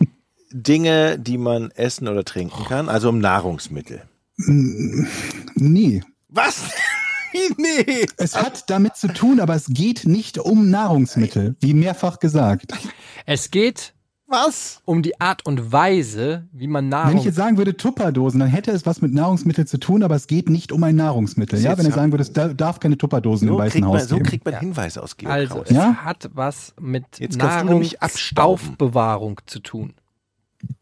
Dinge, die man essen oder trinken kann, also um Nahrungsmittel. Mm, Nee. Was? nee. Es hat damit zu tun, aber es geht nicht um Nahrungsmittel, wie mehrfach gesagt. Es geht Was? um die Art und Weise, wie man Nahrung. Wenn ich jetzt sagen würde Tupperdosen, dann hätte es was mit Nahrungsmittel zu tun, aber es geht nicht um ein Nahrungsmittel. Ja, wenn hab- sagen würdet, es da- darf keine Tupperdosen im So Weißen kriegt, man, Haus so geben. kriegt man. Hinweise aus Georg also, Kraus. es Ja? hat was mit Jetzt du. Nahrungsaufbewahrung zu tun.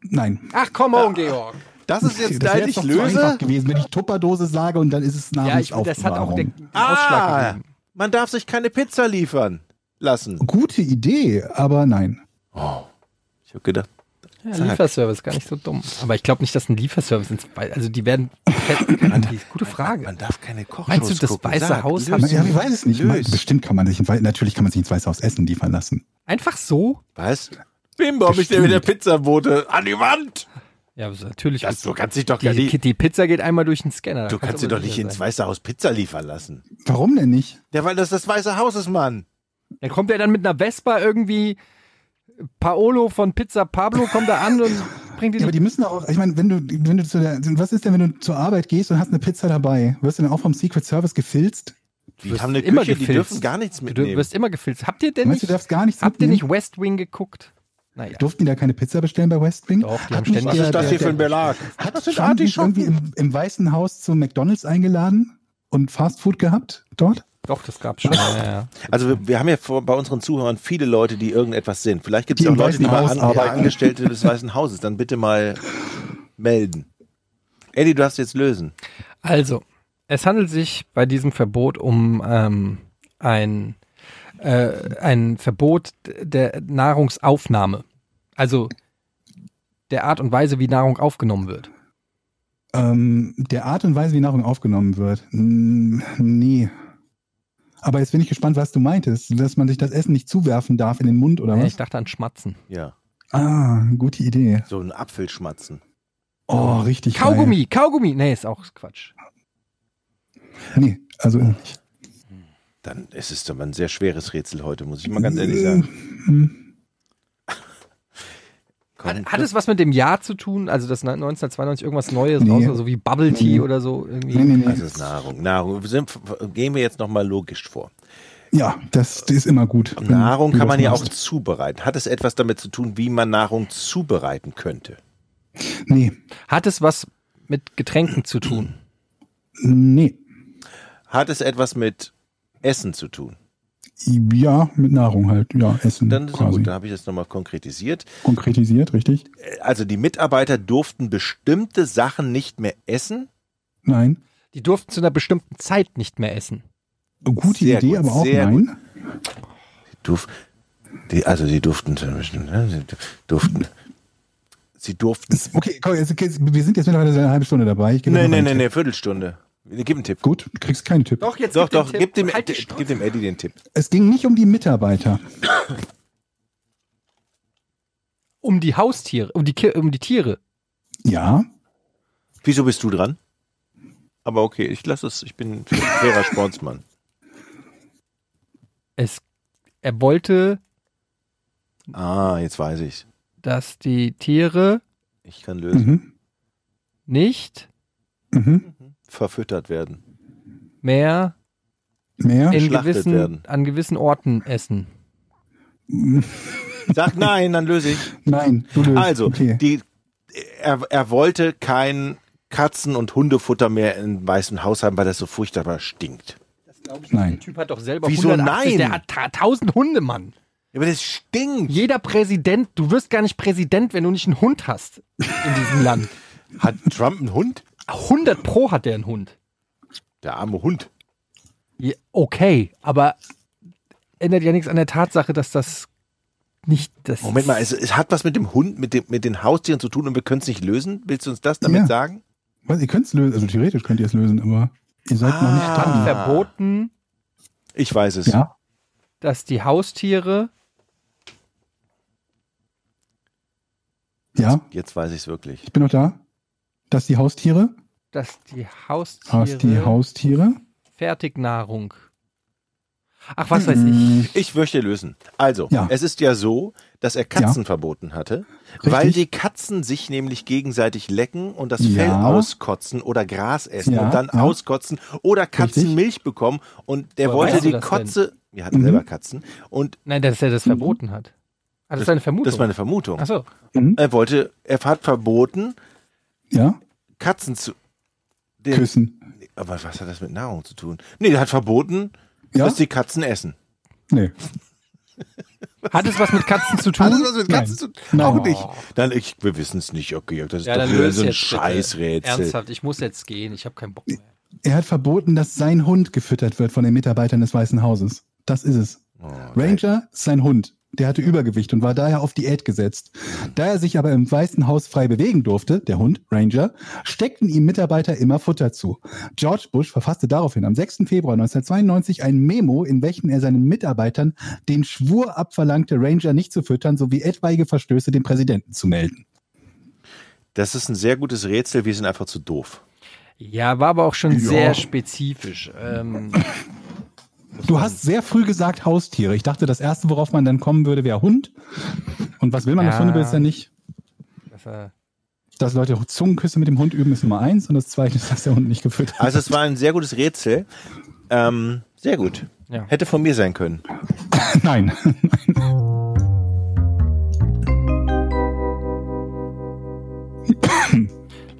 Nein. Ach, komm on, Georg. Das ist jetzt das dein ich löse. gewesen, wenn ich Tupperdose sage und dann ist es Ja, ich, Nahrungsaufbewahrung. das hat auch den den Ausschlag Ah, gegeben. man darf sich keine Pizza liefern lassen. Gute Idee, aber nein. Oh, ich habe gedacht, Ja, Zack. Lieferservice, gar nicht so dumm. Aber ich glaube nicht, dass ein Lieferservice ins Wei- also die werden gute Frage. man darf keine Kochshows Meinst du, das gucken. Weiße Sag, Haus hat- Ja, ich weiß es nicht. Man, bestimmt kann man Wei- natürlich kann man sich ins Weiße Haus Essen liefern lassen. Einfach so? Was? Bimbo, ich dir mit der Pizzabote an die Wand. Ja, also natürlich. Das, du kannst dich doch die, nicht, die Pizza geht einmal durch den Scanner. du kannst dir aber doch nicht ins. Weiße Haus Pizza liefern lassen. Warum denn nicht? Ja, weil das das Weiße Haus ist, Mann. Dann kommt er dann mit einer Vespa irgendwie Paolo von Pizza Pablo kommt da an und bringt die. Ja, aber die müssen auch, ich meine, wenn du, wenn du zu der, was ist denn, wenn du zur Arbeit gehst und hast eine Pizza dabei? Wirst du dann auch vom Secret Service gefilzt? Die haben eine immer Küche, die gefilzt. dürfen gar nichts du mitnehmen. wirst immer gefilzt. Habt ihr denn du, nicht, darfst gar nichts habt ihr mitnehmen? nicht West Wing geguckt? Naja. Durften die da keine Pizza bestellen bei West Wing? Doch, die Hat haben nicht ständig- Was ist das der- hier für ein Belag? Hat Das nicht irgendwie im, im Weißen Haus zu McDonalds eingeladen und Fastfood gehabt dort? Doch, das gab's schon. Ja, ja. Also wir, wir haben ja vor, bei unseren Zuhörern viele Leute, die irgendetwas sind. Vielleicht gibt es Die auch im Leute, die Weißen mal Haus an. Angestellte des Weißen Hauses. Dann bitte mal melden. Eddie, du darfst jetzt lösen. Also, es handelt sich bei diesem Verbot um ähm, ein, äh, ein Verbot der Nahrungsaufnahme. Also der Art und Weise, wie Nahrung aufgenommen wird. Ähm, der Art und Weise, wie Nahrung aufgenommen wird. Mm, nee. Aber jetzt bin ich gespannt, was du meintest, dass man sich das Essen nicht zuwerfen darf in den Mund oder Ja, was? ich dachte an Schmatzen. Ja, Ah, gute Idee. so ein Apfelschmatzen. Oh, richtig. Kaugummi, Kaugummi. Nee, ist auch Quatsch. Geil. Nee, also nicht. Dann ist es doch mal ein sehr schweres Rätsel heute, muss ich mal ganz ehrlich sagen. Hat, hat es was mit dem Jahr zu tun? Also, dass 1992 irgendwas Neues Nee. raus, so wie Bubble Tea Nee. oder so irgendwie? Nee, nee, nee. das ist Nahrung. Nahrung. Wir Sind, gehen wir jetzt nochmal logisch vor. Ja, das, das ist immer gut. Nahrung kann man ja auch zubereiten. Hat es etwas damit zu tun, wie man Nahrung zubereiten könnte? Nee, Hat es was mit Getränken zu tun? nee. Hat es etwas mit Essen zu tun? Ja, mit Nahrung halt. Ja, Essen Dann ist quasi. gut, da habe ich das nochmal konkretisiert. Konkretisiert, richtig? Also die Mitarbeiter durften bestimmte Sachen nicht mehr essen. Nein. Die durften zu einer bestimmten Zeit nicht mehr essen. Gute Sehr Idee, gut, aber auch sehr nein. Durf, die, also sie durften, ne, sie durften, sie durften. Okay, komm, jetzt, okay, wir sind jetzt mittlerweile eine halbe Stunde dabei. Ich einen nee, Tipp. nee, Viertelstunde. Gib einen Tipp. Gut, du kriegst keinen Tipp. Doch, jetzt Doch, gib den doch, Tipp. gib dem, Halt gib dem Eddie den Tipp. Es ging nicht um die Mitarbeiter. Um die Haustiere, um die, um die Tiere. Ja, Wieso bist du dran? Aber okay, ich lasse es, ich bin ein fairer Sportsmann. Es, er wollte, Ah, jetzt weiß ich's. dass die Tiere Ich kann lösen. mhm. nicht Mhm. Verfüttert werden. mehr Mehr? in gewissen, werden. an gewissen Orten essen. Sag nein, dann löse ich. Nein, du löst. Also, okay. die, er, er wollte kein Katzen- und Hundefutter mehr im Weißen Haus haben, weil das so furchtbar stinkt. Nein. Der Typ hat doch selber Wieso 180, nein? Der hat ta- 1000 Hunde, Mann. Aber das stinkt. Jeder Präsident, du wirst gar nicht Präsident, wenn du nicht einen Hund hast in diesem Land. Hat Trump einen Hund? 100 pro hat der einen Hund. Der arme Hund. Ja, Okay, aber ändert ja nichts an der Tatsache, dass das nicht das Moment mal, es, es hat was mit dem Hund, mit, dem, mit den Haustieren zu tun und wir können es nicht lösen. Willst du uns das damit Ja. sagen? Was, ihr könnt es lösen, also theoretisch könnt ihr es lösen, aber ihr seid noch nicht Ah. dran. verboten, Ich weiß es. Ja, dass die Haustiere ja, Jetzt weiß ich es wirklich. ich bin noch da. Dass die Haustiere, dass die Haustiere dass die Haustiere, Fertignahrung. Ach, was weiß Mm, ich. Ich möchte lösen. Also, Ja. es ist ja so, dass er Katzen verboten hatte, Richtig. weil die Katzen sich nämlich gegenseitig lecken und das Ja. Fell auskotzen oder Gras essen Ja, und dann ja. auskotzen oder Katzen Richtig. Milch bekommen und der Woher wollte die Kotze, wir hatten Mhm. selber Katzen und Nein, dass er das verboten hat. Ah, das ist eine Vermutung. das ist meine Vermutung. Ach so. mhm. Er wollte, er hat verboten, ja, Katzen zu den, küssen. Aber was hat das mit Nahrung zu tun? Nee, er hat verboten, Ja, dass die Katzen essen. nee. Hat es was mit Katzen zu tun? Hat das was mit Katzen zu tun? Nein. Auch nicht. Dann, ich, wir wissen es nicht, okay. Das ist ja, doch wieder so ein. Scheißrätsel. Ernsthaft, ich muss jetzt gehen. Ich habe keinen Bock mehr. Er hat verboten, dass sein Hund gefüttert wird von den Mitarbeitern des Weißen Hauses. Das ist es. Oh, Ranger ist sein Hund. Der hatte Übergewicht und war daher auf Diät gesetzt. Da er sich aber im Weißen Haus frei bewegen durfte, der Hund, Ranger, steckten ihm Mitarbeiter immer Futter zu. George Bush verfasste daraufhin am 6. Februar 1992 ein Memo, in welchem er seinen Mitarbeitern den Schwur abverlangte, Ranger nicht zu füttern, sowie etwaige Verstöße dem Präsidenten zu melden. Das ist ein sehr gutes Rätsel, wir sind einfach zu doof. Ja, war aber auch schon Ja. sehr spezifisch. Ähm, Du hast sehr früh gesagt Haustiere. Ich dachte, das erste, worauf man dann kommen würde, wäre Hund. Und was will man Ja. auf Hundebesitzer nicht? dass er- Dass Leute Zungenküsse mit dem Hund üben, ist Nummer eins. Und das zweite ist, dass der Hund nicht gefüttert Also es war ein sehr gutes Rätsel. Ähm, sehr gut. Ja. Hätte von mir sein können. Nein.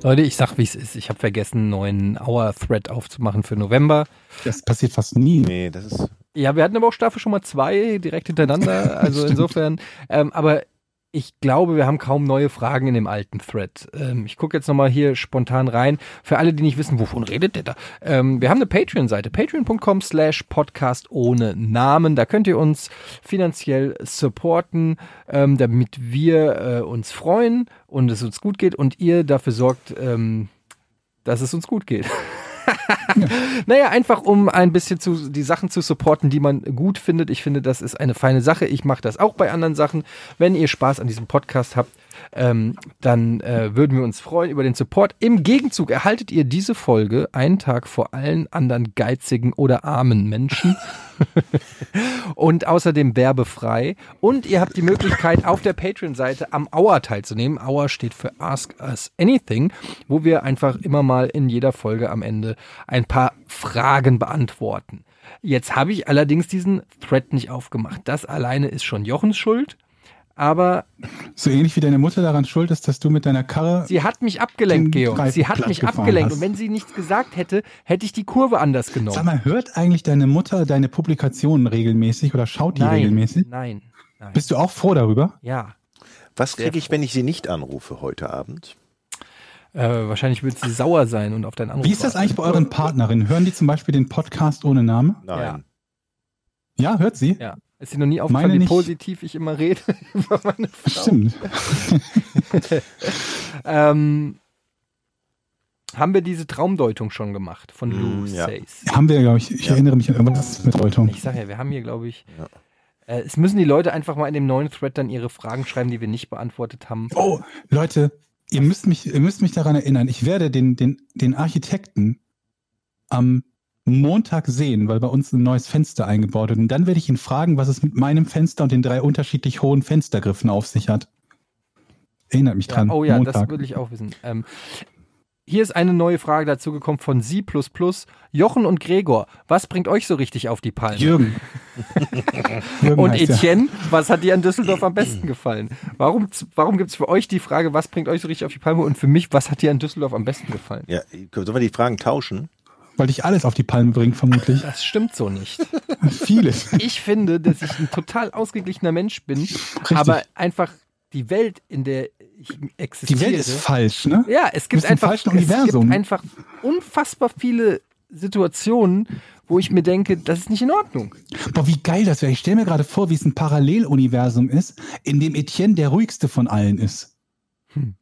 Leute, ich sag, wie es ist. Ich habe vergessen, einen neuen Hour-Thread aufzumachen für November. Das passiert fast nie. Nee, das ist. Ja, wir hatten aber auch Staffel schon mal zwei direkt hintereinander. Also insofern. Ähm, aber ich glaube, wir haben kaum neue Fragen in dem alten Thread. Ähm, ich gucke jetzt nochmal hier spontan rein. Für alle, die nicht wissen, wovon redet der da? Ähm, wir haben eine Patreon-Seite. Patreon.com slash Podcast ohne Namen. Da könnt ihr uns finanziell supporten, ähm, damit wir äh, uns freuen und es uns gut geht und ihr dafür sorgt, ähm, dass es uns gut geht. Naja, einfach um ein bisschen zu, die Sachen zu supporten, die man gut findet. Ich finde, das ist eine feine Sache. Ich mache das auch bei anderen Sachen. Wenn ihr Spaß an diesem Podcast habt, ähm, dann äh, würden wir uns freuen über den Support. Im Gegenzug erhaltet ihr diese Folge einen Tag vor allen anderen geizigen oder armen Menschen. und außerdem werbefrei. Und ihr habt die Möglichkeit, auf der Patreon-Seite am Hour teilzunehmen. Hour steht für Ask Us Anything, wo wir einfach immer mal in jeder Folge am Ende ein paar Fragen beantworten. Jetzt habe ich allerdings diesen Thread nicht aufgemacht. Das alleine ist schon Jochens Schuld. Aber So ähnlich wie deine Mutter daran schuld ist, dass du mit deiner Karre. sie hat mich abgelenkt, Georg. Sie hat mich abgelenkt. hast. Und wenn sie nichts gesagt hätte, hätte ich die Kurve anders genommen. Sag mal, hört eigentlich deine Mutter deine Publikationen regelmäßig oder schaut die nein, regelmäßig? nein, nein. Bist du auch froh darüber? Ja. Was kriege ich, wenn ich sie nicht anrufe heute Abend? Äh, wahrscheinlich wird sie sauer sein und auf deinen Anruf Wie ist das eigentlich bei euren Partnerinnen? Hören die zum Beispiel den Podcast ohne Name? Nein. Ja, hört sie? Ja. Ist dir noch nie aufgefallen, wie nicht. positiv ich immer rede über meine Frau? Stimmt. Ähm, haben wir diese Traumdeutung schon gemacht von Lou Mm, ja. Says? Haben wir, glaube ich. Ich Ja. erinnere mich an irgendwas mit Deutung. Ich sage ja, wir haben hier, glaube ich. Ja. Äh, es müssen die Leute einfach mal in dem neuen Thread dann ihre Fragen schreiben, die wir nicht beantwortet haben. Oh, Leute, ihr müsst mich, ihr müsst mich daran erinnern. Ich werde den, den, den Architekten am Montag sehen, weil bei uns ein neues Fenster eingebaut wird. Und dann werde ich ihn fragen, was es mit meinem Fenster und den drei unterschiedlich hohen Fenstergriffen auf sich hat. Erinnert mich Ja, dran. oh ja, das Montag. will ich auch wissen. Ähm, hier ist eine neue Frage dazu gekommen von Sie++. Jochen und Gregor, was bringt euch so richtig auf die Palme? Jürgen. Jürgen Und. Etienne, was hat dir an Düsseldorf am besten gefallen? Warum, warum gibt es für euch die Frage, was bringt euch so richtig auf die Palme? Und für mich, was hat dir an Düsseldorf am besten gefallen? Ja, sollen wir die Fragen tauschen? Weil dich alles auf die Palme bringt, vermutlich. Das stimmt so nicht. Vieles. Ich finde, dass ich ein total ausgeglichener Mensch bin, aber einfach die Welt, in der ich existiere. Die Welt ist falsch, ne? Ja, es gibt einfach, es gibt einfach unfassbar viele Situationen, wo ich mir denke, das ist nicht in Ordnung. Boah, wie geil das wäre. Ich stelle mir gerade vor, wie es ein Paralleluniversum ist, in dem Etienne der ruhigste von allen ist. Hm.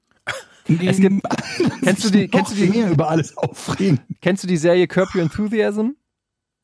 Es gibt- kennst du die- kennst du die- mehr über alles aufregen? Kennst du die Serie Curb Your Enthusiasm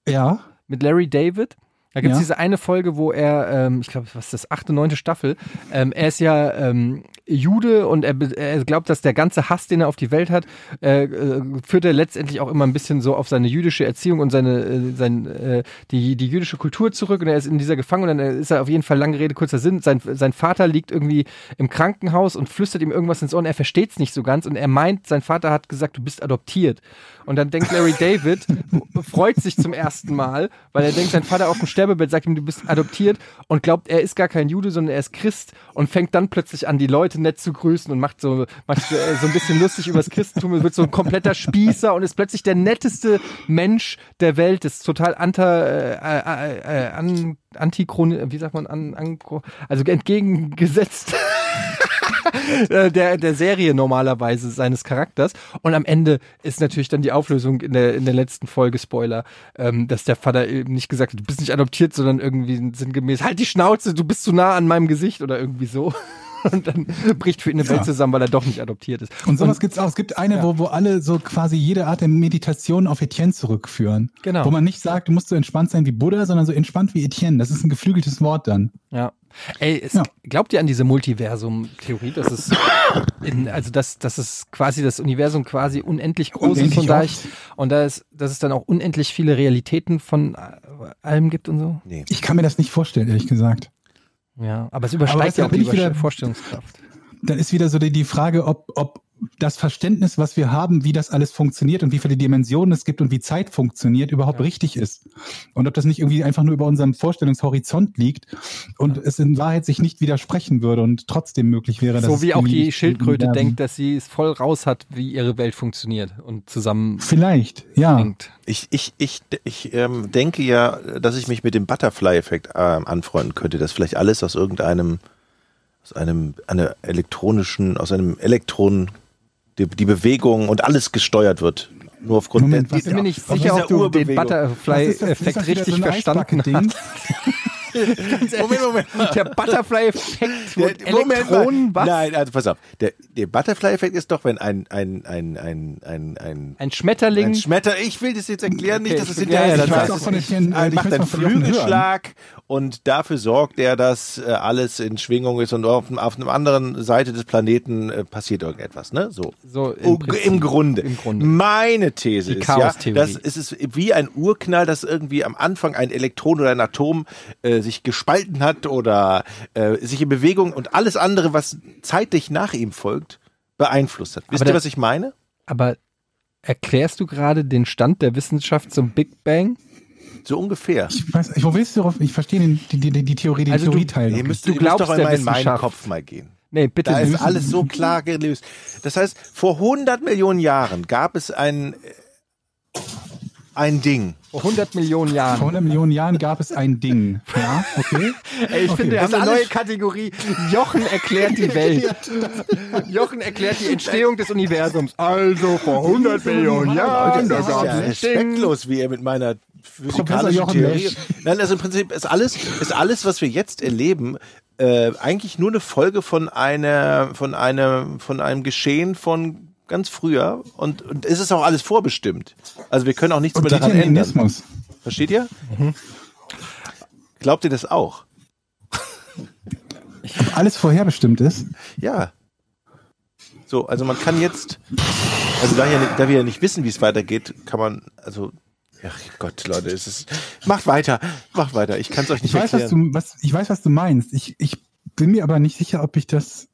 Ja. mit Larry David? Da gibt es Ja. diese eine Folge, wo er, ähm, ich glaube, was ist das, achte, neunte Staffel, ähm, er ist ja ähm, Jude und er, er glaubt, dass der ganze Hass, den er auf die Welt hat, äh, äh, führt er letztendlich auch immer ein bisschen so auf seine jüdische Erziehung und seine, äh, sein, äh, die, die jüdische Kultur zurück. Und er ist in dieser Gefangenheit und dann ist er auf jeden Fall, lange Rede, kurzer Sinn, sein, sein Vater liegt irgendwie im Krankenhaus und flüstert ihm irgendwas ins Ohr und er versteht es nicht so ganz. Und er meint, sein Vater hat gesagt, du bist adoptiert. Und dann denkt Larry David, freut sich zum ersten Mal, weil er denkt, sein Vater auf dem Sterbebett sagt ihm, du bist adoptiert und glaubt, er ist gar kein Jude, sondern er ist Christ und fängt dann plötzlich an, die Leute nett zu grüßen und macht so, macht so, äh, ein bisschen lustig über das Christentum und wird so ein kompletter Spießer und ist plötzlich der netteste Mensch der Welt, ist total anta, äh, äh, äh, an, antichron, wie sagt man, an, an, also entgegengesetzt äh, der, der Serie normalerweise seines Charakters. Und am Ende ist natürlich dann die Auflösung in der, in der letzten Folge, Spoiler, ähm, dass der Vater eben nicht gesagt hat, du bist nicht adoptiert, sondern irgendwie sinngemäß, halt die Schnauze, du bist zu nah an meinem Gesicht oder irgendwie so. Und dann bricht für ihn eine Welt Ja. zusammen, weil er doch nicht adoptiert ist. Und sowas gibt's auch. Es gibt eine, Ja. wo, wo alle so quasi jede Art der Meditation auf Etienne zurückführen. Genau. Wo man nicht sagt, du musst so entspannt sein wie Buddha, sondern so entspannt wie Etienne. Das ist ein geflügeltes Wort dann. Ja. Ey, es, Ja. glaubt ihr an diese Multiversum-Theorie, dass es, in, also dass, dass es quasi das Universum quasi unendlich groß ist Unendlich und da, ich, und da ist, dass es dann auch unendlich viele Realitäten von äh, allem gibt und so? Nee. Ich kann mir das nicht vorstellen, ehrlich gesagt. Ja, aber es Aber übersteigt du, ja auch die Vorstellungskraft. Dann ist wieder so die, die Frage, ob, ob das Verständnis, was wir haben, wie das alles funktioniert und wie viele Dimensionen es gibt und wie Zeit funktioniert, überhaupt Ja. richtig ist. Und ob das nicht irgendwie einfach nur über unserem Vorstellungshorizont liegt und es in Wahrheit sich nicht widersprechen würde und trotzdem möglich wäre, dass So wie auch die Schildkröte Ja, denkt, dass sie es voll raus hat, wie ihre Welt funktioniert und zusammenhängt. Vielleicht, ja. Ich, ich, ich, ich ähm, denke ja, dass ich mich mit dem Butterfly-Effekt ähm, anfreunden könnte, dass vielleicht alles aus irgendeinem, aus einem, einer elektronischen, aus einem Elektron, die, die Bewegung und alles gesteuert wird. Nur aufgrund Moment, der, was- Ich bin mir nicht sicher, ob du den Butterfly-Effekt richtig so verstanden hast. Moment, Moment. Der Butterfly-Effekt mit. Elektronen, was? Nein, also pass auf. Der, der Butterfly-Effekt ist doch, wenn ein, ein, ein, ein, ein, ein, Ein Schmetterling. ein Schmetter, ich will das jetzt erklären, nicht, Okay, dass es ich- hinterher ja, ja, ich das von nicht. den- ich macht einen. Flügelschlag und dafür sorgt er, dass äh, alles in Schwingung ist und auf, auf einer anderen Seite des Planeten äh, passiert irgendetwas, ne? So. So im, Oh, Prinzip. Im Grunde. Im Grunde. Meine These ist ja, dass es ist wie ein Urknall, dass irgendwie am Anfang ein Elektron oder ein Atom äh, sich gespalten hat oder äh, sich in Bewegung und alles andere, was zeitlich nach ihm folgt, beeinflusst hat. Wisst Aber ihr, der- was ich meine? Aber erklärst du gerade den Stand der Wissenschaft zum Big Bang? So ungefähr. Ich weiß, ich, wo willst du darauf? Ich verstehe den, die, die, die Theorie, den Also du- Theorieteil. Ihr müsst, Du ihr müsst glaubst doch einmal in meinen. Kopf mal gehen. Nee, bitte Da ist alles so klar gelöst. Das heißt, vor 100 Millionen Jahren gab es ein, ein Ding. Vor 100 Millionen Vor Jahren. 100 Millionen Jahren gab es ein Ding. Ja, okay. Ey, ich Okay, finde, wir das haben eine neue Kategorie. Jochen erklärt die Welt. Jochen erklärt die Entstehung des Universums. Also vor 100 Millionen Jahren, da Das ist gab ja es ein Ding. respektlos, wie er mit meiner physikalischen Jochen Theorie. Lesch. Nein, also im Prinzip ist alles, ist alles, was wir jetzt erleben, äh, eigentlich nur eine Folge von einer, von einem, von einem Geschehen von ganz früher und, und es ist auch alles vorbestimmt. Also wir können auch nichts Und mehr daran ändern. Determinismus. Versteht ihr? Glaubt ihr das auch? Ob alles vorherbestimmt ist. Ja. So, also man kann jetzt, also da, ja, da wir ja nicht wissen, wie es weitergeht, kann man, also, ach Gott, Leute, es ist, macht weiter, macht weiter, ich kann es euch nicht Ich weiß, was erklären. du, was, ich weiß, was du meinst. Ich, ich bin mir aber nicht sicher, ob ich das.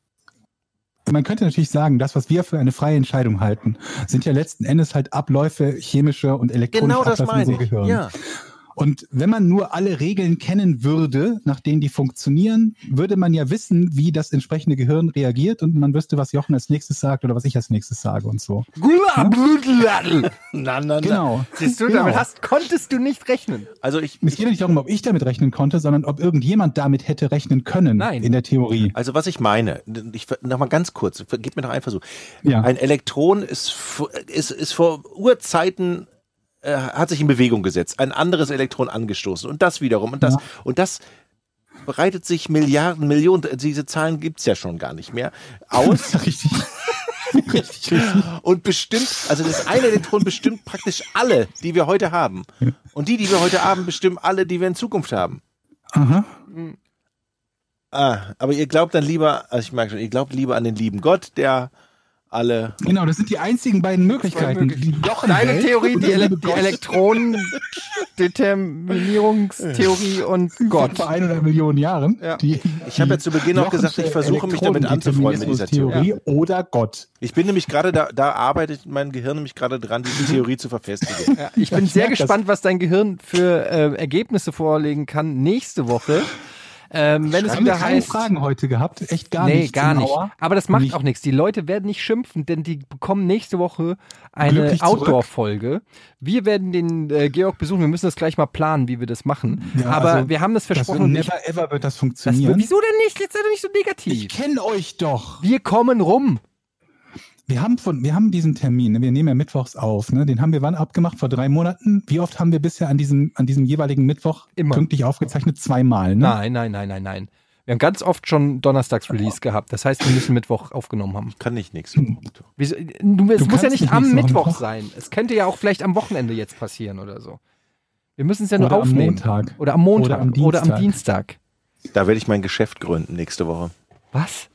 Man könnte natürlich sagen, das, was wir für eine freie Entscheidung halten, sind ja letzten Endes halt Abläufe chemische und elektronische Genau Abläufe unserem ich. Gehirn. Ja. Und wenn man nur alle Regeln kennen würde, nach denen die funktionieren, würde man ja wissen, wie das entsprechende Gehirn reagiert und man wüsste, was Jochen als nächstes sagt oder was ich als nächstes sage und so. Na, na, na. Genau. Siehst du, Genau. damit hast, konntest du nicht rechnen. Also ich, Es geht ja nicht darum, ob ich damit rechnen konnte, sondern ob irgendjemand damit hätte rechnen können Nein. in der Theorie. also was ich meine, ich noch mal ganz kurz, gib mir doch einfach so. Ja. Ein Elektron ist, ist, ist vor Urzeiten äh, hat sich in Bewegung gesetzt, ein anderes Elektron angestoßen und das wiederum und das Ja. und das breitet sich Milliarden, Millionen, diese Zahlen gibt's ja schon gar nicht mehr, aus Richtig. richtig, richtig. und bestimmt, also das eine Elektron bestimmt praktisch alle, die wir heute haben. Und die, die wir heute haben, bestimmen alle, die wir in Zukunft haben. Aha. Ah, aber ihr glaubt dann lieber, also ich merke schon, ihr glaubt lieber an den lieben Gott, der alle. Genau, das sind die einzigen beiden Möglichkeiten. Die Deine Welt Theorie, die, Ele die Elektronendeterminierungstheorie und Gott. Vor ein oder Millionen Jahren. Ja. Die, Ich habe ja zu Beginn auch gesagt, ich versuche mich damit anzufreunden mit dieser Theorie. Theorie oder Gott. Ich bin nämlich gerade da, da arbeitet mein Gehirn nämlich gerade dran, diese Theorie zu verfestigen. Ja, ich bin ich sehr gespannt, was dein Gehirn für äh, Ergebnisse vorlegen kann nächste Woche. Ähm, wenn es wieder keine heißt. Fragen heute gehabt? Echt gar nee, nicht. gar zum nicht. Aber das macht Nicht. auch nichts. Die Leute werden nicht schimpfen, denn die bekommen nächste Woche eine. Outdoor-Folge. Wir werden den äh, Georg besuchen. Wir müssen das gleich mal planen, wie wir das machen. Ja, Aber also, wir haben das Das versprochen. ich, never ever wird das das, funktionieren. wieso denn nicht? Jetzt sei doch nicht so ich negativ. kenne euch doch. Wir kommen rum. Wir haben von, wir haben diesen Termin, ne? wir nehmen ja mittwochs auf, ne? Den haben wir wann abgemacht? Vor drei Monaten. Wie oft haben wir bisher an diesem, an diesem jeweiligen Mittwoch Immer. pünktlich aufgezeichnet? Zweimal, ne? Nein, nein, nein, nein, nein. Wir haben ganz oft schon Donnerstags-Release gehabt. Das heißt, wir müssen Mittwoch aufgenommen haben. Kann ich nichts. Wieso, du, es Du muss ja nicht am Mittwoch Mittwoch? sein. Es könnte ja auch vielleicht am Wochenende jetzt passieren oder so. Wir müssen es ja nur Oder am aufnehmen. Montag. Oder am Montag. Oder am Oder am Dienstag. Dienstag. Da werde ich mein Geschäft gründen nächste Woche. Was?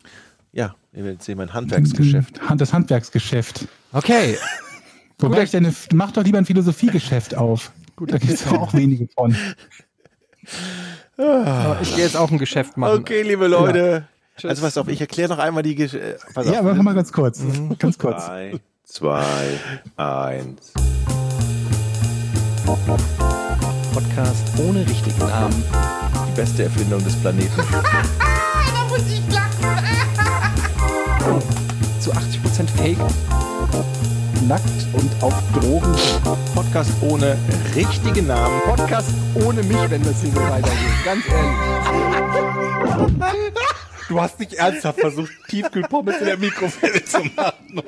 Ja, ihr werdet sehen, mein Handwerksgeschäft. Hand- Das Handwerksgeschäft. Okay. Wobei ich denn, mach doch lieber ein Philosophiegeschäft auf. Gut, da gibt es auch wenige von. Aber ich gehe jetzt auch ein Geschäft machen. Okay, liebe Leute. Also pass auf, ich erkläre noch einmal die Geschichte. Pass Ja, aber mal ganz kurz. Ganz kurz. Drei, zwei, eins. Podcast ohne richtigen Namen. Die beste Erfindung des Planeten. Zu 80% Fake. Nackt und auf Drogen. Podcast ohne richtigen Namen. Podcast ohne mich, wenn das hier so weitergeht. Ganz ehrlich. Du hast nicht ernsthaft versucht, Tiefkühlpommes in der Mikrowelle zu machen.